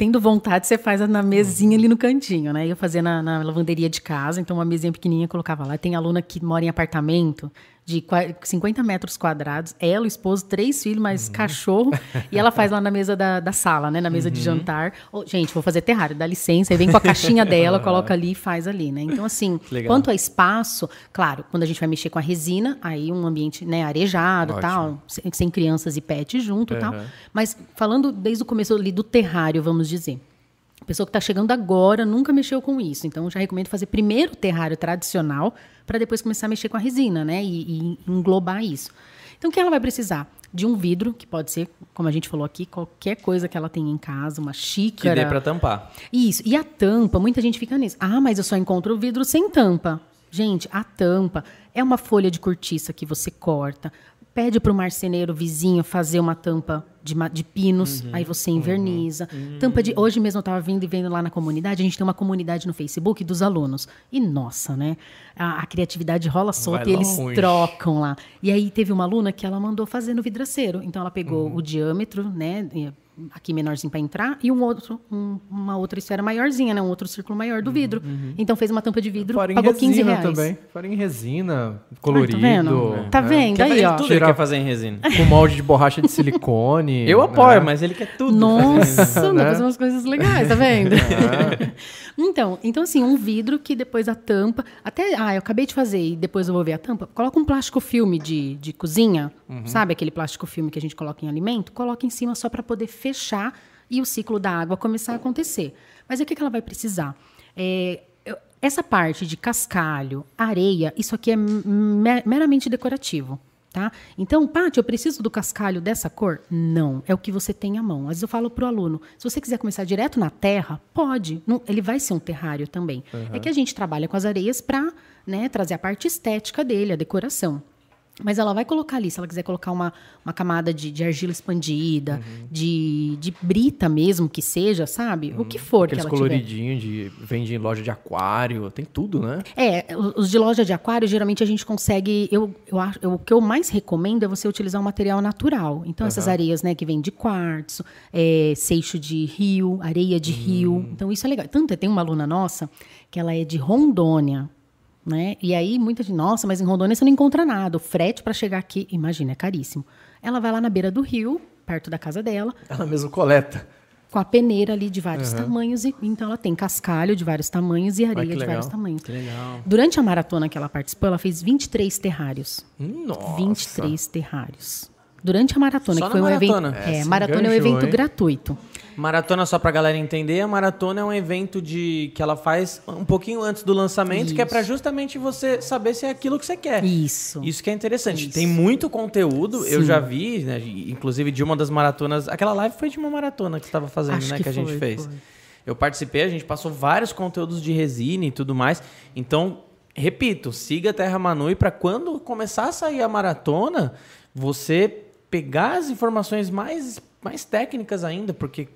tendo vontade, você faz na mesinha ali no cantinho, né? Eu fazia na, na lavanderia de casa, então uma mesinha pequenininha colocava lá. Tem aluna que mora em apartamento de qua- 50 metros quadrados, ela, o esposo, três filhos, mais cachorro, e ela faz lá na mesa da, da sala, né? Na mesa de jantar. Ô, gente, vou fazer terrário, dá licença, aí vem com a caixinha dela, (laughs) coloca ali e faz ali, né? Então, assim, Legal. quanto a espaço, claro, quando a gente vai mexer com a resina, aí um ambiente né, arejado Ótimo. tal, sem, sem crianças e pet junto e tal. Mas falando desde o começo ali do terrário, vamos dizer. Pessoa que está chegando agora nunca mexeu com isso. Então, eu já recomendo fazer primeiro o terrário tradicional para depois começar a mexer com a resina, né? E, e englobar isso. Então, o que ela vai precisar? De um vidro, que pode ser, como a gente falou aqui, qualquer coisa que ela tenha em casa, uma Que xícara. dê pra tampar. Isso. E a tampa, muita gente fica nisso. Ah, mas eu só encontro o vidro sem tampa. Gente, a tampa é uma folha de cortiça que você corta. Pede para o marceneiro vizinho fazer uma tampa de, de pinos, aí você inverniza. Tampa de. Hoje mesmo eu estava vindo e vendo lá na comunidade, a gente tem uma comunidade no Facebook dos alunos. E nossa, né? A, a criatividade rola solta Vai e eles longe. trocam lá. E aí teve uma aluna que ela mandou fazer no vidraceiro. Então ela pegou Uhum. o diâmetro, né? Aqui menorzinho para entrar, e um outro, um- uma outra esfera maiorzinha, né? Um outro círculo maior do vidro. Então fez uma tampa de vidro, Farinha pagou em 15 resina reais. também. Farinha em resina, Ah, colorido. tá vendo? Tá né? vendo? Quer Aí, fazer ó. tudo Tirar- ele quer fazer em resina. Com molde de borracha de silicone. (laughs) Eu apoio, né? mas ele quer tudo. Nossa, Né? fazer umas coisas legais, tá vendo? É. (laughs) então, então, assim, um vidro que depois a tampa. Até. Ah, eu acabei de fazer e depois eu vou ver a tampa. Coloca um plástico filme de, de cozinha, Uhum. sabe aquele plástico filme que a gente coloca em alimento? Coloca em cima só para poder fechar e o ciclo da água começar a acontecer. Mas o que, que ela vai precisar? É, essa parte de cascalho, areia, isso aqui é me- meramente decorativo. Tá? Então, Paty, eu preciso do cascalho dessa cor? Não, é o que você tem à mão. Às vezes eu falo para o aluno, se você quiser começar direto na terra, pode. Não- ele vai ser um terrário também. É que a gente trabalha com as areias para né, trazer a parte estética dele, a decoração. Mas ela vai colocar ali, se ela quiser colocar uma, uma camada de, de argila expandida, de, de brita mesmo, que seja, sabe? O que for Aqueles que ela tiver. coloridinhos de vende em loja de aquário, tem tudo, né? É, os de loja de aquário, geralmente a gente consegue. Eu, eu, acho- eu- o que eu mais recomendo é você utilizar um material natural. Então, essas areias, né, que vêm de quartzo, é, seixo de rio, areia de rio. Então, isso é legal. Tanto é, tem uma aluna nossa que ela é de Rondônia. Né? E aí, muita gente, nossa, mas em Rondônia você não encontra nada. O frete para chegar aqui, imagina, é caríssimo. Ela vai lá na beira do rio, perto da casa dela, Ela mesmo coleta. com a peneira ali de vários tamanhos. E, então, ela tem cascalho de vários tamanhos e areia de legal. vários tamanhos. Que legal. Durante a maratona que ela participou, ela fez 23 terrários. Nossa. 23 terrários. Durante a maratona, Só que foi na um maratona? evento. É, É, maratona é um evento hein? gratuito. Maratona, só pra galera entender, a maratona é um evento de que ela faz um pouquinho antes do lançamento, que é pra justamente você saber se é aquilo que você quer. Isso. Isso que é interessante. Isso. Tem muito conteúdo, eu Sim. já vi, né, inclusive de uma das maratonas. Aquela live foi de uma maratona que você estava fazendo, Acho né? que Que, a gente foi, fez. foi. Eu participei, a gente passou vários conteúdos de resina e tudo mais. Então, repito, siga a Terra Manui para quando começar a sair a maratona, você pegar as informações mais, mais técnicas ainda, porque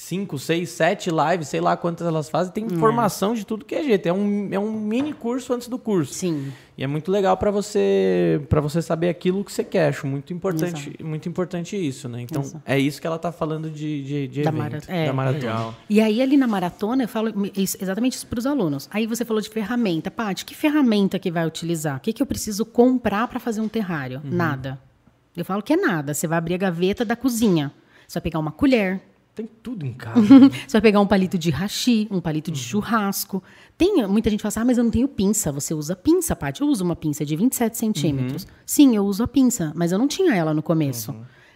5, 6, 7 lives, sei lá quantas elas fazem, tem informação de tudo que é jeito. É um, é um mini curso antes do curso. Sim. E é muito legal para você para você saber aquilo que você quer. Acho muito importante, muito importante isso, né? Então, Exato. é isso que ela tá falando de, de, de Da evento, mara- é. da maratona. Legal. E aí, ali na maratona, eu falo isso- exatamente isso para os alunos. Aí você falou de ferramenta. Paty, que ferramenta que vai utilizar? O que, que eu preciso comprar para fazer um terrário? Uhum. Nada. Eu falo que é nada. Você vai abrir a gaveta da cozinha. Você vai pegar uma colher, Tem tudo em casa. (laughs) Você vai pegar um palito de hashi, um palito de Uhum. churrasco. Tem, muita gente fala assim, ah, mas eu não tenho pinça. Você usa pinça, Paty. Eu uso uma pinça de 27 centímetros. Uhum. Sim, eu uso a pinça, mas eu não tinha ela no começo.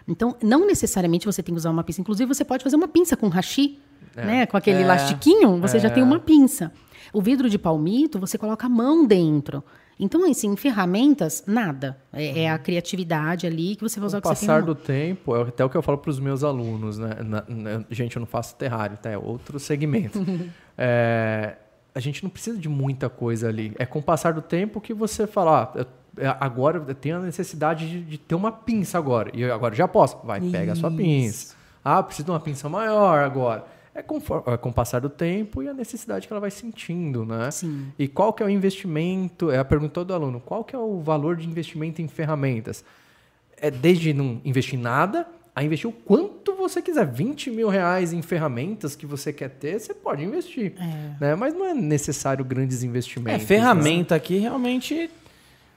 Então, não necessariamente você tem que usar uma pinça. Inclusive, você pode fazer uma pinça com hashi, né? Com aquele É. elastiquinho, você já tem uma pinça. O vidro de palmito, você coloca a mão dentro. Então, assim, ferramentas, nada. É, é a criatividade ali que você vai usar Com o o que você tem na passar do tempo, é até o que eu falo para os meus alunos, né? Na- na- gente, eu não faço terrário, tá? É outro segmento. (laughs) É, a gente não precisa de muita coisa ali. É com o passar do tempo que você fala, ah, eu- é, agora eu tenho a necessidade de, de ter uma pinça agora. E eu agora já posso. Vai, pega a sua pinça. Ah, preciso de uma pinça maior agora. É com, é com o passar do tempo e a necessidade que ela vai sentindo, né? Sim. E qual que é o investimento? É a pergunta do aluno. Qual que é o valor de investimento em ferramentas? É desde não investir nada a investir o quanto você quiser. 20 mil reais em ferramentas que você quer ter, você pode investir. Né? Mas não é necessário grandes É, investimentos. né? ferramenta aqui realmente.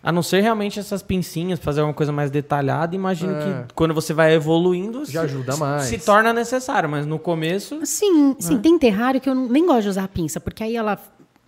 A não ser realmente essas pincinhas, fazer alguma coisa mais detalhada, imagino É. que quando você vai evoluindo. Já se- ajuda mais. Se torna necessário, mas no começo. Sim, sim, tem terrário que eu nem gosto de usar a pinça, porque aí ela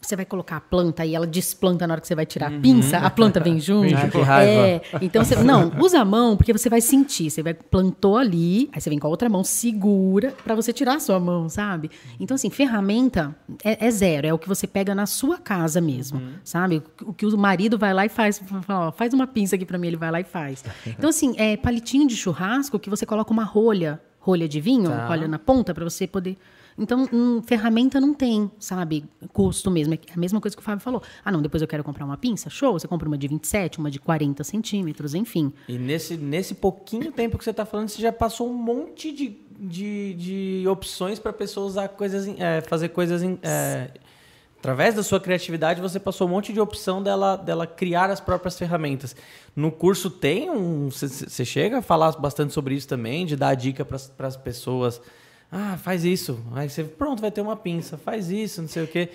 você vai colocar a planta e ela desplanta na hora que você vai tirar a pinça, a planta vem junto. Vem junto. que raiva. É, então você não, usa a mão porque você vai sentir, você vai plantou ali, aí você vem com a outra mão, segura pra você tirar a sua mão, sabe? Então assim, ferramenta é, é zero, é o que você pega na sua casa mesmo, sabe? O que o marido vai lá e faz, fala, ó, faz uma pinça aqui pra mim, ele vai lá e faz. Então assim, é palitinho de churrasco que você coloca uma rolha, rolha de vinho, Tá. rolha na ponta pra você poder então, hum, ferramenta não tem, sabe? Custo mesmo. É a mesma coisa que o Fábio falou. Ah, não, depois eu quero comprar uma pinça? Show, você compra uma de 27, uma de 40 centímetros, enfim. E nesse, nesse pouquinho tempo que você está falando, você já passou um monte de, de, de opções para pessoa usar coisas, é, fazer coisas é, através da sua criatividade. Você passou um monte de opção dela, dela criar as próprias ferramentas. No curso tem um, você chega a falar bastante sobre isso também, de dar dica para as pessoas. Ah, faz isso. Aí você pronto, vai ter uma pinça. Faz isso, não sei o quê.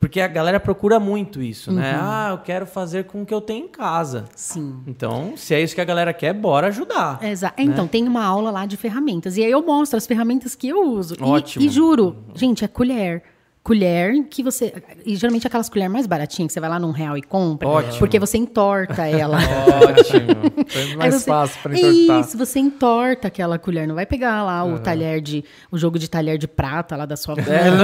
Porque a galera procura muito isso, né? Ah, eu quero fazer com o que eu tenho em casa. Sim. Então, se é isso que a galera quer, bora ajudar. Exa Então, tem uma aula lá de ferramentas. E aí eu mostro as ferramentas que eu uso. E- Ótimo. E, juro, gente, é colher. Colher que você. E geralmente aquelas colheres mais baratinhas que você vai lá num real e compra. Ótimo. Porque você entorta (laughs) ela. Ótimo. Foi mais você- fácil pra entortar. Isso, você entorta aquela colher. Não vai pegar lá o talher de. o jogo de talher de prata lá da sua mãe. É, não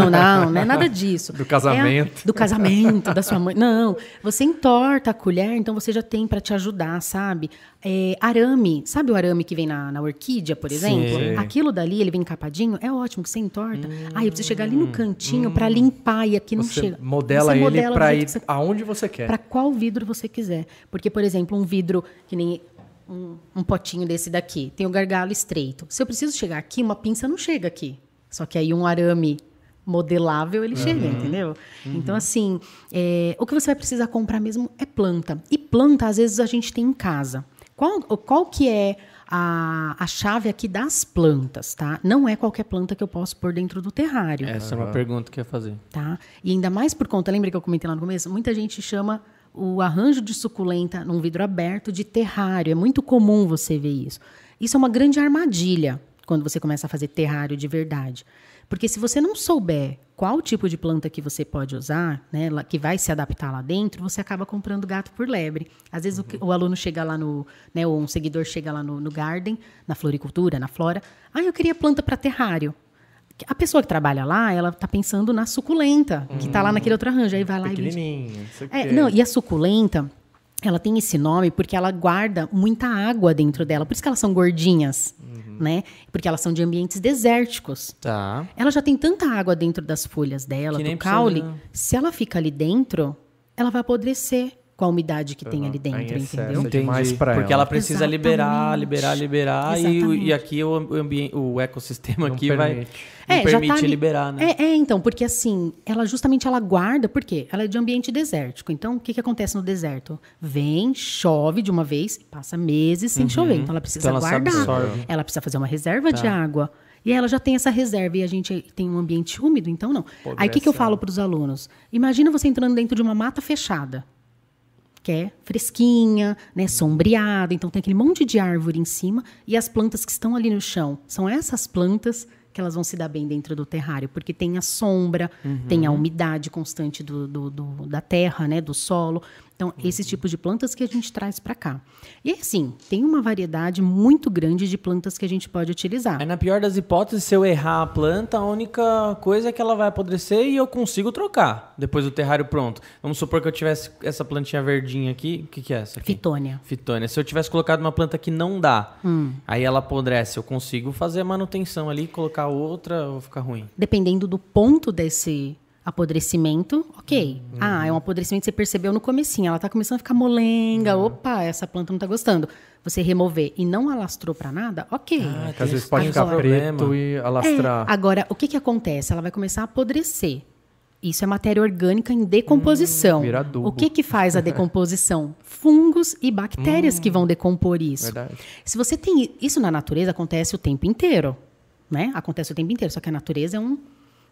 não, não, não, é nada disso. Do casamento. É a- do casamento, da sua mãe. Não. Você entorta a colher, então você já tem pra te ajudar, sabe? É, arame. Sabe o arame que vem na, na orquídea, por exemplo? Sim. Aquilo dali, ele vem encapadinho, é ótimo que você entorta. Aí eu preciso chegar ali no cantinho pra limpar e aqui não chega. modela Você ele modela jeito ir você aonde você quer. para qual vidro você quiser. Porque, por exemplo, um vidro que nem um, um potinho desse daqui, tem o gargalo estreito. Se eu preciso chegar aqui, uma pinça não chega aqui. Só que aí um arame modelável ele chega, entendeu? Então, assim, é, o que você vai precisar comprar mesmo é planta. E planta, às vezes, a gente tem em casa. Qual, qual que é a, a chave aqui das plantas, tá? Não é qualquer planta que eu posso pôr dentro do terrário Essa é uma pergunta que eu ia fazer. tá? E ainda mais por conta, lembra que eu comentei lá no começo? Muita gente chama o arranjo de suculenta num vidro aberto de terrário. É muito comum você ver isso. Isso é uma grande armadilha quando você começa a fazer terrário de verdade. Porque se você não souber qual tipo de planta que você pode usar, né, que vai se adaptar lá dentro, você acaba comprando gato por lebre. Às vezes o que- o, aluno chega lá no, né, ou um seguidor chega lá no, no garden, na floricultura, na flora, ah, eu queria planta para terrário. A pessoa que trabalha lá, ela tá pensando na suculenta, que tá lá naquele outro arranjo. Aí vai lá e o É, não, e a suculenta, ela tem esse nome porque ela guarda muita água dentro dela. Por isso que elas são gordinhas, Uhum. né? Porque elas são de ambientes desérticos. Tá. Ela já tem tanta água dentro das folhas dela, Que do caule. precisa- Se ela fica ali dentro, ela vai apodrecer com a umidade que tem ali dentro, excesso. entendeu? Entendi. pra Porque ela. ela precisa liberar, Exatamente. liberar, liberar. E, o- Exatamente. e aqui o, o ecossistema Não aqui vai. permite. Não já permite tá liberar, né? É, é, então, porque assim, ela justamente ela guarda, por quê? Ela é de ambiente desértico. Então, o que, que acontece no deserto? Vem, chove de uma vez, passa meses sem chover. Então, ela precisa Então, ela guardar. absorve. Ela precisa fazer uma reserva Tá. de água. E aí ela já tem essa reserva e a gente tem um ambiente úmido, então não. Aí o que, que eu falo para os alunos? Imagina você entrando dentro de uma mata fechada que é fresquinha, né, sombreada, então tem aquele monte de árvore em cima e as plantas que estão ali no chão. São essas plantas que elas vão se dar bem dentro do terrário, porque tem a sombra, tem a umidade constante do, do- do- da terra, né, do solo. Então, esses tipos de plantas que a gente traz para cá. E assim, tem uma variedade muito grande de plantas que a gente pode utilizar. Aí, na pior das hipóteses, se eu errar a planta, a única coisa é que ela vai apodrecer e eu consigo trocar depois do terrário pronto. Vamos supor que eu tivesse essa plantinha verdinha aqui. O que, que é essa aqui? Fitônia. Fitônia. Se eu tivesse colocado uma planta que não dá, aí ela apodrece, eu consigo fazer a manutenção ali, colocar outra ou ficar ruim? Dependendo do ponto desse apodrecimento, ok. Uhum. Ah, é um apodrecimento que você percebeu no comecinho. Ela tá começando a ficar molenga. Uhum. Opa, essa planta não tá gostando. Você remover e não alastrou para nada, ok. Ah, Que às vezes pode ficar problema. preto e É, alastrar. agora, o que, que acontece? Ela vai começar a apodrecer. Isso é matéria orgânica em decomposição. Hum, vira adubo. o que, que faz a decomposição? (laughs) Fungos e bactérias que vão decompor isso. Hum. Verdade. Se você tem. Isso na natureza acontece o tempo inteiro. Né? Acontece o tempo inteiro. Só que a natureza é um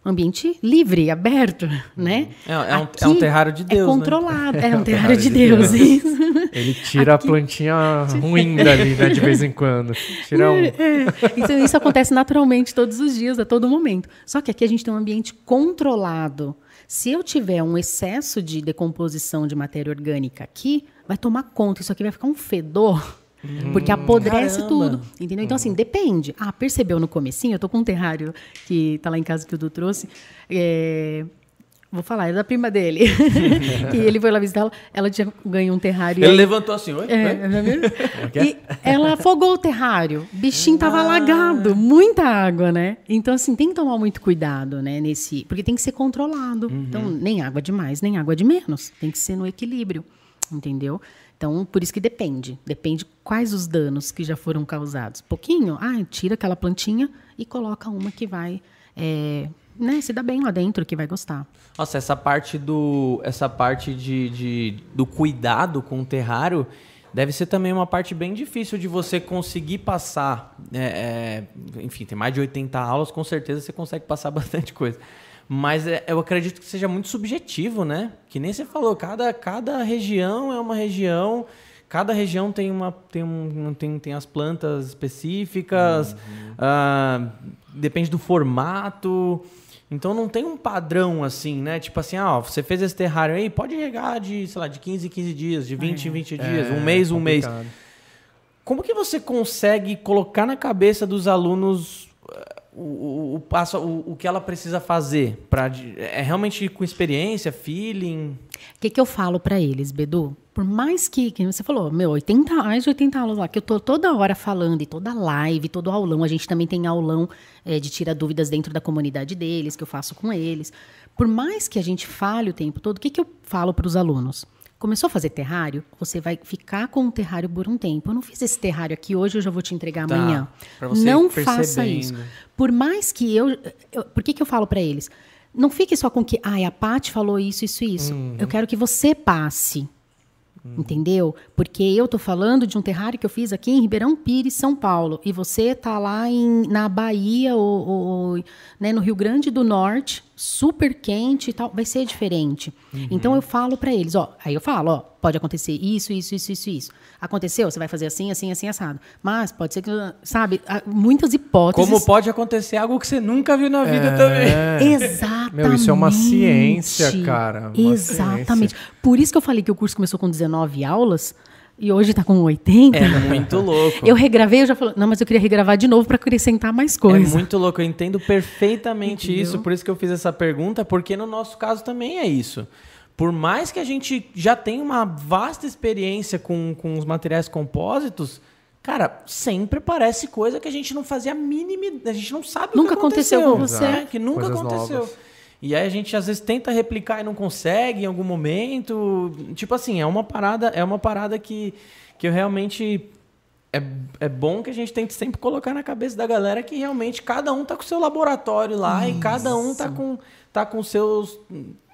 ambiente livre, aberto. Né? É, é um- é um terrário de Deus, É né? controlado. É um (laughs) terrário de Deus. Isso. Ele tira Aqui- a plantinha (laughs) ruim dali, né, de vez em quando. Tira um. É, isso, isso acontece naturalmente todos os dias, a todo momento. Só que aqui a gente tem um ambiente controlado. Se eu tiver um excesso de decomposição de matéria orgânica aqui, vai tomar conta. Isso aqui vai ficar um fedor. Porque apodrece caramba. tudo, entendeu? Então, assim, depende. Ah, percebeu no comecinho? Eu tô com um terrário que tá lá em casa que o Du trouxe. É, Vou falar, é da prima dele. (laughs) e ele foi lá visitar ela. Ela tinha ganho um terrário. Ele aí- levantou assim, oi? é, viu? (laughs) E ela afogou o terrário. O bichinho tava alagado, muita água, né? Então, assim, tem que tomar muito cuidado, né? Nesse, porque tem que ser controlado. Então, nem água demais, nem água de menos. Tem que ser no equilíbrio, entendeu? Então, por isso que depende. Depende quais os danos que já foram causados. Pouquinho, ah, tira aquela plantinha e coloca uma que vai, é, né? Se dá bem lá dentro, que vai gostar. Nossa, essa parte do. Essa parte de, de- do cuidado com o terrário deve ser também uma parte bem difícil de você conseguir passar. é, é, enfim, tem mais de 80 aulas, com certeza você consegue passar (laughs) bastante coisa. Mas é, eu acredito que seja muito subjetivo, né? Que nem você falou, cada, cada região é uma região. Cada região tem uma tem, um, tem, tem as plantas específicas, ah, depende do formato. Então não tem um padrão assim, né? Tipo assim, ah, ó, você fez esse terrário aí, pode regar de, sei lá, de 15 em 15 dias, de 20 em 20 dias, um mês, um mês. complicado. Como que você consegue colocar na cabeça dos alunos o, o, passo, o, o que ela precisa fazer? Pra, é realmente com experiência, feeling? O que, que eu falo pra eles, Bedu? Por mais que, que você falou, meu, 80, mais de 80 aulas lá, que eu tô toda hora falando, e toda live, todo aulão, a gente também tem aulão eh, de tira dúvidas dentro da comunidade deles, que eu faço com eles. Por mais que a gente fale o tempo todo, o que, que eu falo para os alunos? Começou a fazer terrário, você vai ficar com o terrário por um tempo. Eu não fiz esse terrário aqui hoje, eu já vou te entregar Tá, amanhã. Não faça isso. Por mais que eu, eu- Por que, que eu falo para eles? Não fique só com que, ai, a Paty falou isso, isso, isso. Uhum. Eu quero que você passe. Entendeu? Porque eu tô falando de um terrário que eu fiz aqui em Ribeirão Pires, São Paulo. E você tá lá em, na Bahia ou, ou- ou, né, no Rio Grande do Norte, super quente e tal. Vai ser diferente. Então eu falo para eles, ó. Aí eu falo, ó, pode acontecer isso, isso, isso, isso, isso. Aconteceu, você vai fazer assim, assim, assim, assado. Mas pode ser que, sabe, muitas hipóteses. Como pode acontecer algo que você nunca viu na vida também? É. (laughs) Exatamente. Meu, isso é uma ciência, cara, uma Exatamente. Por isso que eu falei que o curso começou com 19 aulas e hoje está com 80. É muito louco. Eu regravei, eu já falei, não, mas eu queria regravar de novo para acrescentar mais É coisas. muito louco, eu entendo perfeitamente Entendeu? isso, por isso que eu fiz essa pergunta, porque no nosso caso também é isso. Por mais que a gente já tenha uma vasta experiência com, com os materiais compósitos, cara, sempre parece coisa que a gente não fazia a mínima. A gente não sabe o Nunca que aconteceu aconteceu. com você. né? Que nunca Coisas aconteceu. novas. E aí a gente às vezes tenta replicar e não consegue em algum momento. Tipo assim, é uma parada, é uma parada que, que eu realmente é, é bom que a gente tente sempre colocar na cabeça da galera que realmente cada um tá com o seu laboratório lá e cada um tá com tá com seus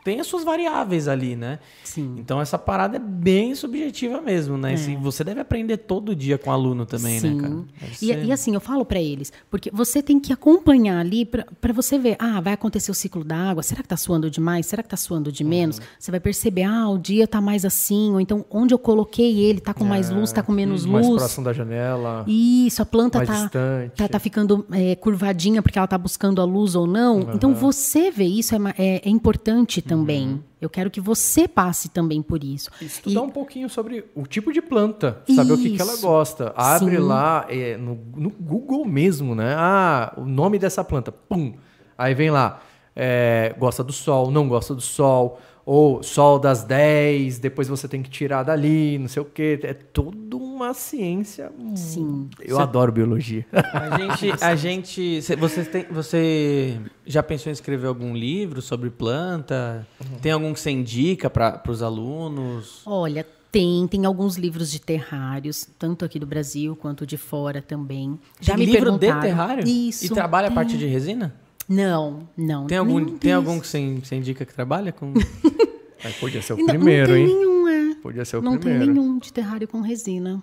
tem as suas variáveis ali, né? Sim. Então essa parada é bem subjetiva mesmo, né? Se- você deve aprender todo dia com o aluno também, Sim. né, cara? E, e assim, eu falo para eles, porque você tem que acompanhar ali para você ver, ah, vai acontecer o ciclo da água, será que tá suando demais? Será que tá suando de menos? Uhum. Você vai perceber, ah, o dia tá mais assim, ou então onde eu coloquei ele, tá com mais luz, tá com menos mais luz. próximo da janela. Isso, a planta Mais tá, tá, tá ficando é, curvadinha porque ela tá buscando a luz ou não. Então, você ver isso é, é- é importante também. Eu quero que você passe também por isso. Estudar um pouquinho sobre o tipo de planta, saber o que, que ela Isso. gosta. Abre Sim. lá é, no, no Google mesmo, né? Ah, o nome dessa planta, pum. Aí vem lá, é, gosta do sol, não gosta do sol, ou sol das 10, depois você tem que tirar dali, não sei o quê. É toda uma ciência. Sim. Eu adoro biologia. A gente, a (laughs) gente, cê- você tem, você já pensou em escrever algum livro sobre planta? Tem algum que você indica para os alunos? Olha, tem, tem alguns livros de terrários, tanto aqui do Brasil quanto de fora também. Já Tem me livro de terrário? Isso. E trabalha a tem. parte de resina? Não, não. Tem algum, tem algum que você, você indica que trabalha com? (laughs) Aí podia ser o Não, primeiro, não tem hein? nenhum. Podia ser o não primeiro. tem nenhum de terrário com resina.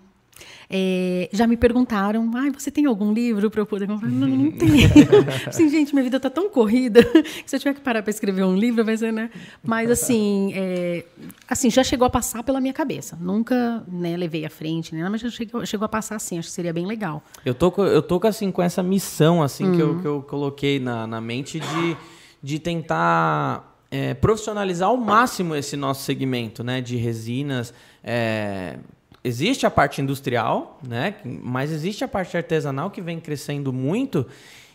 É, já me perguntaram, ai, você tem algum livro para eu poder comprar? Não, não tem. (laughs) assim, gente, minha vida tá tão corrida (laughs) que se eu tiver que parar para escrever um livro, vai ser, né? Mas assim, é, assim, já chegou a passar pela minha cabeça. Nunca, né, levei à frente, né? Mas já chegou, chegou a passar assim, acho que seria bem legal. Eu tô, eu tô com, assim, com essa missão assim que, Hum. eu, que eu coloquei na, na mente de, de tentar é, profissionalizar ao máximo esse nosso segmento né, de resinas. É, existe a parte industrial, né, mas existe a parte artesanal que vem crescendo muito.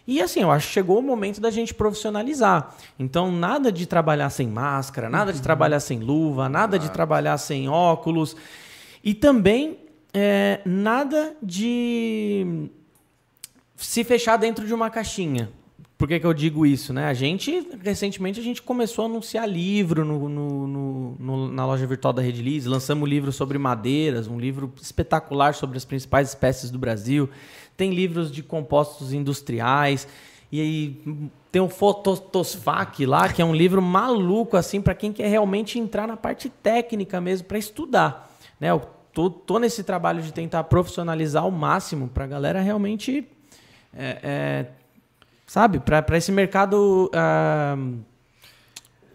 E assim, eu acho que chegou o momento da gente profissionalizar. Então, nada de trabalhar sem máscara, nada de trabalhar sem luva, nada de trabalhar sem óculos. E também é, nada de se fechar dentro de uma caixinha. Por que, que eu digo isso? Né? A gente, recentemente, a gente começou a anunciar livro no, no, no, no na loja virtual da Rede Liz, lançamos um livro sobre madeiras, um livro espetacular sobre as principais espécies do Brasil. Tem livros de compostos industriais. E aí tem o Fotosfac lá, que é um livro maluco, assim, para quem quer realmente entrar na parte técnica mesmo, para estudar. Né? Eu tô, tô nesse trabalho de tentar profissionalizar ao máximo para a galera realmente é, é, sabe, para esse mercado uh,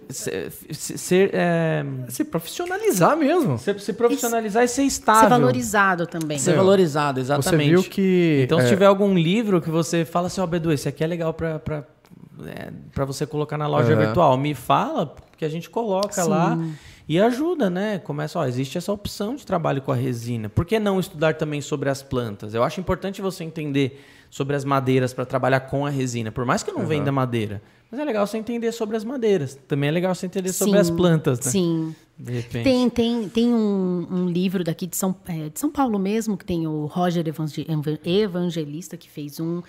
ser, ser é, se profissionalizar mesmo, se, se profissionalizar e ser estável, ser valorizado também, ser é. valorizado, exatamente. Você viu que então, se é. tiver algum livro que você fala assim, ó, oh, Bedu, esse aqui é legal para é, para você colocar na loja virtual, me fala que a gente coloca Sim. lá e ajuda, né? Começa, ó, existe essa opção de trabalho com a resina. Por que não estudar também sobre as plantas? Eu acho importante você entender sobre as madeiras para trabalhar com a resina, por mais que eu não uhum. venda madeira. Mas é legal você entender sobre as madeiras. Também é legal você entender sim, sobre as plantas, né? Sim. De repente. Tem, tem, tem um, um livro daqui de São, é, de São Paulo mesmo, que tem o Roger Evangelista, que fez um.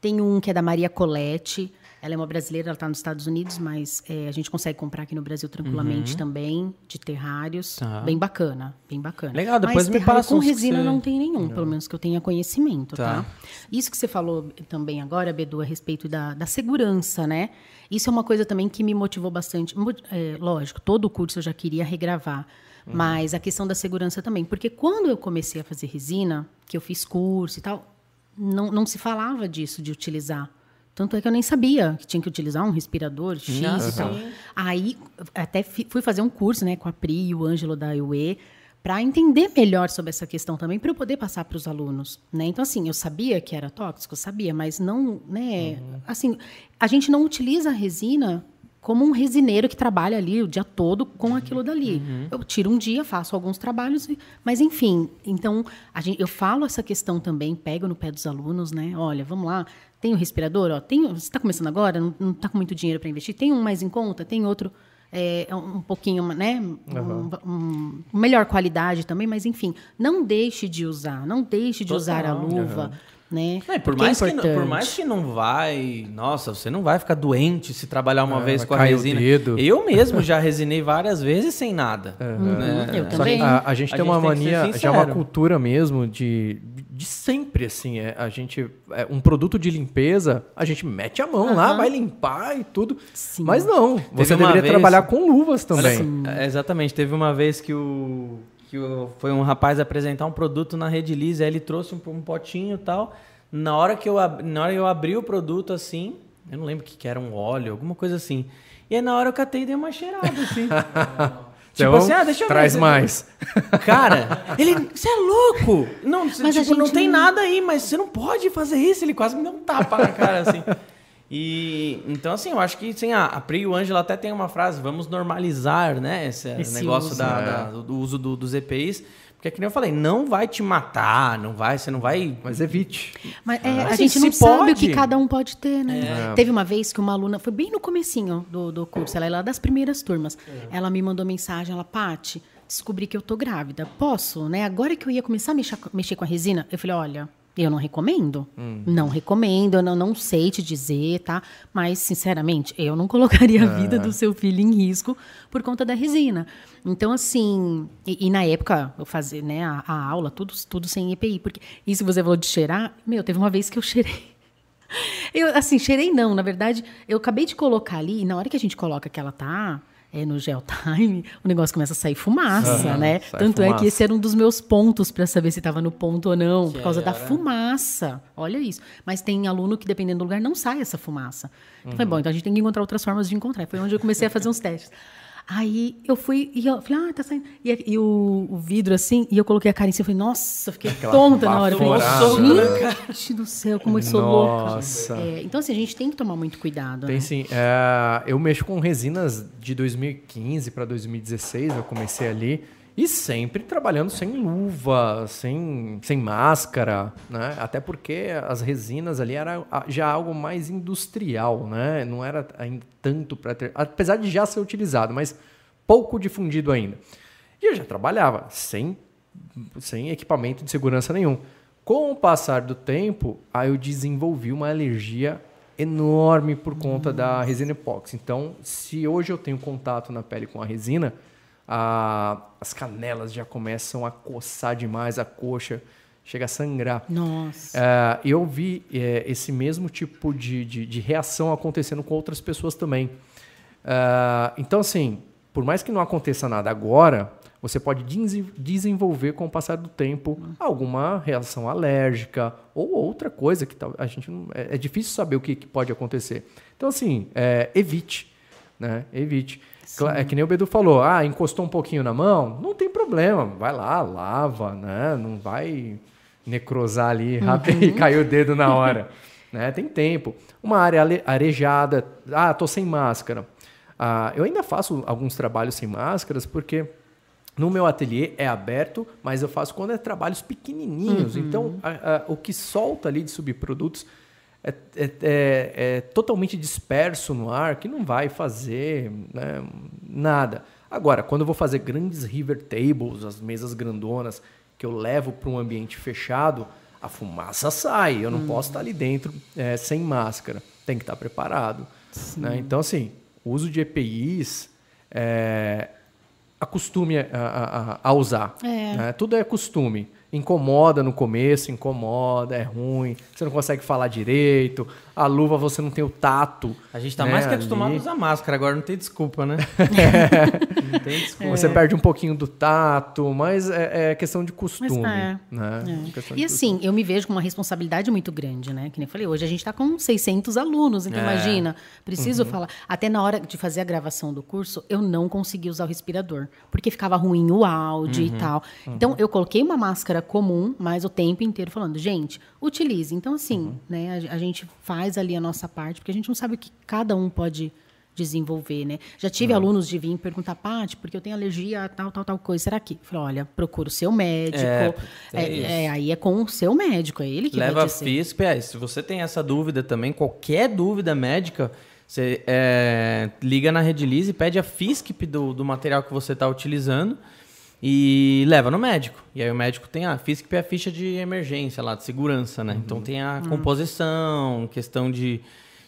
Tem um que é da Maria Colette ela é uma brasileira, ela está nos Estados Unidos, mas é, a gente consegue comprar aqui no Brasil tranquilamente uhum. também, de terrários. Tá. Bem bacana, bem bacana. Legal, depois mas me passa com resina você... não tem nenhum, pelo menos que eu tenha conhecimento, tá. tá? Isso que você falou também agora, Bedu, a respeito da, da segurança, né? Isso é uma coisa também que me motivou bastante. É, lógico, todo o curso eu já queria regravar. Uhum. Mas a questão da segurança também. Porque quando eu comecei a fazer resina, que eu fiz curso e tal, não, não se falava disso, de utilizar tanto é que eu nem sabia que tinha que utilizar um respirador X uhum. e tal. Aí até fui fazer um curso né, com a Pri e o Ângelo da UE para entender melhor sobre essa questão também, para eu poder passar para os alunos. Né? Então, assim, eu sabia que era tóxico, sabia, mas não. Né, uhum. Assim, a gente não utiliza a resina como um resineiro que trabalha ali o dia todo com aquilo dali. Uhum. Eu tiro um dia, faço alguns trabalhos, mas enfim. Então, gente, eu falo essa questão também, pego no pé dos alunos, né? Olha, vamos lá, tem o respirador, ó, tem, você está começando agora, não está com muito dinheiro para investir, tem um mais em conta, tem outro é, um pouquinho, né, uhum. um, um, melhor qualidade também, mas enfim, não deixe de usar, não deixe de Total. usar a luva. Uhum. Né? É, por, mais é que, por mais que não vai. Nossa, você não vai ficar doente se trabalhar uma é, vez com a resina. Eu mesmo (laughs) já resinei várias vezes sem nada. Uhum. Né? Eu também. A, a, gente a tem gente uma tem mania, já uma cultura mesmo de, de sempre, assim. É, a gente. É, um produto de limpeza, a gente mete a mão uhum. lá, vai limpar e tudo. Sim. Mas não, você deveria vez, trabalhar com luvas também. É, exatamente. Teve uma vez que o que foi um rapaz apresentar um produto na Rede Liz, aí ele trouxe um, um potinho e tal. Na hora que eu na hora que eu abri o produto assim, eu não lembro o que, que era, um óleo, alguma coisa assim. E aí na hora eu catei e dei uma cheirada assim. (laughs) Tipo então, assim, ah, deixa eu traz ver. mais. (laughs) Cara, ele, você é louco! Não, mas tipo, não tem nada aí, mas você não pode fazer isso. Ele quase me deu um tapa na cara, assim. E então, assim, eu acho que sim, a, a Pri e o Ângelo até tem uma frase: vamos normalizar né, esse, esse negócio uso, da, é. da, do uso do, dos EPIs. Porque, como eu falei, não vai te matar, não vai, você não vai. Mas evite. Mas, é, Mas a gente não sabe pode. o que cada um pode ter, né? É. Teve uma vez que uma aluna, foi bem no comecinho do, do curso, ela é lá das primeiras turmas. É. Ela me mandou mensagem, ela, Pati, descobri que eu tô grávida. Posso, né? Agora que eu ia começar a mexer, mexer com a resina, eu falei, olha, eu não recomendo. Hum. Não recomendo, eu não, não sei te dizer, tá? Mas, sinceramente, eu não (laughs) colocaria a vida do seu filho em risco por conta da resina. Então, assim, e, e na época eu fazia né, a, a, aula, tudo, tudo sem EPI. Porque isso você falou de cheirar, meu, teve uma vez que eu (laughs) cheirei. Eu, assim, cheirei não, na verdade, eu acabei de colocar ali, e na hora que a gente coloca que ela tá é, no Gel Time, o negócio começa a sair fumaça, uhum, né? Tanto fumaça. é que esse era um dos meus pontos para saber se estava no ponto ou não, que por causa era? da fumaça. Olha isso. Mas tem aluno que, dependendo do lugar, não sai essa fumaça. Então, uhum. foi bom, então a gente tem que encontrar outras formas de encontrar. Foi onde eu comecei a fazer uns testes. Aí eu fui e eu falei, ah, tá saindo. E, e o, o vidro assim, e eu coloquei a cara em cima. Eu falei, nossa, fiquei Aquela tonta na hora. Eu falei, baforada. gente do céu, como eu sou Nossa. louca. É, então, assim, a gente tem que tomar muito cuidado. Tem né? sim. É, eu mexo com resinas de 2015 para 2016, eu comecei ali. E sempre trabalhando sem luva, sem, sem máscara, né? Até porque as resinas ali era já algo mais industrial, né? Não era ainda tanto para ter... Apesar de já ser utilizado, mas pouco difundido ainda. E eu já trabalhava sem, sem equipamento de segurança nenhum. Com o passar do tempo, aí eu desenvolvi uma alergia enorme por conta da resina epóxi. Então, se hoje eu tenho contato na pele com a resina, a- as canelas já começam a coçar demais, a coxa chega a sangrar. Nossa. É, eu vi é, esse mesmo tipo de, de, de reação acontecendo com outras pessoas também. É, então, assim, por mais que não aconteça nada agora, você pode desen- desenvolver com o passar do tempo alguma reação alérgica ou outra coisa que a gente não, é, é difícil saber o que, que pode acontecer. Então, assim, é, evite, né? Evite. Cla- É que nem o Bedu falou, ah, encostou um pouquinho na mão, não tem problema, vai lá, lava, né? Não vai necrosar ali rápido e (laughs) cair o dedo na hora. né? Tem tempo. Uma área arejada, ah, tô sem máscara. Ah, eu ainda faço alguns trabalhos sem máscaras porque no meu ateliê é aberto, mas eu faço quando é trabalhos pequenininhos. Então, a- a- o que solta ali de subprodutos é, é- é- é totalmente disperso no ar, que não vai fazer né, nada. Agora, quando eu vou fazer grandes river tables, as mesas grandonas, que eu levo para um ambiente fechado, a fumaça sai. Eu não posso estar ali dentro é, sem máscara. Tem que estar preparado. né? Então, assim, o uso de EPIs é, acostume a, a- a- a usar. É. né? Tudo é costume. Incomoda no começo, incomoda, é ruim. Você não consegue falar direito. A luva você não tem o tato. A gente tá né, mais que acostumado ali. a usar máscara, agora não tem desculpa, né? (laughs) não tem desculpa. Você perde um pouquinho do tato, mas é, é questão de costume. Mas é, né? Questão de E assim, eu me vejo com uma responsabilidade muito grande, né? Que nem eu falei, hoje a gente está com 600 alunos, então É. imagina, preciso Uhum. falar. Até na hora de fazer a gravação do curso, eu não consegui usar o respirador, porque ficava ruim o áudio Uhum. e tal. Então, eu coloquei uma máscara comum, mas o tempo inteiro falando, gente, utilize. Então, assim, Uhum. né, a, a gente faz ali a nossa parte, porque a gente não sabe o que cada um pode desenvolver, né? Já tive Uhum. alunos de vir perguntar, Paty, porque eu tenho alergia a tal, tal, tal coisa. Será que? Eu falei, olha, procura o seu médico. É, é É, é, aí é com o seu médico, é ele que Leva vai a dizer. FISP. É, se você tem essa dúvida também, qualquer dúvida médica, você é, liga na Redilize e pede a FISP do, do material que você está utilizando e leva no médico. E aí o médico tem a FISP é a ficha de emergência lá, de segurança, né? Então tem a composição, questão de,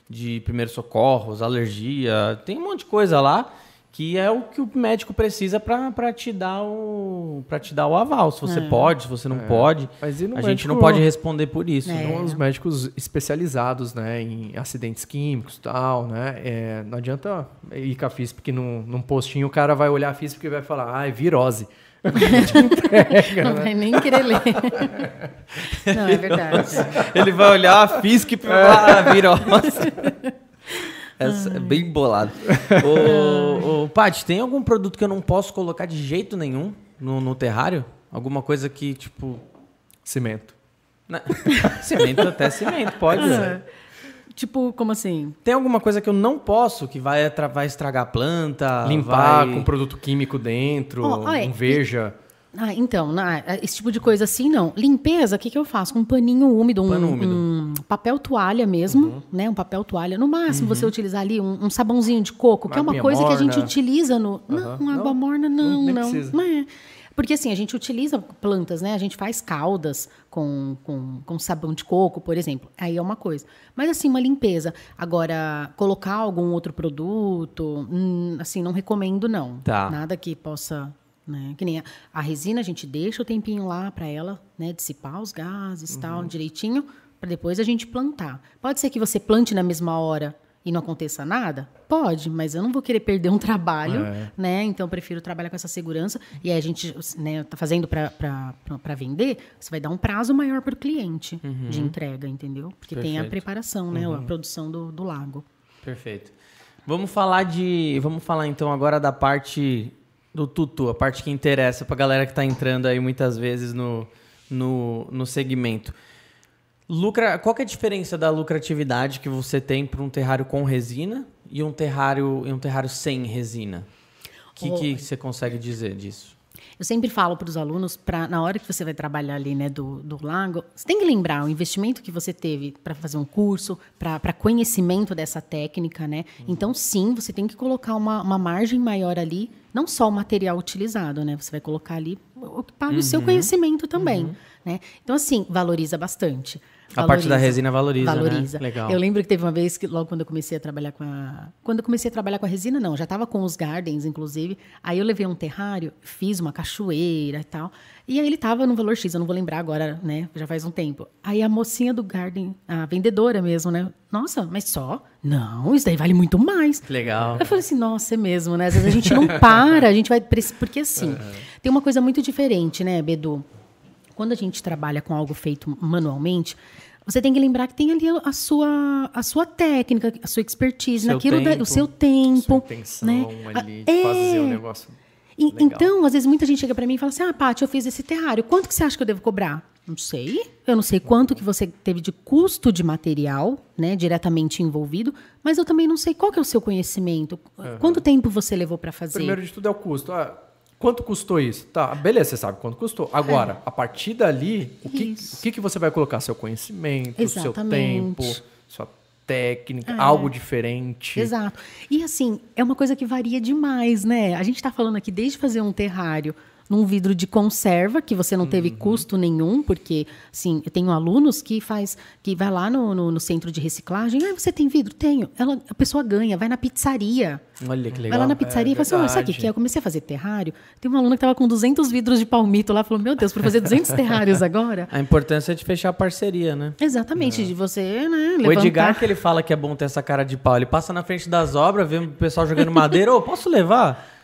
de primeiros socorros, alergia, tem um monte de coisa lá que é o que o médico precisa para te dar o para te dar o aval, se você pode, se você não pode. Mas e no A gente não médico- pode responder por isso. É. né? São os médicos especializados né, em acidentes químicos e tal, né? É, não adianta ir com a FISP, porque num, num postinho o cara vai olhar a FISP e vai falar, ah, é virose. Não vai nem querer ler. não, é verdade. Ele vai olhar a FISC e falar, ah, virose. (laughs) Essa é bem bolado. Ô, ô, Paty, tem algum produto que eu não posso colocar de jeito nenhum no, no terrário? Alguma coisa que, tipo... Cimento. né? (laughs) cimento até cimento, pode ser. Tipo, como assim? Tem alguma coisa que eu não posso, que vai, vai estragar a planta? Limpar vai- com produto químico dentro, um veja. Ah, então, na- esse tipo de coisa assim, não. Limpeza, o que, que eu faço? Com um paninho úmido, um, Pano úmido. um papel toalha mesmo, né? Um papel toalha. No máximo, você utilizar ali um, um sabãozinho de coco, que é uma coisa que a gente morna. utiliza no... Aham. Não, água Não, morna, não, não, nem não. precisa. Não é. Porque assim, a gente utiliza plantas, né? A gente faz caldas com, com, com sabão de coco, por exemplo. Aí é uma coisa. Mas assim, uma limpeza. Agora, colocar algum outro produto, hum, assim, não recomendo, não. Tá. Nada que possa né? Que nem a, a resina, a gente deixa o tempinho lá para ela, né, dissipar os gases, e tal, direitinho, para depois a gente plantar. Pode ser que você plante na mesma hora e não aconteça nada? Pode, mas eu não vou querer perder um trabalho, É. né? Então eu prefiro trabalhar com essa segurança e aí a gente, né, tá fazendo para vender, você vai dar um prazo maior para o cliente de entrega, entendeu? Porque tem a Perfeito. preparação, né, a produção do, do lago. Perfeito. Vamos falar de. Vamos falar então agora da parte do tutu, a parte que interessa pra galera que tá entrando aí muitas vezes no, no, no segmento. Lucra, qual é a diferença da lucratividade que você tem para um terrário com resina e um terrário, um terrário sem resina? O que, Oh. que você consegue dizer disso? Eu sempre falo para os alunos, pra, na hora que você vai trabalhar ali né, do, do lago, você tem que lembrar o investimento que você teve para fazer um curso, para conhecimento dessa técnica, né? Então, sim, você tem que colocar uma, uma margem maior ali, não só o material utilizado, né? Você vai colocar ali o que paga o seu conhecimento também, né? Então, assim, valoriza bastante. A parte da Valoriza. resina valoriza, né? Valoriza. Legal. Eu lembro que teve uma vez que logo quando eu comecei a trabalhar com a quando eu comecei a trabalhar com a resina não, já estava com os gardens inclusive. Aí eu levei um terrário, fiz uma cachoeira e tal. E aí ele tava no valor X, eu não vou lembrar agora, né? Já faz um tempo. Aí a mocinha do garden, a vendedora mesmo, né? Nossa, mas só? Não, isso daí vale muito mais. Legal. Eu falei assim, nossa, é mesmo, né? Às vezes a gente não (laughs) para, a gente vai. Porque assim, tem uma coisa muito diferente, né, Bedu? Quando a gente trabalha com algo feito manualmente, você tem que lembrar que tem ali a sua, a sua técnica, a sua expertise, Seu naquilo da- tempo. o seu Sua tempo. intenção né? ali de fazer é. o negócio. E-. Então, às vezes, muita gente chega para mim e fala assim: Ah, Paty, eu fiz esse terrário. Quanto que você acha que eu devo cobrar? Não sei. Eu não sei quanto que você teve de custo de material, né, diretamente envolvido, mas eu também não sei qual que é o seu conhecimento. Quanto tempo você levou para fazer? Primeiro de tudo é o custo. Ah, quanto custou isso? Tá, beleza, você sabe quanto custou. Agora, a partir dali, o que, É. O que, que você vai colocar? Seu conhecimento, seu Exatamente. tempo, sua técnica, algo diferente. Exato. E assim, é uma coisa que varia demais, né? A gente está falando aqui desde fazer um terrário num vidro de conserva, que você não teve Uhum. custo nenhum, porque, assim, eu tenho alunos que faz, que vai lá no, no, no centro de reciclagem, ah, você tem vidro? Tenho. Ela, a pessoa ganha, vai na pizzaria. Olha que Vai legal. lá na pizzaria É e fala assim, "Olha, sabe o que é? Eu comecei a fazer terrário, tem uma aluna que estava com 200 vidros de palmito lá, falou, meu Deus, para fazer 200 terrários agora? (laughs) A importância é de fechar a parceria, né? Exatamente, de você, né, O levantar... Edgar, que ele fala que é bom ter essa cara de pau, ele passa na frente das obras, vê o pessoal jogando madeira, ô, posso levar?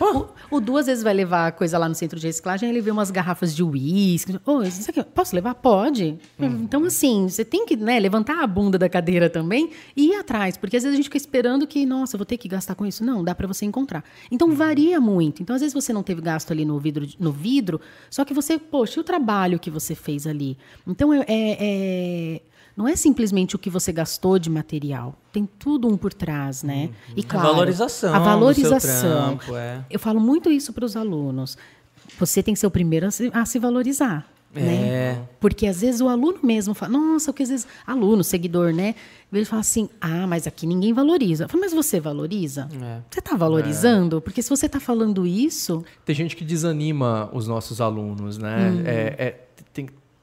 O, o duas vezes vai levar coisa lá no centro de reciclagem, ele vê umas garrafas de uísque. Ô, isso aqui, posso levar? Pode. Então, assim, você tem que né, levantar a bunda da cadeira também e ir atrás. Porque às vezes a gente fica esperando que, nossa, vou ter que gastar com isso. Não, dá para você encontrar. Então, varia muito. Então, às vezes você não teve gasto ali no vidro, no vidro só que você, poxa, e o trabalho que você fez ali? Então, é- é- é não é simplesmente o que você gastou de material. Tem tudo um por trás, né? E claro, valorização A do seu valorização. trampo, é. Eu falo muito isso para os alunos. Você tem que ser o primeiro a se, a se valorizar. É. Né? Porque às vezes o aluno mesmo fala, nossa, porque às vezes, aluno, seguidor, né? Ele fala assim, ah, mas aqui ninguém valoriza. Eu falo, mas você valoriza? É. Você está valorizando? Porque se você está falando isso, Tem gente que desanima os nossos alunos, né? Uhum. É, é-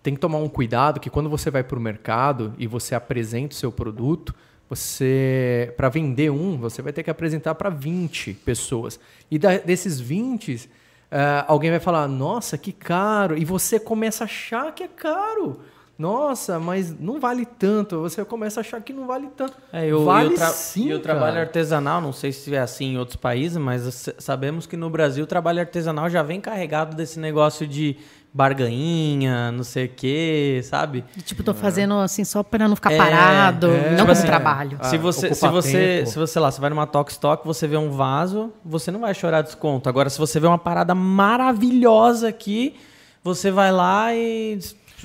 tem, que tomar um cuidado que quando você vai para o mercado e você apresenta o seu produto, você para vender um, você vai ter que apresentar para 20 pessoas. E da- desses 20, eh, alguém vai falar: "Nossa, que caro!" E você começa a achar que é caro. Nossa, mas não vale tanto. Você começa a achar que não vale tanto. É, eu, vale eu sim, e o trabalho artesanal, não sei se é assim em outros países, mas sabemos que no Brasil o trabalho artesanal já vem carregado desse negócio de barganhinha, não sei o quê, sabe? tipo, tô fazendo assim só para não ficar É, parado, é. não Tipo como assim, trabalho. Ah, se você, se você, tempo. se você lá, você vai numa Tox Stock, você vê um vaso, você não vai chorar desconto. Agora, se você vê uma parada maravilhosa aqui, você vai lá e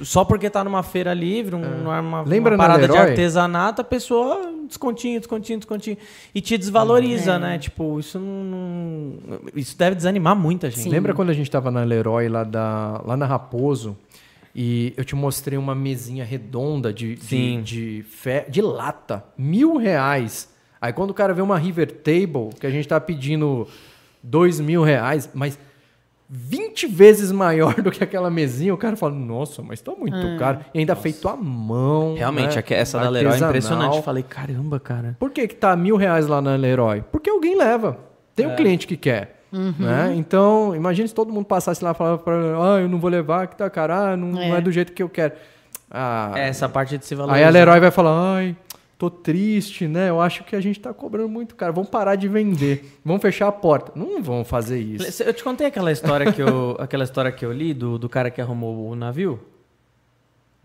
só porque tá numa feira livre, um, numa, Lembra uma parada de artesanato, a pessoa descontinho, descontinho, descontinho e te desvaloriza, né? Tipo, isso não, não- isso deve desanimar muita gente. Sim. Lembra quando a gente tava na Leroy lá, da, lá na Raposo e eu te mostrei uma mesinha redonda de, Sim. de, de, fe- de lata, mil reais. Aí quando o cara vê uma River Table, que a gente tá pedindo dois mil reais, mas 20 vezes maior (laughs) do que aquela mesinha, o cara fala, nossa, mas tá muito caro. E ainda feito à mão. Realmente, né? essa da Leroy é impressionante. Eu falei, caramba, cara. Por que, que tá mil reais lá na Leroy? Porque alguém leva. Tem um cliente que quer. Né? Então, imagine se todo mundo passasse lá e falava pra ah, eu não vou levar, que tá caro, ah, não é, É. do jeito que eu quero. Ah, É, essa parte de se valorizar. aí a Leroy vai falar, ai, tô triste, né? Eu acho que a gente tá cobrando muito caro. Vamos parar de vender. Vamos fechar a porta. Não vão fazer isso. Eu te contei aquela história que eu, (laughs) aquela história que eu li do, do cara que arrumou o navio?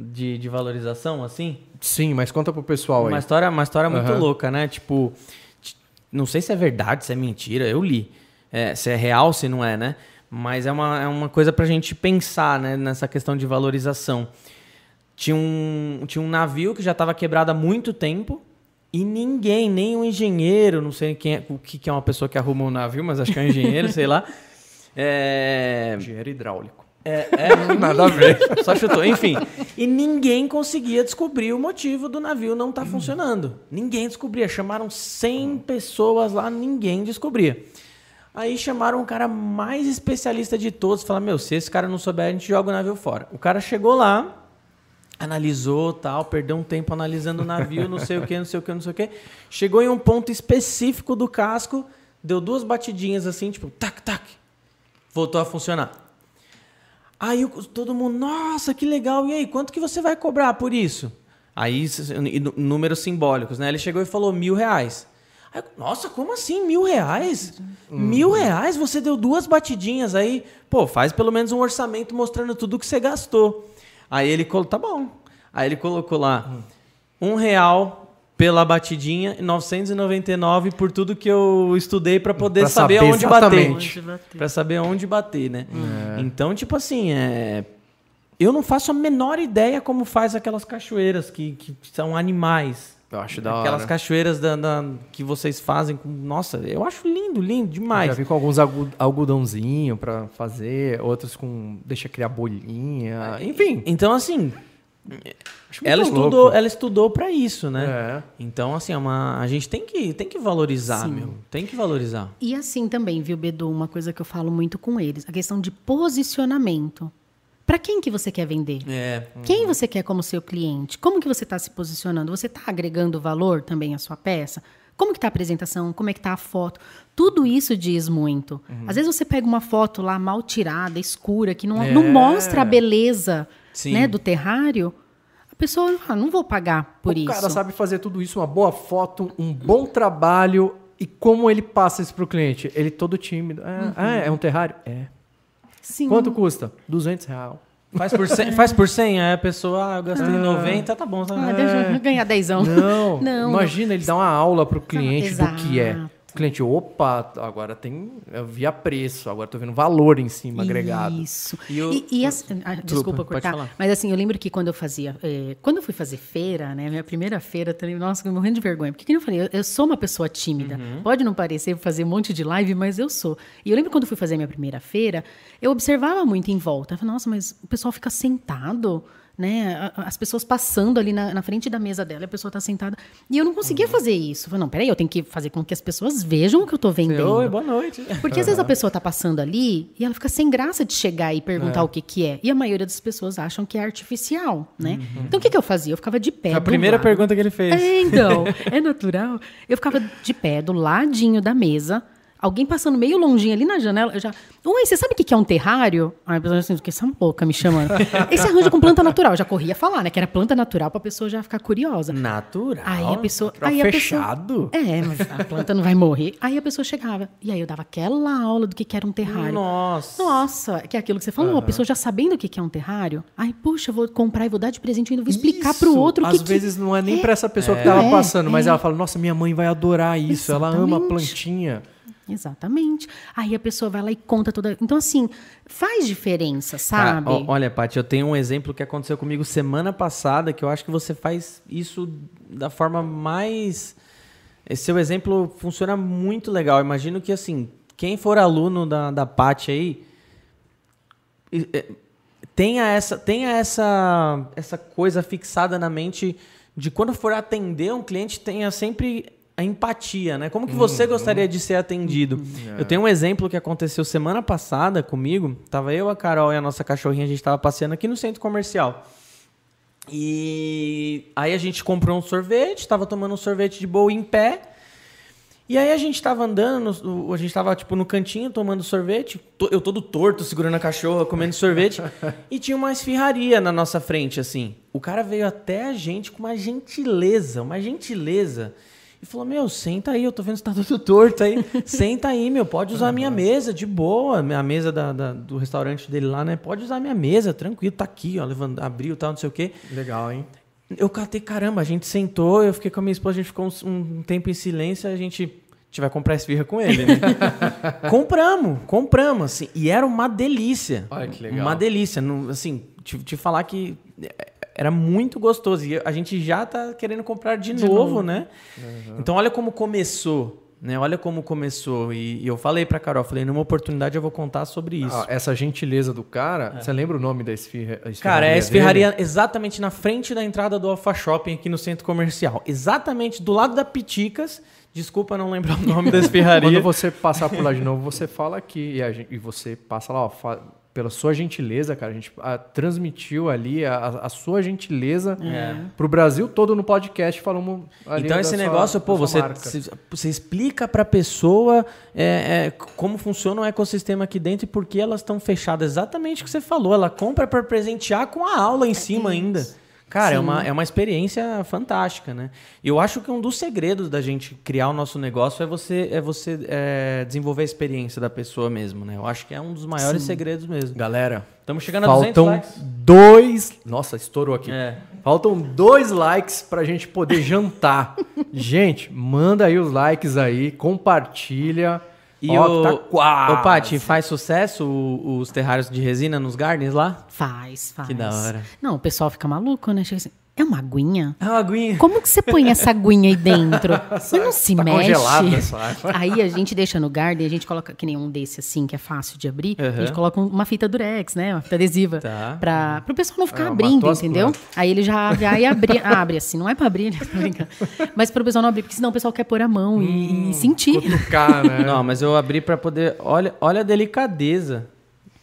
de, de valorização, assim? Sim, mas conta pro pessoal aí. Uma história, uma história muito Aham. louca, né? Tipo, não sei se é verdade, se é mentira, eu li. É, se é real, se não é, né? Mas é uma, é uma coisa pra gente pensar, né? Nessa questão de valorização. Tinha um, tinha um navio que já estava quebrado há muito tempo e ninguém, nem um engenheiro, não sei quem é, o que, que é uma pessoa que arruma um navio, mas acho que é um engenheiro, sei lá. É, Engenheiro hidráulico. é, é, (laughs) Nada a ver. (laughs) só chutou. Enfim. E ninguém conseguia descobrir o motivo do navio não estar funcionando. Ninguém descobria. Chamaram 100 pessoas lá, ninguém descobria. Aí chamaram o cara mais especialista de todos. Falaram, meu, se esse cara não souber, a gente joga o navio fora. O cara chegou lá, analisou tal, perdeu um tempo analisando o navio, não sei o que, não sei o que, não sei o que. Chegou em um ponto específico do casco, deu duas batidinhas assim, tipo, tac, tac. Voltou a funcionar. Aí todo mundo, nossa, que legal. E aí, quanto que você vai cobrar por isso? Aí, números simbólicos, né? Ele chegou e falou mil reais. Aí, nossa, como assim mil reais? Mil reais? Você deu duas batidinhas aí. Pô, faz pelo menos um orçamento mostrando tudo que você gastou. Aí ele colocou, tá bom. Aí ele colocou lá, um real pela batidinha e 999 por tudo que eu estudei para poder Pra saber, saber onde exatamente. bater. Pra saber onde bater, né? Então, tipo assim, é... eu não faço a menor ideia como faz aquelas cachoeiras que, que são animais. Eu acho da Aquelas hora. cachoeiras da, da- que vocês fazem com. Nossa, eu acho lindo, lindo demais. Já vi com alguns algu- algodãozinho pra fazer, outros com deixa criar bolinha, enfim. Então, assim, ela louco. estudou, ela estudou para isso, né? É. Então, assim, é uma, a gente tem que, tem que valorizar, Sim. meu. Tem que valorizar. E assim também, viu, Bedu, uma coisa que eu falo muito com eles, a questão de posicionamento. Para quem que você quer vender? É. Quem você quer como seu cliente? Como que você está se posicionando? Você está agregando valor também à sua peça? Como que está a apresentação? Como é que está a foto? Tudo isso diz muito. Às vezes você pega uma foto lá mal tirada, escura, que não, É. não mostra a beleza né, do terrário. A pessoa fala, não vou pagar por o isso. cara sabe fazer tudo isso, uma boa foto, um bom trabalho. E como ele passa isso pro cliente? Ele todo tímido. É, ah, é um terrário? É. Sim. Quanto custa? 200 reais. Faz por 100, faz por 100 aí a pessoa, ah, eu gastei 90, tá bom. Tá Ah, deixa eu ganhar dezão. (laughs) Não, Não, imagina ele dar uma aula pro cliente do que é. O cliente, opa, agora tem. Eu via preço, agora tô vendo valor em cima agregado. Isso. E E, o- e assim, ah, desculpa pode cortar, mas assim, eu lembro que quando eu fazia, eh, quando eu fui fazer feira, né, minha primeira feira, também, nossa, eu morrendo de vergonha, porque como eu falei, eu, eu sou uma pessoa tímida, Uhum. pode não parecer fazer um monte de live, mas eu sou. E eu lembro quando eu fui fazer a minha primeira feira, eu observava muito em volta, eu falava, nossa, mas o pessoal fica sentado, né, as pessoas passando ali na, na frente da mesa dela, a pessoa está sentada, e eu não conseguia Uhum. fazer isso. Eu falei, não, peraí, eu tenho que fazer com que as pessoas vejam o que eu estou vendendo. Oi, boa noite. Porque às vezes a (laughs) pessoa tá passando ali e ela fica sem graça de chegar e perguntar o que que é. E a maioria das pessoas acham que é artificial, né? Então o que que eu fazia? Eu ficava de pé Foi a primeira lado. pergunta que ele fez. É, então, (laughs) é natural. Eu ficava de pé do ladinho da mesa, alguém passando meio longinho ali na janela, eu já... Oi, você sabe o que que é um terrário? Aí a pessoa assim, que essa louca me chamando. (laughs) Esse arranjo com planta natural. Eu já corria falar, né? Que era planta natural pra pessoa já ficar curiosa. Natural. Aí a pessoa. Natural Aí a fechado? Pessoa, é, mas a planta não vai morrer. Aí a pessoa chegava. E aí eu dava aquela aula do que, que era um terrário. Nossa. Nossa, que é aquilo que você falou, a pessoa já sabendo o que, que é um terrário. Ai, puxa, eu vou comprar e vou dar de presente e ainda vou explicar pro Isso, outro o que Às que- vezes não é nem pra essa pessoa que tava É, passando, mas é. ela fala: Nossa, minha mãe vai adorar isso, ela ama Exatamente. plantinha. Exatamente. Aí a pessoa vai lá e conta toda. Então, assim, faz diferença, Cara, sabe? olha, Paty, eu tenho um exemplo que aconteceu comigo semana passada, que eu acho que você faz isso da forma mais. Esse seu exemplo funciona muito legal. Eu Imagino que, assim, quem for aluno da, da Paty aí. é, Tenha, essa, tenha essa, essa coisa fixada na mente de quando for atender um cliente, tenha sempre a empatia, né? Como que você gostaria de ser atendido? Eu tenho um exemplo que aconteceu semana passada comigo. Tava eu, a Carol e a nossa cachorrinha, a gente tava passeando aqui no centro comercial. E aí a gente comprou um sorvete, tava tomando um sorvete de boa em pé. E aí a gente tava andando, a gente tava tipo no cantinho tomando sorvete, eu todo torto segurando a cachorra, comendo sorvete, (laughs) e tinha uma esfirraria na nossa frente assim. O cara veio até a gente com uma gentileza, uma gentileza. E falou: Meu, senta aí, eu tô vendo que tá (laughs) tudo torto aí. senta aí, meu, pode usar a minha mesa, de boa. A mesa da, da- do restaurante dele lá, né? Pode usar a minha mesa, tranquilo, tá aqui, ó. Levando, abriu tal, não sei o quê. Legal, hein? Eu catei, caramba, a gente sentou, eu fiquei com a minha esposa, a gente ficou um, um tempo em silêncio, a gente, a gente vai comprar esfirra com ele, né? (laughs) compramos, compramos, assim, e era uma delícia. Olha que legal. Uma delícia, assim, te, te falar que era muito gostoso, e a gente já tá querendo comprar de, novo, né? Então olha como começou, né? Olha como começou, e, e eu falei pra Carol, falei, numa oportunidade eu vou contar sobre isso. Ah, essa gentileza do cara, você lembra o nome da esfirra? a Cara, é a dele? esfirraria exatamente na frente da entrada do Alfa Shopping aqui no centro comercial. Exatamente do lado da Piticas. Desculpa não lembrar o nome da (laughs) esfirraria. Quando você passar por lá de novo, você fala aqui e, a gen- e você passa lá, ó, pela sua gentileza, cara, a gente ah, transmitiu ali a, a- a sua gentileza pro Brasil todo no podcast, falamos ali Então esse sua- negócio, pô, você, se- você explica pra pessoa é, é, como funciona o ecossistema aqui dentro e por que elas estão fechadas. Exatamente o que você falou. Ela compra pra presentear com a aula em cima ainda. Cara, é uma, é uma experiência fantástica, né? E eu acho que um dos segredos da gente criar o nosso negócio é você, é você é, desenvolver a experiência da pessoa mesmo, né? Eu acho que é um dos maiores segredos mesmo. Galera, Estamos chegando a 200 faltam likes. dois... Nossa, estourou aqui. É. Faltam dois likes pra gente poder jantar. (laughs) gente, manda aí os likes aí, compartilha. E Ó, o, tá quase. Ô, Paty, faz sucesso o- os terrários de resina nos gardens lá? Faz, faz. Que da hora. Não, o pessoal fica maluco, né? Chega assim, é uma aguinha? É uma aguinha. Como que você põe essa aguinha aí dentro? (laughs) Você não se Tá mexe. congelada essa água. Aí a gente deixa no garden, a gente coloca, que nem um desse assim, que é fácil de abrir, a gente coloca um- uma fita durex, né? Uma fita adesiva. Tá. Pra, pro pessoal não ficar Ah, abrindo, entendeu? Aí ele já vai abrir, (laughs) abre assim, não é pra abrir, né? Brincando. Mas pro pessoal não abrir, porque senão o pessoal quer pôr a mão e, e sentir. Cutucar, né? Não, mas eu abri pra poder. Olha, olha a delicadeza.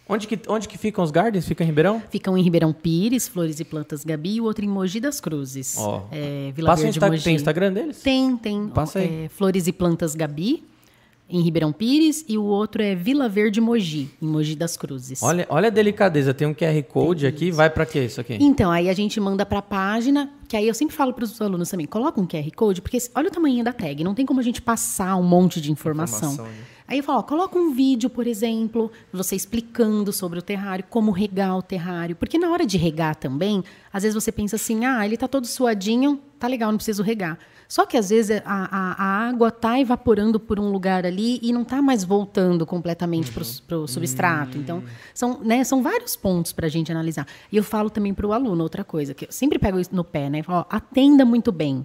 Onde que, onde que ficam os gardens? Fica em Ribeirão? Ficam em Ribeirão Pires, Flores e Plantas Gabi, e o outro em Mogi das Cruzes. Ó. É, Vila Passa Verde, Insta- Mogi. tem Instagram deles? Tem, tem. Passa aí. É, Flores e Plantas Gabi, em Ribeirão Pires, e o outro é Vila Verde Mogi, em Mogi das Cruzes. Olha, olha a delicadeza. Tem um QR Code aqui. Vai pra quê isso aqui? Então, aí a gente manda pra página, que aí eu sempre falo para os alunos também, coloca um QR Code, porque olha o tamanho da tag, não tem como a gente passar um monte de informação. Informação, né? Aí eu falo, ó, coloca um vídeo, por exemplo, você explicando sobre o terrário, como regar o terrário. Porque na hora de regar também, às vezes você pensa assim, ah, ele tá todo suadinho, tá legal, não preciso regar. Só que às vezes a, a- a água tá evaporando por um lugar ali e não tá mais voltando completamente pro, pro substrato. Então, são, né, são vários pontos para a gente analisar. E eu falo também para o aluno outra coisa, que eu sempre pego isso no pé, né? Falo, ó, atenda muito bem.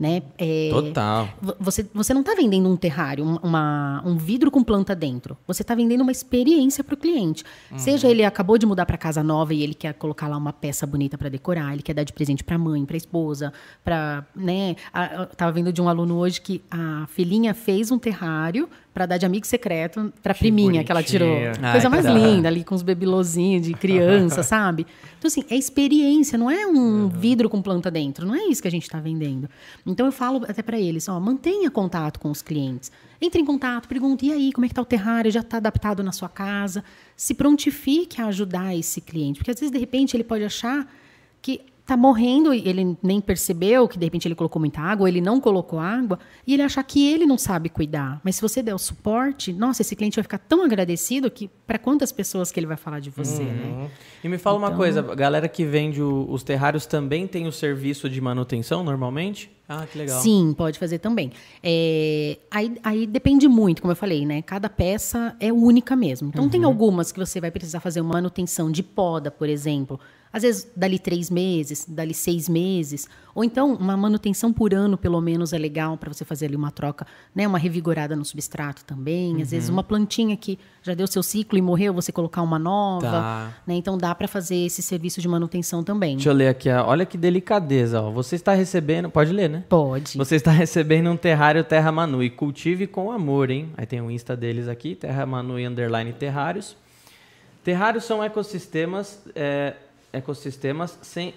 Né? É, Total. Vo- Você, você não está vendendo um terrário, um, uma- um vidro com planta dentro. Você está vendendo uma experiência para o cliente. Seja ele acabou de mudar para casa nova e ele quer colocar lá uma peça bonita para decorar, ele quer dar de presente para a mãe, para a esposa, para, né? a- Eu estava vendo de um aluno hoje que a filhinha fez um terrário para dar de amigo secreto para a priminha que ela tirou. bonitinha. Ai, Coisa que mais linda ali com os bebilozinhos de criança, sabe? Então assim, é experiência, não é um vidro com planta dentro, não é isso que a gente está vendendo. Então eu falo até para eles, ó, mantenha contato com os clientes. Entre em contato, pergunte, e aí, como é que tá o terrário? Já está adaptado na sua casa? Se prontifique a ajudar esse cliente, porque às vezes de repente ele pode achar que tá morrendo e ele nem percebeu que de repente ele colocou muita água, ele não colocou água, e ele achar que ele não sabe cuidar. Mas se você der o suporte, nossa, esse cliente vai ficar tão agradecido que para quantas pessoas que ele vai falar de você, né? E me fala uma Então- coisa, a galera que vende o- os terrários também tem o serviço de manutenção normalmente? Ah, que legal. Sim, pode fazer também. É, aí, aí depende muito, como eu falei, né? Cada peça é única mesmo. Então tem algumas que você vai precisar fazer uma manutenção de poda, por exemplo. Às vezes, dali três meses, dali seis meses. Ou então, uma manutenção por ano, pelo menos, é legal para você fazer ali uma troca, né? Uma revigorada no substrato também. Às vezes, uma plantinha que já deu seu ciclo e morreu, você colocar uma nova. Tá. Né? Então, dá para fazer esse serviço de manutenção também. Deixa eu ler aqui, ó. olha que delicadeza. Ó. Você está recebendo, pode ler, né? Pode. Você está recebendo um terrário Terra Manu e cultive com amor, hein? Aí tem o Insta deles aqui, Terra Manu underline terrários. Terrários são ecossistemas, é, ecossistemas sem,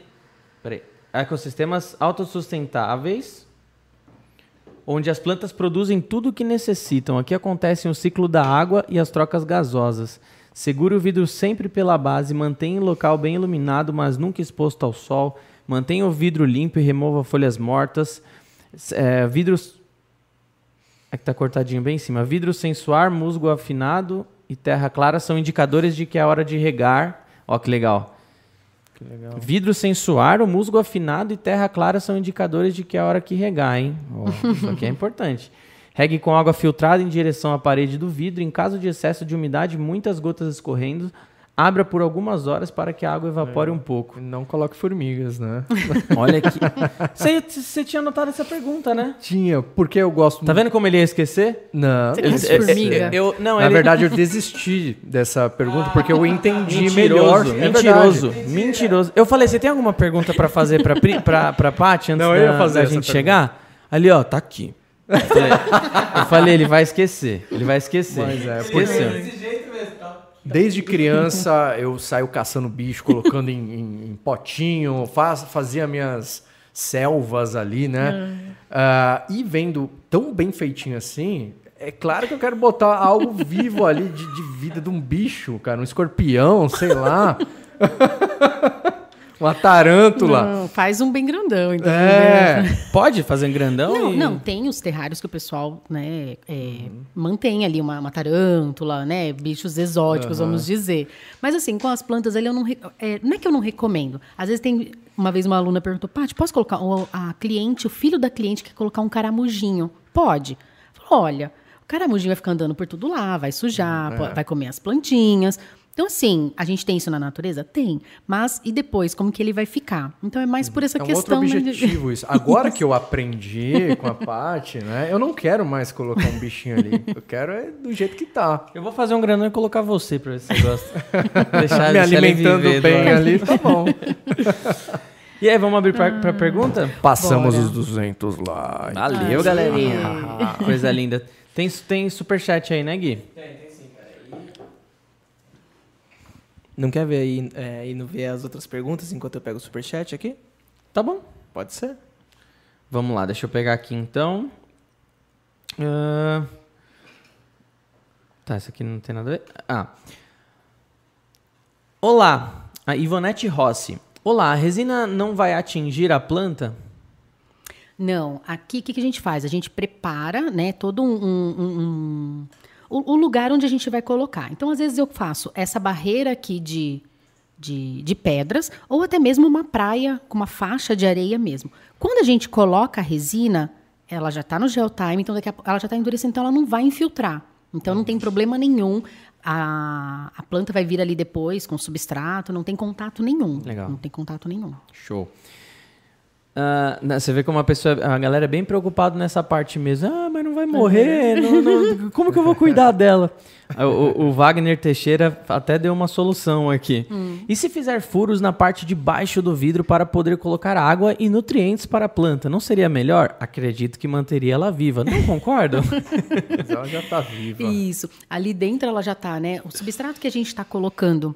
peraí, ecossistemas autossustentáveis, onde as plantas produzem tudo o que necessitam. Aqui acontece o ciclo da água e as trocas gasosas. Segure o vidro sempre pela base, mantenha o local bem iluminado, mas nunca exposto ao sol. Mantenha o vidro limpo e remova folhas mortas. É, vidros Aqui tá cortadinho bem em cima. Vidro sem suar, musgo afinado e terra clara são indicadores de que é hora de regar. Ó, que legal. Vidro sem suar, o musgo afinado e terra clara são indicadores de que é hora que regar, hein? Ó, isso aqui é importante. (laughs) Regue com água filtrada em direção à parede do vidro. Em caso de excesso de umidade, muitas gotas escorrendo, abra por algumas horas para que a água evapore um pouco. Não coloque formigas, né? (laughs) Olha aqui. (laughs) Você, tinha anotado essa pergunta, né? Tinha, porque eu gosto Tá vendo como ele ia esquecer? Não. Você gosta de formiga? Eu, não, Na ele- verdade, eu (laughs) desisti dessa pergunta porque eu entendi Mentiroso, melhor. É mentiroso, mentiroso. Eu falei, você tem alguma pergunta pra fazer pra, Pri- pra, pra Paty antes Não, eu ia da, fazer da gente pergunta. chegar? Ali, ó, tá aqui. Eu falei, eu falei, ele vai esquecer. Ele vai esquecer. Mas é, Esqueceu. Desde criança eu saio caçando bicho, colocando em, em- em potinho, faz, fazia minhas selvas ali, né? Ah, e vendo tão bem feitinho assim, é claro que eu quero botar algo vivo ali de, de vida de um bicho, cara, um escorpião, sei lá. (laughs) Uma tarântula. Não, faz um bem grandão, então. É. Pode fazer em grandão? Não, e- não, tem os terrários que o pessoal, né, é, mantém ali uma, uma tarântula, né, bichos exóticos, vamos dizer. Mas assim, com as plantas ali eu não, é, não é que eu não recomendo. Às vezes tem, uma vez uma aluna perguntou, Paty, posso colocar, o, a cliente, o filho da cliente quer colocar um caramujinho. Pode. Falou, olha, o caramujinho vai ficar andando por tudo lá, vai sujar, po- vai comer as plantinhas. Então, assim, a gente tem isso na natureza? Tem. Mas, e depois, como que ele vai ficar? Então, é mais por essa É um outro questão... né, de- objetivo isso. Agora que eu (laughs) aprendi com a Paty, né? Eu não quero mais colocar um bichinho ali. Eu quero é do jeito que tá. Eu vou fazer um grandão e colocar você pra ver se você gosta. (laughs) deixar, Me deixar ele alimentando viver, bem ali, tá bom. (laughs) E aí, vamos abrir pra, pra pergunta? Passamos Bora. os 200 lá. Valeu, Ah, galerinha. sim. Coisa linda. Tem, tem superchat aí, né, Gui? Não quer ver aí é, não ver as outras perguntas enquanto eu pego o superchat aqui? Tá bom. Pode ser. Vamos lá, deixa eu pegar aqui então. Ah, Tá, isso aqui não tem nada a ver. Ah. Olá, a Ivonete Rossi. Olá, a resina não vai atingir a planta? Não, aqui o que, que a gente faz? A gente prepara, né, todo um- um- um- o, o lugar onde a gente vai colocar. Então, às vezes eu faço essa barreira aqui de, de, de pedras, ou até mesmo uma praia com uma faixa de areia mesmo. Quando a gente coloca a resina, ela já está no geotime, então daqui a, ela já está endurecendo, então ela não vai infiltrar. Então não tem problema nenhum. A, a planta vai vir ali depois com substrato, não tem contato nenhum. Legal. Não tem contato nenhum. Show. Ah, né, você vê como a pessoa, a galera é bem preocupada nessa parte mesmo. Ah, mas não vai morrer. não- não- como que eu vou cuidar dela? Ah, O, o Wagner Teixeira até deu uma solução aqui. E se fizer furos na parte de baixo do vidro para poder colocar água e nutrientes para a planta, não seria melhor? Acredito que manteria ela viva. Não (laughs) concordam? Mas ela já tá viva. Isso. Ali dentro ela já está, né? O substrato que a gente está colocando,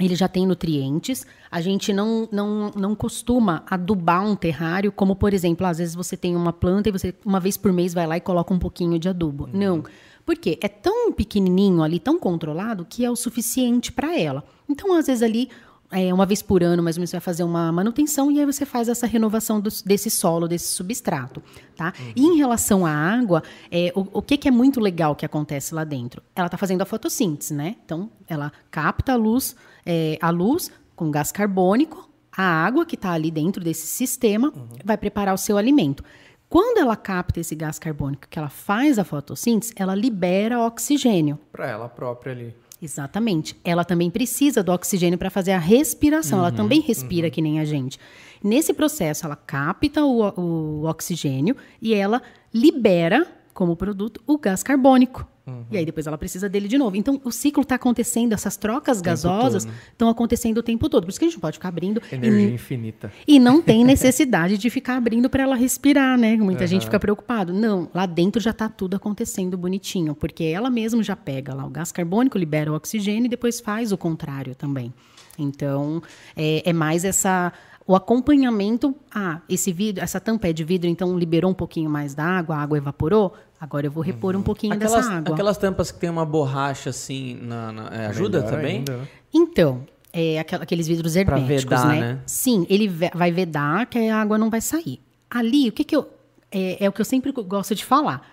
ele já tem nutrientes. A gente não, não, não costuma adubar um terrário, como, por exemplo, às vezes você tem uma planta e você, uma vez por mês, vai lá e coloca um pouquinho de adubo. Não. Por quê? É tão pequenininho ali, tão controlado, que é o suficiente para ela. Então, às vezes ali, é, uma vez por ano, mais ou menos, você vai fazer uma manutenção e aí você faz essa renovação dos- desse solo, desse substrato, tá? E em relação à água, é, o, o que, que é muito legal que acontece lá dentro? Ela está fazendo a fotossíntese, né? Então, ela capta a luz, é, a luz com gás carbônico, a água que está ali dentro desse sistema vai preparar o seu alimento. Quando ela capta esse gás carbônico, que ela faz a fotossíntese, ela libera oxigênio. Pra ela própria ali. Exatamente. Ela também precisa do oxigênio para fazer a respiração. Ela também respira que nem a gente. Nesse processo, ela capta o, o oxigênio e ela libera, como produto, o gás carbônico. E aí depois ela precisa dele de novo. Então, o ciclo está acontecendo, essas trocas gasosas estão acontecendo o tempo todo. Por isso que a gente não pode ficar abrindo. e- Energia infinita. e não tem necessidade de ficar abrindo para ela respirar, né? Muita gente fica preocupado. Não, lá dentro já está tudo acontecendo bonitinho, porque ela mesma já pega lá o gás carbônico, libera o oxigênio e depois faz o contrário também. Então, é, é mais essa o acompanhamento. Ah, esse vidro, essa tampa é de vidro, então liberou um pouquinho mais da água, a água evaporou. Agora eu vou repor um pouquinho Aquelas, dessa água. aquelas tampas que tem uma borracha assim, na, na- é, ajuda Melhor também? ainda, né? Então, é aqueles vidros herméticos, vedar, né? né? Sim, ele vai vedar que a água não vai sair. Ali, o que que eu... É, é o que eu sempre gosto de falar.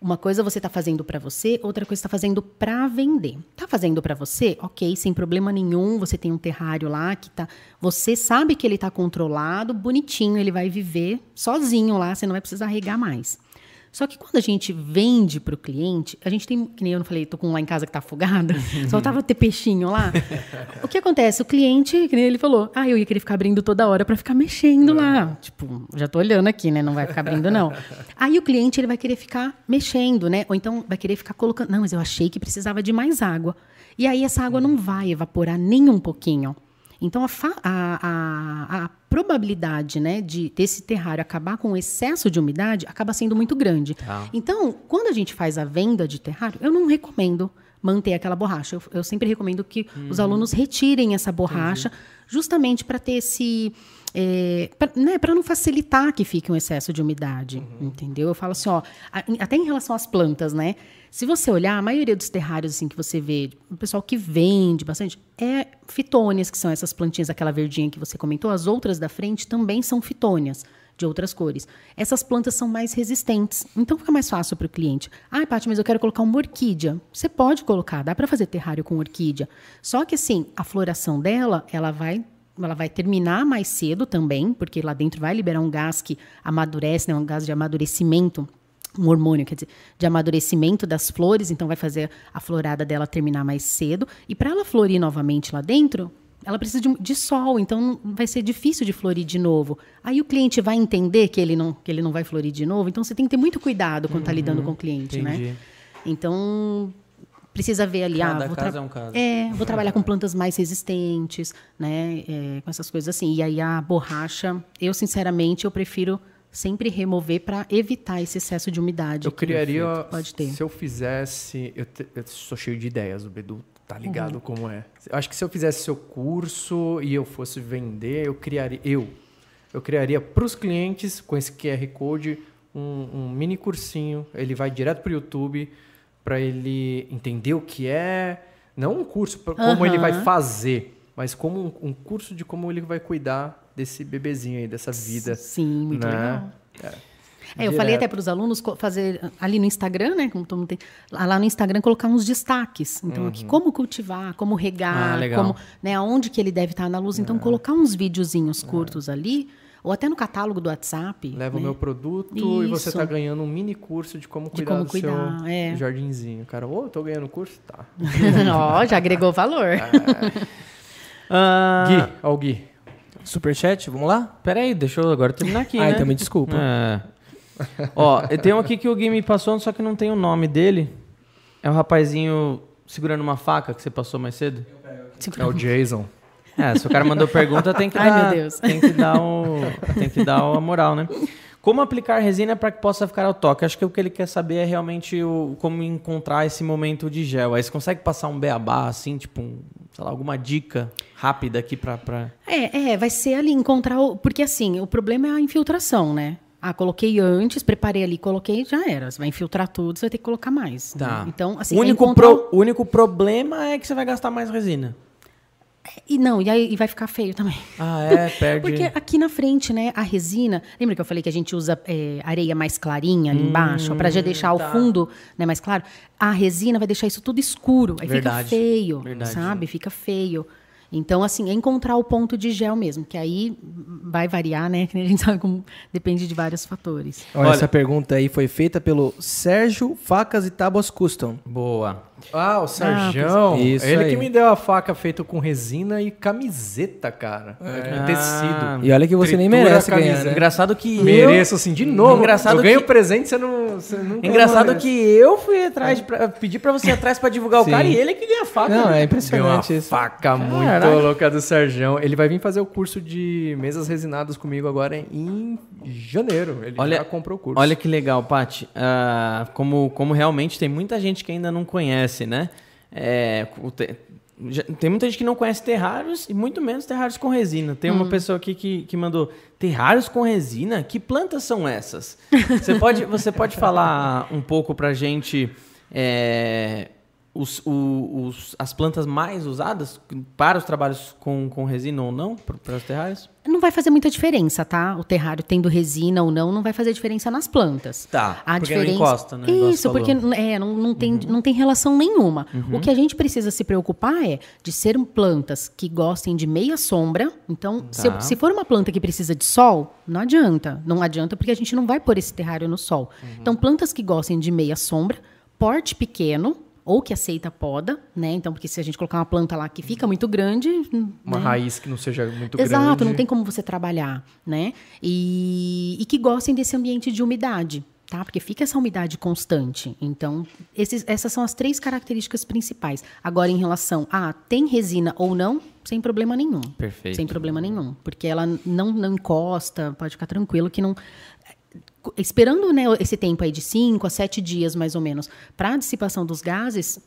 Uma coisa você está fazendo para você, outra coisa está fazendo para vender. Tá fazendo para você? Ok, sem problema nenhum. Você tem um terrário lá que tá. Você sabe que ele está controlado, bonitinho, ele vai viver sozinho lá, você não vai precisar regar mais. Só que quando a gente vende para o cliente, a gente tem, que nem eu não falei, tô com um lá em casa que tá afogada, (laughs) só tava ter peixinho lá. o que acontece? O cliente, que nem ele falou, ah, eu ia querer ficar abrindo toda hora para ficar mexendo lá. Tipo, já tô olhando aqui, né? Não vai ficar abrindo, não. Aí o cliente, ele vai querer ficar mexendo, né? Ou então vai querer ficar colocando, não, mas eu achei que precisava de mais água. E aí essa água não vai evaporar nem um pouquinho. Então, a, a, a, a, probabilidade né, de desse terrário acabar com excesso de umidade acaba sendo muito grande. Tá. Então, quando a gente faz a venda de terrário, eu não recomendo manter aquela borracha. Eu, eu sempre recomendo que uhum. os alunos retirem essa borracha, Entendi. justamente para ter esse. É, para né, não facilitar que fique um excesso de umidade, uhum. entendeu? Eu falo assim, ó, até em relação às plantas, né? Se você olhar, a maioria dos terrários assim que você vê, o pessoal que vende bastante, é fitônias, que são essas plantinhas, aquela verdinha que você comentou. As outras da frente também são fitônias de outras cores. Essas plantas são mais resistentes, então fica mais fácil para o cliente. Ah, Paty, mas eu quero colocar uma orquídea. Você pode colocar, dá para fazer terrário com orquídea. Só que assim, a floração dela, ela vai ela vai terminar mais cedo também, porque lá dentro vai liberar um gás que amadurece, né, um gás de amadurecimento um hormônio, quer dizer, de amadurecimento das flores, então vai fazer a florada dela terminar mais cedo. E para ela florir novamente lá dentro, ela precisa de, de, sol, então vai ser difícil de florir de novo. Aí o cliente vai entender que ele não, que ele não vai florir de novo, então você tem que ter muito cuidado quando está uhum, lidando com o cliente, né? entendi. né? Então precisa ver ali, Cada ah, vou caso é um caso. É, vou trabalhar com plantas mais resistentes, né? É, com essas coisas assim. E aí a borracha, eu sinceramente eu prefiro sempre remover para evitar esse excesso de umidade. Eu criaria, pode ter. se eu fizesse, eu, te, eu sou cheio de ideias, o Bedu tá ligado uhum. como é. Eu acho que se eu fizesse seu curso e eu fosse vender, eu criaria, eu, eu criaria para os clientes com esse QR code um, um mini cursinho. Ele vai direto para o YouTube para ele entender o que é, não um curso como uhum. ele vai fazer, mas como um, um curso de como ele vai cuidar desse bebezinho aí, dessa vida. Sim, muito né? legal. É. É, eu falei até para os alunos fazer ali no Instagram, né? Como todo mundo tem, lá no Instagram colocar uns destaques. Então, uhum. aqui como cultivar, como regar, ah, como, né, aonde que ele deve estar na luz. Então, é. colocar uns videozinhos é. curtos ali, ou até no catálogo do WhatsApp. Leva né? o meu produto Isso. e você está ganhando um mini curso de como cuidar de como do cuidar, seu é. jardinzinho. Cara, ô, oh, tô ganhando curso? Tá. (laughs) Ó, já agregou valor. É. Uh... Gui, ó o Gui. Superchat, vamos lá? Pera aí, deixa eu agora terminar aqui, ah, né? então me desculpa. É. Ó, tem um aqui que o Gui me passou, só que não tem o nome dele. É o rapazinho segurando uma faca que você passou mais cedo? É o Jason. É, se o cara mandou pergunta, tem que Ai, dar, tem que dar o, tem que dar a moral, né? Como aplicar resina para que possa ficar ao toque? Acho que o que ele quer saber é realmente o, como encontrar esse momento de gel. Aí você consegue passar um beabá, assim, tipo, um, sei lá, alguma dica rápida aqui para. Pra... É, é, vai ser ali encontrar. O, porque assim, o problema é a infiltração, né? Ah, coloquei antes, preparei ali, coloquei, já era. Você vai infiltrar tudo, você vai ter que colocar mais. Tá. Né? Então, assim, o único, encontrar... pro, o único problema é que você vai gastar mais resina. E não, e aí e vai ficar feio também. Ah, é? (laughs) Perde. Porque aqui na frente, né, a resina. Lembra que eu falei que a gente usa é, areia mais clarinha ali hum, embaixo, para já deixar tá. o fundo né, mais claro? A resina vai deixar isso tudo escuro. Aí Verdade. fica feio. Verdade. Sabe? Fica feio. Então, assim, é encontrar o ponto de gel mesmo, que aí vai variar, né? Que (laughs) a gente sabe como depende de vários fatores. Olha, Olha, essa pergunta aí foi feita pelo Sérgio Facas e Tábuas Custom. Boa. Ah, o Sérgio. Ah, Isso Ele aí. que me deu a faca feita com resina e camiseta, cara. É. Ah. Tecido. E olha que você Tritura nem merece ganhar, né? Engraçado que eu... Mereço, assim, de novo. Engraçado eu ganho que... presente, você não... Você Engraçado que eu fui atrás, pra, pedi pra você ir atrás pra divulgar Sim. o cara e ele que ganha a faca. Não, né? é impressionante Deu uma isso. faca muito Caraca. louca do Sérgio. Ele vai vir fazer o curso de mesas resinadas comigo agora em janeiro. Ele olha, já comprou o curso. Olha que legal, Paty. Uh, como, como realmente tem muita gente que ainda não conhece, né? É, tem muita gente que não conhece terrários e muito menos terrários com resina. Tem uma hum. pessoa aqui que, que mandou terrários com resina? Que plantas são essas? (laughs) você, pode, você pode falar um pouco pra gente é, os, o- os- as plantas mais usadas para os trabalhos com, com resina ou não, para, para os terrários? Não vai fazer muita diferença, tá? O terrário tendo resina ou não, não vai fazer diferença nas plantas. Tá, A porque não diferença... encosta, né? Isso, porque é, não, não, tem, não tem relação nenhuma. O que a gente precisa se preocupar é de ser plantas que gostem de meia sombra. Então, se, eu- Tá. se for uma planta que precisa de sol, não adianta. Não adianta porque a gente não vai pôr esse terrário no sol. Uhum. Então, plantas que gostem de meia sombra, porte pequeno, ou que aceita poda, né? Então, porque se a gente colocar uma planta lá que fica muito grande, Uma né? raiz que não seja muito Exato, grande. não tem como você trabalhar, né? E, e que gostem desse ambiente de umidade, tá? Porque fica essa umidade constante. Então, esses- essas são as três características principais. Agora, em relação a tem resina ou não, sem problema nenhum. Perfeito. Sem problema nenhum. Porque ela não, não encosta, pode ficar tranquilo que não. Esperando né, esse tempo aí de 5 a 7 dias, mais ou menos, para a dissipação dos gases,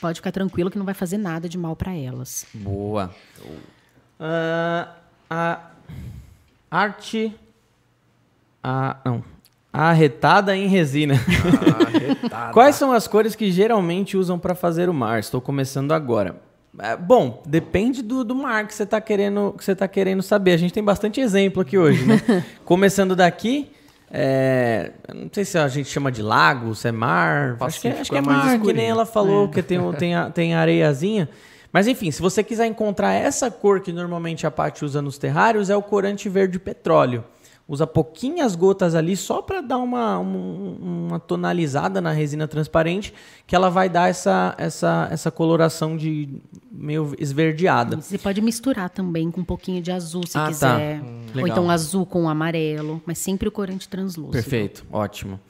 pode ficar tranquilo que não vai fazer nada de mal para elas. Boa. Ah, a arte. A, não. Arretada em resina. Arretada. (laughs) Quais são as cores que geralmente usam para fazer o mar? Estou começando agora. É, bom, depende do, do mar que você está querendo, que você tá querendo saber. A gente tem bastante exemplo aqui hoje, né? (laughs) Começando daqui, é, não sei se a gente chama de lago, se é mar. Acho que, é- acho que é é mais mar, que nem ela falou, que tem, tem, tem areiazinha. Mas enfim, se você quiser encontrar essa cor que normalmente a Paty usa nos terrários, é o corante verde petróleo. Usa pouquinhas gotas ali só para dar uma, um- uma tonalizada na resina transparente, que ela vai dar essa, essa, essa coloração de meio esverdeada. Você pode misturar também com um pouquinho de azul, se Ah, tá. quiser. Hum, Ou legal. então azul com amarelo, mas sempre o corante translúcido. Perfeito, ótimo.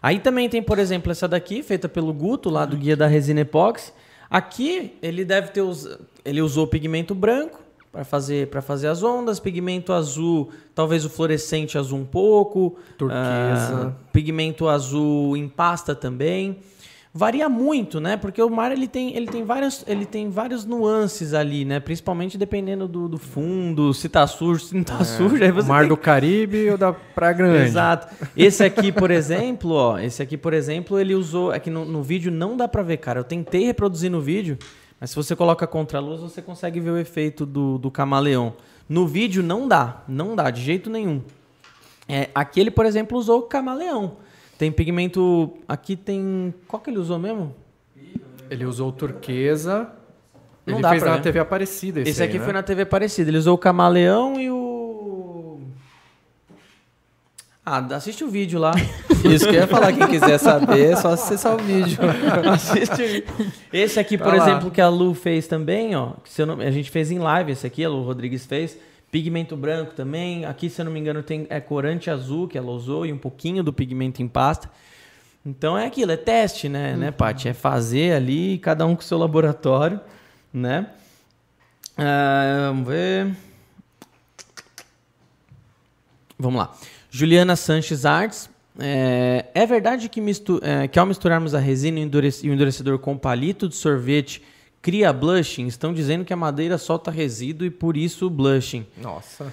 Aí também tem, por exemplo, essa daqui, feita pelo Guto, lá do Guia da Resina Epóxi. Aqui ele deve ter us... ele usou pigmento branco para fazer para fazer as ondas, pigmento azul, talvez o fluorescente azul um pouco, Turquesa. ah, pigmento azul em pasta também. Varia muito, né? Porque o mar ele tem, ele tem várias ele tem várias nuances ali, né? Principalmente dependendo do, do fundo, se tá sujo, se não tá sujo. Aí O você Mar tem do Caribe ou da Praia Grande? Exato. (laughs) Esse aqui, por exemplo, ó, esse aqui, por exemplo, ele usou, é que no, no vídeo não dá pra ver, cara. Eu tentei reproduzir no vídeo, mas se você coloca contra a luz, você consegue ver o efeito do, do camaleão. No vídeo não dá, não dá de jeito nenhum. É, aqui ele, por exemplo, usou camaleão. Tem pigmento, aqui tem, qual que ele usou mesmo? Ele usou turquesa. Não ele dá fez na ver. TV Aparecida esse, Esse, aí, aqui né? foi na TV parecida. Ele usou o camaleão e o Ah, assiste o vídeo lá. (laughs) Isso que eu ia falar, quem quiser saber, é só acessar o vídeo. (laughs) Assiste. Esse aqui, por Vai lá. exemplo, que a Lu fez também, ó. não- a gente fez em live esse aqui, a Lu Rodrigues fez. Pigmento branco também. Aqui, se eu não me engano, tem é corante azul que ela usou e um pouquinho do pigmento em pasta. Então é aquilo, é teste, né, né, Paty? É fazer ali, cada um com o seu laboratório, né? Ah, vamos ver. Vamos lá. Juliana Sanches Artes. É, é verdade que, mistu- é, que ao misturarmos a resina e o endurec- o endurecedor com palito de sorvete cria blushing? Estão dizendo que a madeira solta resíduo e por isso o blushing. Nossa.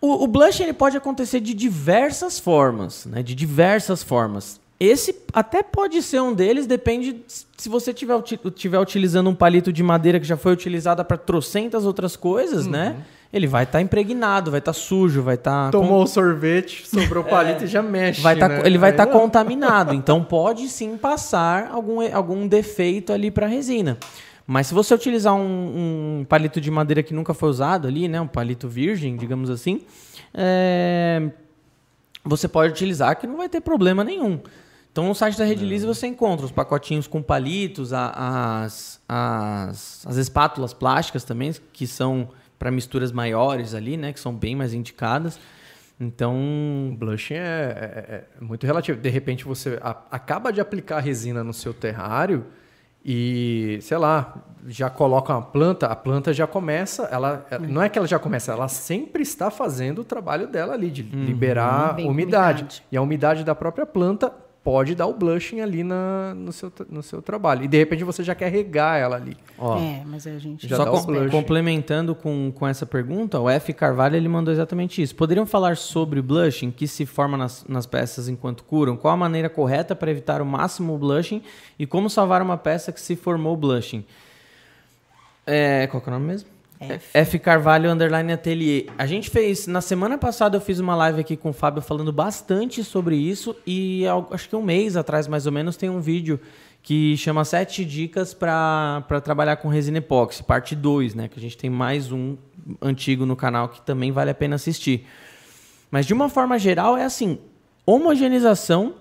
O, o blushing ele pode acontecer de diversas formas, né? De diversas formas. Esse até pode ser um deles, depende se você estiver tiver utilizando um palito de madeira que já foi utilizada para trocentas outras coisas, né? Ele vai estar impregnado, vai estar sujo, vai estar Tomou o sorvete, sobrou (laughs) palito e já mexe. vai tá, né? ele vai estar não. contaminado. (laughs) Então pode sim passar algum, algum defeito ali para a resina. Mas se você utilizar um, um palito de madeira que nunca foi usado ali, né, um palito virgem, digamos assim, é, você pode utilizar que não vai ter problema nenhum. Então no site da Redilize você encontra os pacotinhos com palitos, as, as, as espátulas plásticas também, que são para misturas maiores ali, né, que são bem mais indicadas. Então, blushing é, é- é muito relativo. De repente você a- acaba de aplicar a resina no seu terrário e, sei lá, já coloca uma planta, a planta já começa, ela, ela- não é que ela já começa, ela sempre está fazendo o trabalho dela ali, de liberar Bem, umidade. umidade. E a umidade da própria planta pode dar o blushing ali na, no, seu, no seu trabalho. E de repente você já quer regar ela ali. Ó, É, mas a gente Já Só dá com- complementando com, com essa pergunta, o F. Carvalho ele mandou exatamente isso. Poderiam falar sobre o blushing que se forma nas, nas peças enquanto curam? Qual a maneira correta para evitar o máximo blushing e como salvar uma peça que se formou blushing? É, qual que é o nome mesmo? F. F. Carvalho Underline Atelier. A gente fez, na semana passada eu fiz uma live aqui com o Fábio falando bastante sobre isso e acho que um mês atrás mais ou menos tem um vídeo que chama sete dicas para trabalhar com resina epóxi, parte 2, né? Que a gente tem mais um antigo no canal que também vale a pena assistir. Mas de uma forma geral é assim, homogeneização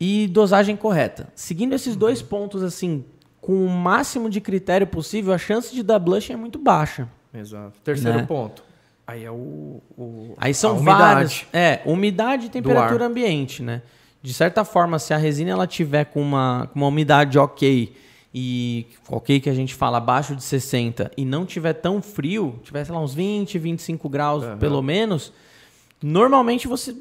e dosagem correta. Seguindo esses dois pontos assim, com o máximo de critério possível, a chance de dar blush é muito baixa. Exato. Terceiro Né? ponto. Aí é o. o- Aí são vários. É, umidade e temperatura ambiente, né? De certa forma, se a resina ela tiver com uma, com uma umidade ok e ok que a gente fala abaixo de 60 e não tiver tão frio, tiver sei lá uns 20, 25 graus Aham. pelo menos, normalmente você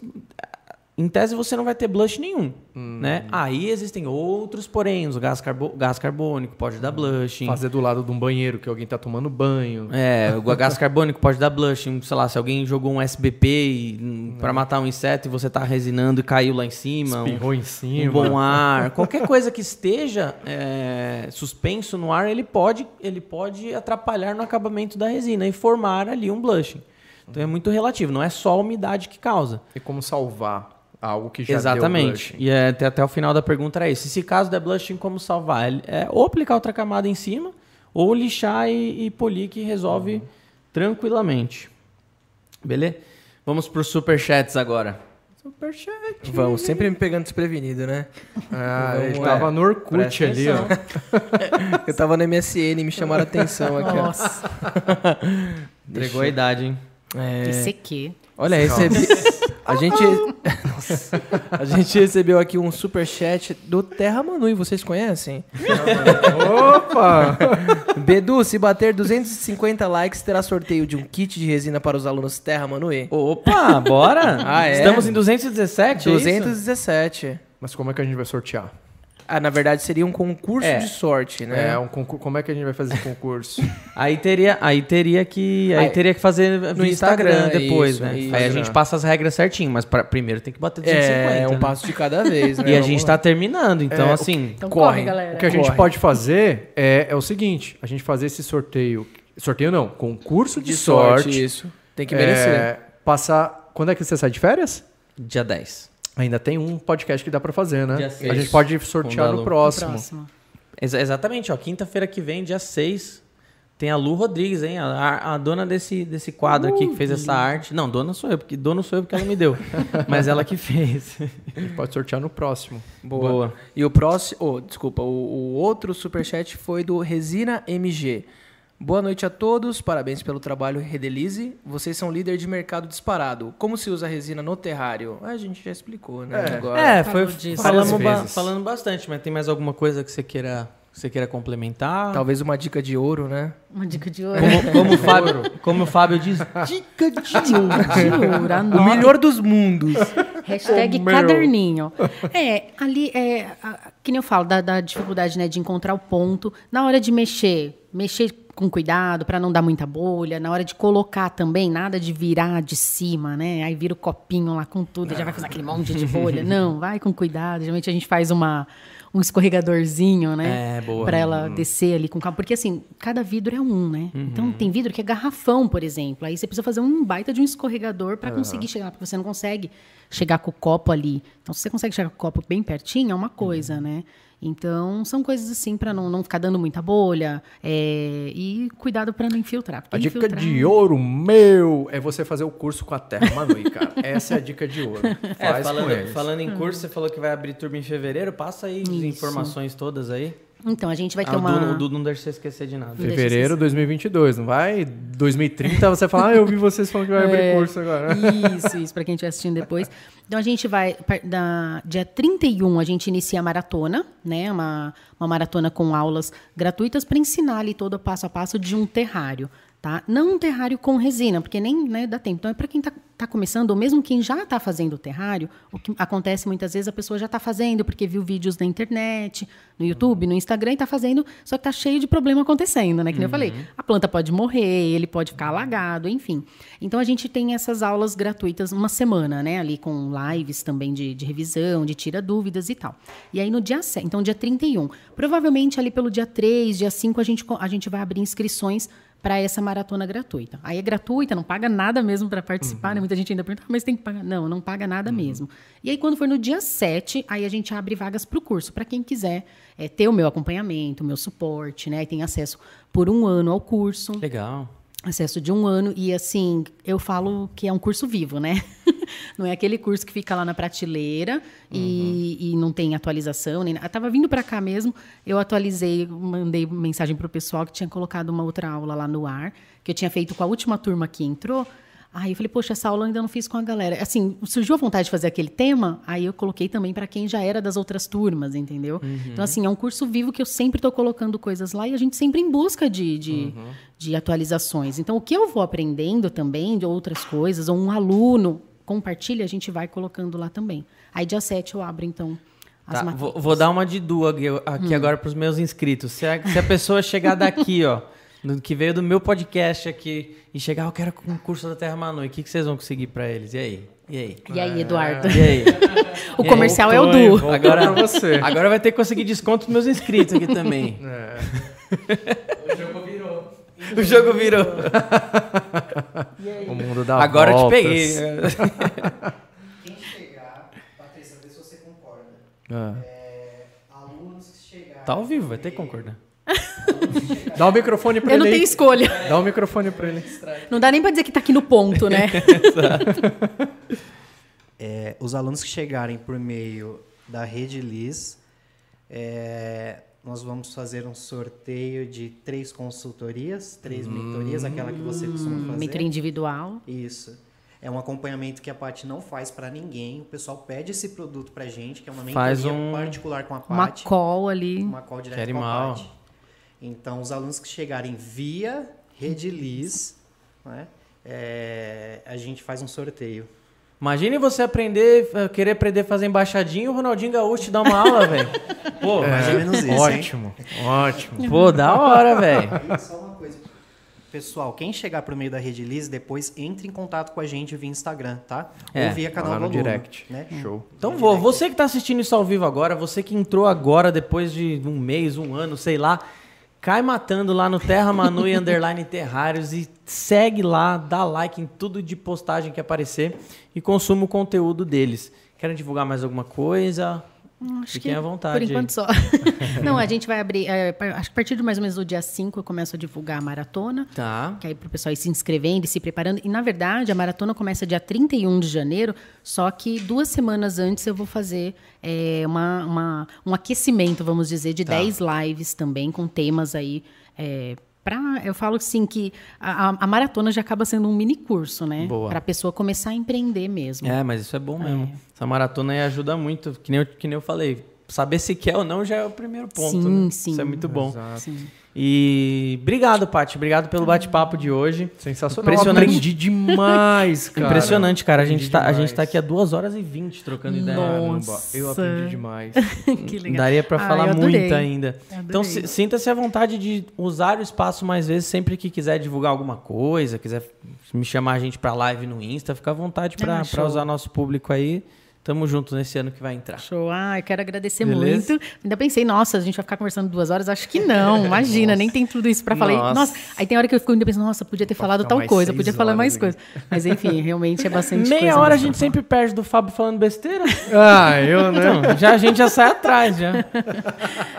em tese você não vai ter blush nenhum, Hum. né? Aí existem outros porém, o gás, carbo- gás carbônico pode dar blushing. Fazer do lado de um banheiro que alguém tá tomando banho. É, o gás (laughs) carbônico pode dar blushing, sei lá, se alguém jogou um SBP hum, pra matar um inseto e você tá resinando e caiu lá em cima, um, Espirrou em um cima. bom ar, qualquer coisa que esteja é, suspenso no ar, ele pode, ele pode atrapalhar no acabamento da resina e formar ali um blushing. Então é muito relativo, não é só a umidade que causa. E como salvar algo que já Exatamente. E é, até, até o final da pergunta era isso. Se caso der blushing, como salvar? É, é ou aplicar outra camada em cima, ou lixar e, e polir, que resolve tranquilamente. Beleza? Vamos para os superchats agora. Superchat. Vamos, sempre me pegando desprevenido, né? Ah, ele Vamos, tava é. no Orkut Presta ali, ó. Eu tava no MSN, me chamaram a atenção aqui. ó. Nossa, (laughs) Entregou a idade, hein? É, ICQ. olha, recebi. (laughs) A gente. (laughs) Nossa. (laughs) A gente recebeu aqui um superchat do Terra Manui, vocês conhecem? Opa! Bedu, se bater 250 likes, terá sorteio de um kit de resina para os alunos Terra Manui. Opa, bora! Ah, é? Estamos em 217, é isso? 217. Mas como é que a gente vai sortear? Ah, na verdade seria um concurso É. de sorte, né? É, um concurso. Como é que a gente vai fazer esse concurso? (laughs) Aí teria, aí teria que, aí Aí- teria que fazer no Instagram, Instagram, depois, isso, né? isso. Aí a gente passa as regras certinho, mas pra- primeiro tem que bater 250. É, um né? passo de cada vez, (laughs) né? E a gente lá. tá terminando, então É, assim, Então Corre. corre, galera. O que a gente Corre. pode fazer é, é o seguinte: a gente fazer esse sorteio. Sorteio não, concurso de, de sorte, sorte. isso. Tem que merecer. É, passar. Quando é que você sai de férias? dia 10. Ainda tem um podcast que dá pra fazer, né? Dia A gente pode sortear no próximo. Exa- exatamente, ó, quinta-feira que vem, dia 6, tem a Lu Rodrigues, hein? A, a- a dona desse, desse quadro aqui que fez essa arte. Não, dona sou eu, porque dona sou eu porque ela me deu. (laughs) mas ela que fez. A gente pode sortear no próximo. Boa. Boa. E o próximo. oh, desculpa, o, o outro superchat foi do Resina MG. Boa noite a todos, parabéns pelo trabalho Redelize. Vocês são líder de mercado disparado. Como se usa resina no terrário? Ah, A gente já explicou, né? É. Agora. É, foi falando, ba- falando bastante, mas tem mais alguma coisa que você queira, que você queira complementar? Talvez uma dica de ouro, né? Uma dica de ouro. Como, como o (laughs) Fábio, como o Fábio diz, Dica de ouro. De ouro. (laughs) O melhor dos mundos. Hashtag meu. caderninho. É, ali é. a- Que nem eu falo, da, da dificuldade né, de encontrar o ponto. Na hora de mexer, mexer com cuidado para não dar muita bolha. Na hora de colocar também, nada de virar de cima, né? Aí vira o copinho lá com tudo, já vai fazer aquele monte de bolha. (laughs) Não, vai com cuidado. Geralmente a gente faz uma, um escorregadorzinho, né? É, boa. Pra ela descer ali com calma. Porque assim, cada vidro é um, né? Então tem vidro que é garrafão, por exemplo. Aí você precisa fazer um baita de um escorregador para conseguir chegar lá, porque você não consegue chegar com o copo ali. Então, se você consegue chegar com o copo bem pertinho, é uma coisa, né? Então, são coisas assim para não, não ficar dando muita bolha. é, e cuidado para não infiltrar. A dica infiltrar- de ouro meu é você fazer o curso com a Terra Manui, cara. Essa é a dica de ouro. É, Faz com falando, eles. falando em curso, você falou que vai abrir turma em fevereiro. Passa aí as Isso. informações todas aí. Então, a gente vai ter Ah, uma. O Dudu não deixa você esquecer de nada. Fevereiro de 2022, não vai? 2030 você fala, ah, eu vi vocês falando que vai abrir É, curso agora. Isso, isso, para quem estiver assistindo depois. Então a gente vai, da, dia 31, a gente inicia a maratona, né? Uma, uma maratona com aulas gratuitas para ensinar ali todo o passo a passo de um terrário. Tá? Não um terrário com resina, porque nem né, dá tempo. Então é para quem está tá começando, ou mesmo quem já está fazendo o terrário, o que acontece muitas vezes a pessoa já está fazendo porque viu vídeos na internet, no YouTube, no Instagram e está fazendo, só que está cheio de problema acontecendo, né? Que nem eu falei, Uhum. a planta pode morrer, ele pode ficar alagado, enfim. Então a gente tem essas aulas gratuitas uma semana, né? Ali com lives também de, de revisão, de tira dúvidas e tal. E aí no dia 7, então dia 31. Provavelmente ali pelo dia 3, dia 5, a gente, a gente vai abrir inscrições para essa maratona gratuita. Aí é gratuita, não paga nada mesmo para participar, né? Muita gente ainda pergunta, "Ah, mas tem que pagar. Não, não paga nada mesmo. E aí, quando for no dia 7, aí a gente abre vagas para o curso, para quem quiser é, ter o meu acompanhamento, o meu suporte, né? E tem acesso por um ano ao curso Legal. Acesso de um ano e assim eu falo que é um curso vivo, né? (laughs) não é aquele curso que fica lá na prateleira e, e não tem atualização nem. nada. Eu tava vindo para cá mesmo, eu atualizei, mandei mensagem pro pessoal que tinha colocado uma outra aula lá no ar que eu tinha feito com a última turma que entrou. Aí eu falei, poxa, essa aula eu ainda não fiz com a galera. Assim, surgiu a vontade de fazer aquele tema, aí eu coloquei também para quem já era das outras turmas, entendeu? Então, assim, é um curso vivo que eu sempre estou colocando coisas lá e a gente sempre em busca de, de, de atualizações. Então, o que eu vou aprendendo também de outras coisas, ou um aluno compartilha, a gente vai colocando lá também. Aí, dia 7, eu abro, então, as Tá, vou, vou dar uma de duas aqui, aqui agora para os meus inscritos. Se a, se a pessoa chegar daqui, ó, que veio do meu podcast aqui, e chegar, "Ah, eu quero um curso da Terra Manu, o que, que vocês vão conseguir para eles? E aí? E aí? E aí, Eduardo? E aí? (laughs) o E aí? comercial é o? Du. Agora, você. agora vai ter que conseguir desconto dos meus inscritos aqui também. (laughs) O jogo virou. (laughs) O jogo virou. O mundo dá Agora eu te voltas. peguei. Quem chegar, Patrícia, vê se você concorda. Ah. É, alunos que chegarem. Tá ao vivo, vai ter que concordar. (laughs) Dá o microfone pra Eu não ele. aí. tenho escolha. Dá o microfone pra ele. Não dá nem para dizer que tá aqui no ponto, né? (laughs) É, os alunos que chegarem por meio da Rede Liz, é, nós vamos fazer um sorteio de três consultorias, três mentorias, aquela que você costuma fazer. Mentoria individual. Isso. É um acompanhamento que a Paty não faz para ninguém. O pessoal pede esse produto pra gente, que é uma mentoria Faz um- particular com a Uma Paty. call ali. Uma call direto Que com a. Paty. Então, os alunos que chegarem via Rede Liz, né, é, a gente faz um sorteio. Imagine você aprender, eh, querer aprender a fazer embaixadinho e o Ronaldinho Gaúcho te dar uma aula, velho. (laughs) Pô, Mais ou menos isso, hein? Ótimo, ótimo. (laughs) pô, da hora, velho. (laughs) Só uma coisa. Pessoal, quem chegar por meio da Rede Liz, depois entre em contato com a gente via Instagram, tá? É, Ou via canal do aluno, direct. Né? Show. Então, direct. você que tá assistindo isso ao vivo agora, você que entrou agora, depois de um mês, um ano, sei lá, cai matando lá no Terra Manu e Underline (laughs) Terrários e segue lá, dá like em tudo de postagem que aparecer e consuma o conteúdo deles. Querem divulgar mais alguma coisa? Acho Fiquem que à vontade Por enquanto só. (laughs) Não, a gente vai abrir. é, acho que a partir de mais ou menos do dia 5 eu começo a divulgar a maratona. Tá. Que aí para o pessoal ir se inscrevendo e se preparando. E, na verdade, a maratona começa dia 31 de janeiro, só que duas semanas antes eu vou fazer é, uma, uma- um aquecimento, vamos dizer, de Tá. 10 lives também, com temas aí. É, pra, eu falo assim que a, a- maratona já acaba sendo um mini curso, né? Boa. Para a pessoa começar a empreender mesmo. É, mas isso é bom mesmo. Essa maratona aí ajuda muito, que nem, eu, que nem eu falei. Saber se quer ou não já é o primeiro ponto. Sim, né? sim. Isso é muito bom. Exato. Sim. E obrigado, Paty. Obrigado pelo bate-papo de hoje. Sensacional. Impressionante. Aprendi demais, cara. Impressionante, cara. A gente, tá, a gente tá aqui há 2 horas e 20 trocando ideia. Caramba, Nossa. eu aprendi demais. (laughs) que legal. Daria pra Ah, falar muito ainda. Então, si- sinta-se à vontade de usar o espaço mais vezes, sempre que quiser divulgar alguma coisa, quiser me chamar a gente pra live no Insta, fica à vontade pra, pra show. usar nosso público aí. Tamo junto nesse ano que vai entrar. Show. Ah, eu quero agradecer Beleza? muito. Ainda pensei, nossa, a gente vai ficar conversando duas horas. Acho que não. (laughs) Imagina, nem tem tudo isso pra falar. Nossa. Nossa. Aí tem hora que eu fico ainda pensando, nossa, podia ter falado ficar tal coisa, podia falar mais coisa. Mas enfim, (laughs) realmente é bastante coisa. Meia hora a gente sempre perde do Fábio falando besteira. (laughs) Ah, eu, né? Então, já, a gente já sai atrás, já.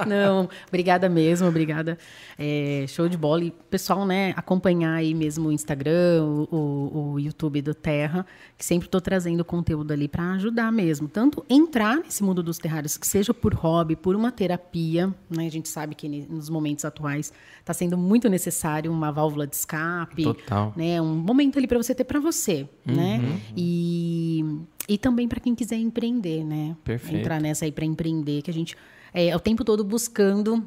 Não, obrigada mesmo, obrigada. É, show de bola. E pessoal, né, acompanhar aí mesmo o Instagram, o, o- o YouTube do Terra, que sempre estou trazendo conteúdo ali para ajudar mesmo. Tanto entrar nesse mundo dos terrários, que seja por hobby, por uma terapia, né? A gente sabe que nos momentos atuais está sendo muito necessário uma válvula de escape. Total. Né, um momento ali para você ter para você, né? Uhum. E, e também para quem quiser empreender, né? Perfeito. Entrar nessa aí para empreender, que a gente é o tempo todo buscando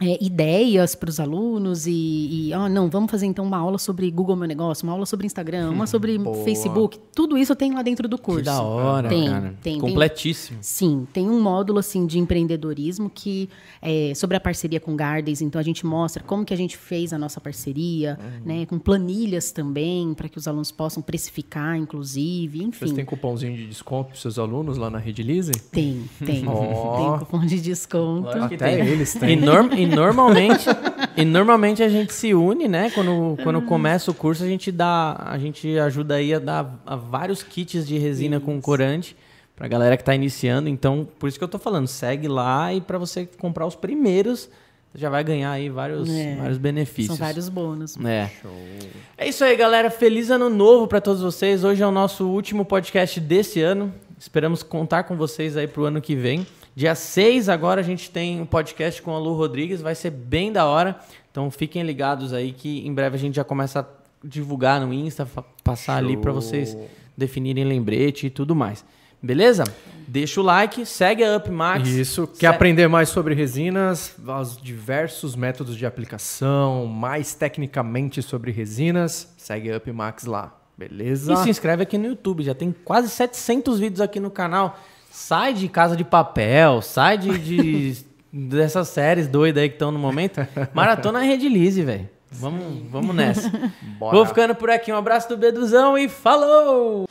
é, ideias para os alunos e, e oh, não, vamos fazer então uma aula sobre Google Meu Negócio, uma aula sobre Instagram, uma sobre Facebook. Tudo isso tem lá dentro do curso. Que da hora, tem, cara. Tem, Completíssimo. Tem, sim, tem um módulo assim de empreendedorismo que é sobre a parceria com Gardens. Então a gente mostra como que a gente fez a nossa parceria, uhum. né, com planilhas também para que os alunos possam precificar, inclusive, enfim. Vocês têm cupomzinho de desconto para seus alunos lá na Rede Lise? Tem, tem, oh. tem cupom de desconto. Até tem. eles têm. E, norm, e normalmente, e normalmente a gente se une, né? Quando, quando começa o curso, a gente dá, a gente ajuda aí a dar a vários kits de resina isso. com corante pra galera que tá iniciando. Então, por isso que eu tô falando, segue lá e para você comprar os primeiros, você já vai ganhar aí vários, é, vários benefícios. São vários bônus. É. Show. É isso aí, galera. Feliz ano novo para todos vocês. Hoje é o nosso último podcast desse ano. Esperamos contar com vocês aí pro ano que vem. Dia 6 agora a gente tem um podcast com a Lu Rodrigues, vai ser bem da hora. Então fiquem ligados aí que em breve a gente já começa a divulgar no Insta, passar Show. ali para vocês definirem lembrete e tudo mais. Beleza? Deixa o like, segue a UpMax. Isso. Quer aprender mais sobre resinas, os diversos métodos de aplicação, mais tecnicamente sobre resinas, segue a UpMax lá. Beleza? E se inscreve aqui no YouTube, já tem quase 700 vídeos aqui no canal. Sai de Casa de Papel, sai de, de (laughs) dessas séries doidas aí que estão no momento. Maratona Rede Lise, velho. Vamos, vamos nessa. (laughs) Bora. Vou ficando por aqui. Um abraço do Beduzão e falou!